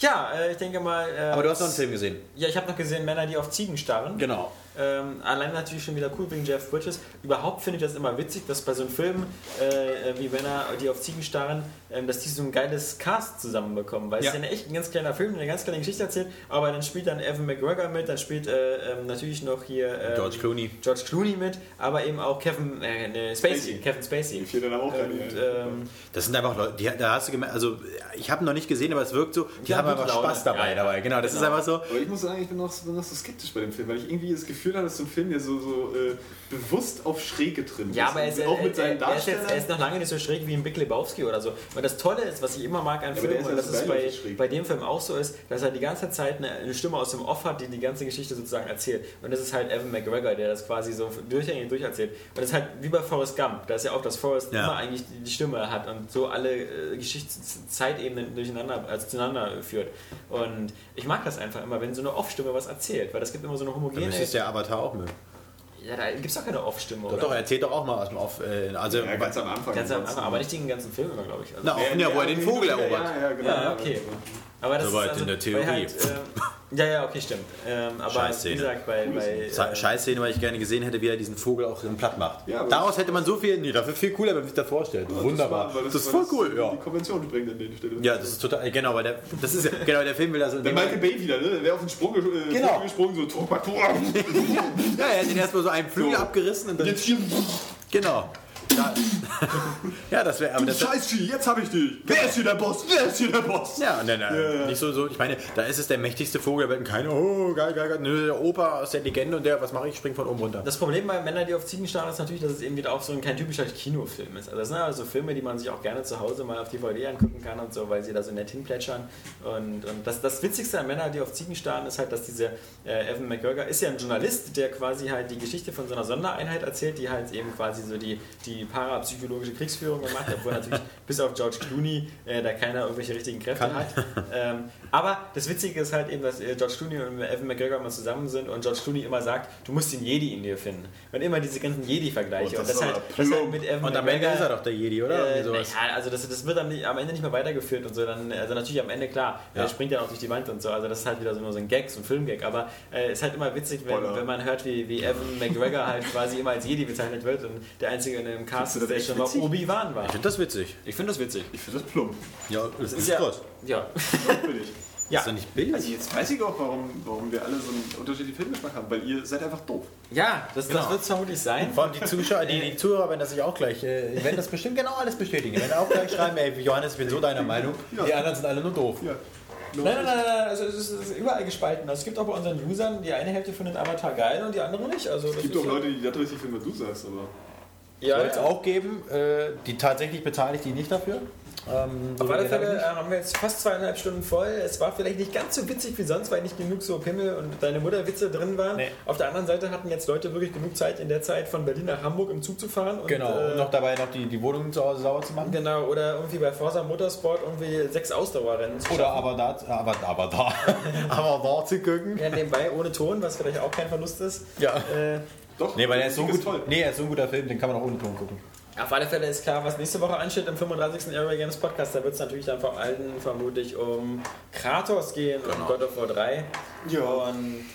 Ja, äh, ich denke mal. Äh, Aber du hast noch einen Film gesehen. Ja, ich habe noch gesehen Männer, die auf Ziegen starren. Genau. Ähm, allein natürlich schon wieder cool wegen Jeff Bridges. Überhaupt finde ich das immer witzig, dass bei so einem Film äh, äh, wie Männer, die auf Ziegen starren, ähm, dass die so ein geiles Cast zusammenbekommen. Weil Ja. es ist ja echt ein ganz kleiner Film, der eine ganz kleine Geschichte erzählt, aber dann spielt dann Evan McGregor mit, dann spielt äh, ähm, natürlich noch hier ähm, George Clooney. George Clooney mit, aber eben auch Kevin äh, ne, Spacey, Spacey. Kevin Spacey. Die vier dann auch Und, ähm, Das sind einfach Leute, die, da hast du gemerkt, also ich habe noch nicht gesehen, aber es wirkt so, die, Die haben haben einfach Laune. Spaß dabei. Ja. dabei. Genau, das Genau. ist einfach so. Aber ich muss sagen, ich bin noch, bin noch so skeptisch bei dem Film, weil ich irgendwie das Gefühl dass so ein Film, der so, so äh, bewusst auf Schräge trimmt. Ja, ist. aber er ist, auch mit er, seinen er, ist jetzt, er ist noch lange nicht so schräg wie ein Big Lebowski oder so. Weil das Tolle ist, was ich immer mag an Ja, der Filmen, ist und das ist bei, bei dem Film auch so ist, dass er die ganze Zeit eine, eine Stimme aus dem Off hat, die die ganze Geschichte sozusagen erzählt. Und das ist halt Evan McGregor, der das quasi so durchgängig durcherzählt. Und das ist halt wie bei Forrest Gump. Da ist ja auch, dass Forrest Ja. immer eigentlich die, die Stimme hat und so alle äh, Geschichtszeitebenen durcheinander, also zueinander führt. Und ich mag das einfach immer, wenn so eine Off-Stimme was erzählt, weil das gibt immer so eine homogene... müsstest du ja Avatar auch mögen. Ja, da gibt es doch keine Off-Stimme, Doch, doch, er erzählt doch auch mal aus dem Off. Äh, also, ja, ganz am Anfang. Ganz am Anfang, aber nicht den ganzen Film glaube ich. Also, na, offen, ja, wo er den Vogel erobert. Ja, ja, genau. Ja, okay. Aber das Soweit ist also, in der Theorie. Halt, ähm, ja, ja, okay, stimmt. Ähm, aber Scheißszene. wie gesagt, bei, bei Ze- äh, Scheißszene, weil ich gerne gesehen hätte, wie er diesen Vogel auch platt macht. Ja, Daraus hätte man so viel, nee, dafür viel cooler, wenn man sich das vorstellt. Wunderbar. Das, war- Das, ist voll cool, ja. Die Konvention springt an den Stelle. Ja, das ist total, genau, weil der, das ist ja, genau, der Film will also, Der Michael Bay wieder, ne? Der wäre auf den Sprung, äh, Genau. Gesprungen, so ja, er hat ihn erstmal so einen Flügel So. abgerissen und dann, Jetzt hier. genau. Ja, ja das wäre, aber das Scheißvieh, jetzt hab ich dich. Wer ist hier der Boss? Wer ist hier der Boss? Ja, und dann äh, nicht so, so, ich meine, da ist es der mächtigste Vogel, da wird kein, oh, geil, geil, geil, nö, der Opa aus der Legende und der, was mache ich, springt von oben runter. das Problem bei Männern, die auf Ziegen starren, ist natürlich, dass es eben wieder auch so ein kein typischer Kinofilm ist. Also das sind also Filme, die man sich auch gerne zu Hause mal auf DVD angucken kann und so, weil sie da so nett hinplätschern. Und, und das, das Witzigste an Männern, die auf Ziegen starren, ist halt, dass dieser äh, Evan McGregor ist ja ein Journalist, der quasi halt die Geschichte von so einer Sondereinheit erzählt, die halt eben quasi so die, die parapsychologische Kriegsführung gemacht obwohl natürlich bis auf George Clooney äh, da keiner irgendwelche richtigen Kräfte Kann. hat. Ähm, aber das Witzige ist halt eben, dass äh, George Clooney und Evan McGregor immer zusammen sind und George Clooney immer sagt, du musst den Jedi in dir finden. Und immer diese ganzen Jedi-Vergleiche. Oh, und das das, ist halt, aber das halt plump. mit Evan Und am Ende ist er doch der Jedi, oder? äh, sowas. naja, also das, das wird dann nicht, am Ende nicht mehr weitergeführt und so. Dann, also natürlich am Ende, klar, Ja. er springt dann auch durch die Wand und so. Also das ist halt wieder so nur so ein Gag, so ein Filmgag. Aber es äh, ist halt immer witzig, wenn, wenn man hört, wie, wie Evan McGregor halt quasi immer als Jedi bezeichnet wird und der Einzige in einem Cast, das der schon mal? Obi-Wan war. Ich finde das witzig. Ich finde das witzig. Ich finde das plump. Ja, das Ist ja, ja. Natürlich. Ja. Ist doch nicht billig. Also jetzt weiß ich auch, warum, warum wir alle so einen unterschiedlichen Filmgeschmack haben, weil ihr seid einfach doof. Ja, das, das wird es vermutlich sein. Vor allem die Zuschauer, die, die Zuhörer werden das sich auch gleich, äh, werden das bestimmt genau alles bestätigen. Die werden auch gleich schreiben, ey, Johannes, ich bin so deiner Meinung. Die anderen sind alle nur doof. Ja. Nein, nein, nein, nein, also es ist, überall gespalten. Also es gibt auch bei unseren Usern, die eine Hälfte findet Avatar geil und die andere nicht. Also Es gibt auch so- Leute, die das richtig finden, was du sagst, aber. ja, Soll es ja. auch geben, äh, die tatsächlich bezahle ich die nicht dafür. Ähm, so Auf alle Fälle äh, haben wir jetzt fast zweieinhalb Stunden voll. Es war vielleicht nicht ganz so witzig wie sonst, weil nicht genug so Pimmel und deine Mutter-Witze drin waren. Nee. Auf der anderen Seite hatten jetzt Leute wirklich genug Zeit, in der Zeit von Berlin nach Hamburg im Zug zu fahren. Und, Genau, äh, und noch dabei noch die, die Wohnung zu Hause sauber zu machen. Genau, oder irgendwie bei Forza Motorsport irgendwie sechs Ausdauerrennen zu Oder aber da, aber, aber da, aber da zu gucken. Ja, nebenbei ohne Ton, was vielleicht auch kein Verlust ist. Ja. Äh, Doch, Nee, weil er ist so gut. toll. Nee, er ist so ein guter Film, den kann man auch ohne Ton gucken. Auf alle Fälle ist klar, was nächste Woche ansteht im 35. Area Games Podcast. Da wird es natürlich dann vor allem vermutlich um Kratos gehen und God of War 3. Ja. Und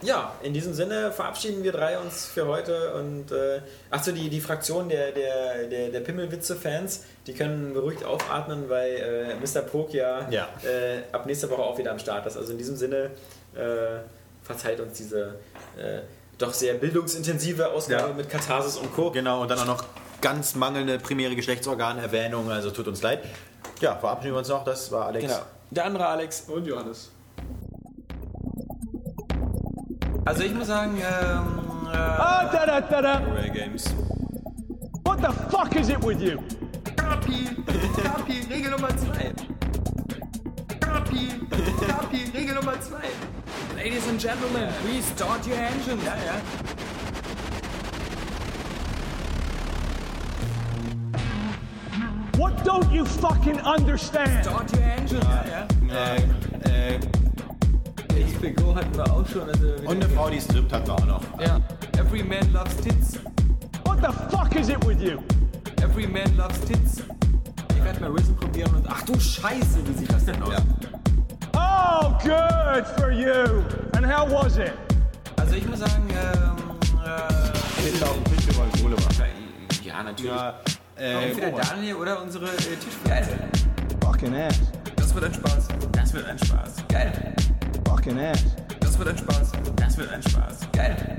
ja, in diesem Sinne verabschieden wir drei uns für heute und äh, achso, die, die Fraktion der, der, der, der Pimmelwitze-Fans, die können beruhigt aufatmen, weil äh, Mr. Pog ja, Ja. Äh, ab nächster Woche auch wieder am Start ist. Also in diesem Sinne äh, verzeiht uns diese äh, doch sehr bildungsintensive Ausgabe Ja. mit Katharsis und Co. Genau, und dann auch noch ganz mangelnde primäre Geschlechtsorganerwähnung, also tut uns leid. Ja, verabschieden wir uns noch, das war Alex. Genau. Der andere Alex. Und Johannes. Also ich muss sagen, ähm, äh, Ah, da da da da. Area Games. What the fuck is it with you? Kapi, Kapi, Regel Nummer 2. Kapi, Kapi, Regel Nummer 2. Ladies and Gentlemen, please start your engine. Ja, ja. What don't you fucking understand? Start your engine. Ja, ja. Äh, äh, HBO hatten wir auch schon. Also und eine Frau, die strippt, hatten wir auch noch. ja. Every man loves tits. What the fuck is it with you? Every man loves tits. ich werde mal Risen probieren und ach du Scheiße, wie sieht das denn aus? Oh, good for you. And how was it? Also ich muss sagen, ähm, äh, den Tisch, wir wollen Kohle machen. ja, natürlich. Ja, äh, Entweder Daniel oder unsere äh, Tischgeil. Fucking ass. Das wird ein Spaß. Das wird ein Spaß. Geil. Fucking ass. Das wird ein Spaß. Das wird ein Spaß. Geil.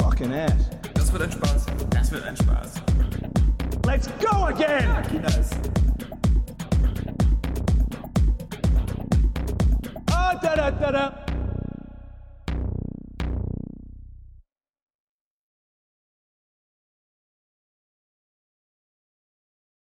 Fucking ass. Das wird ein Spaß. Das wird ein Spaß. Let's go again. Ah, da da da da.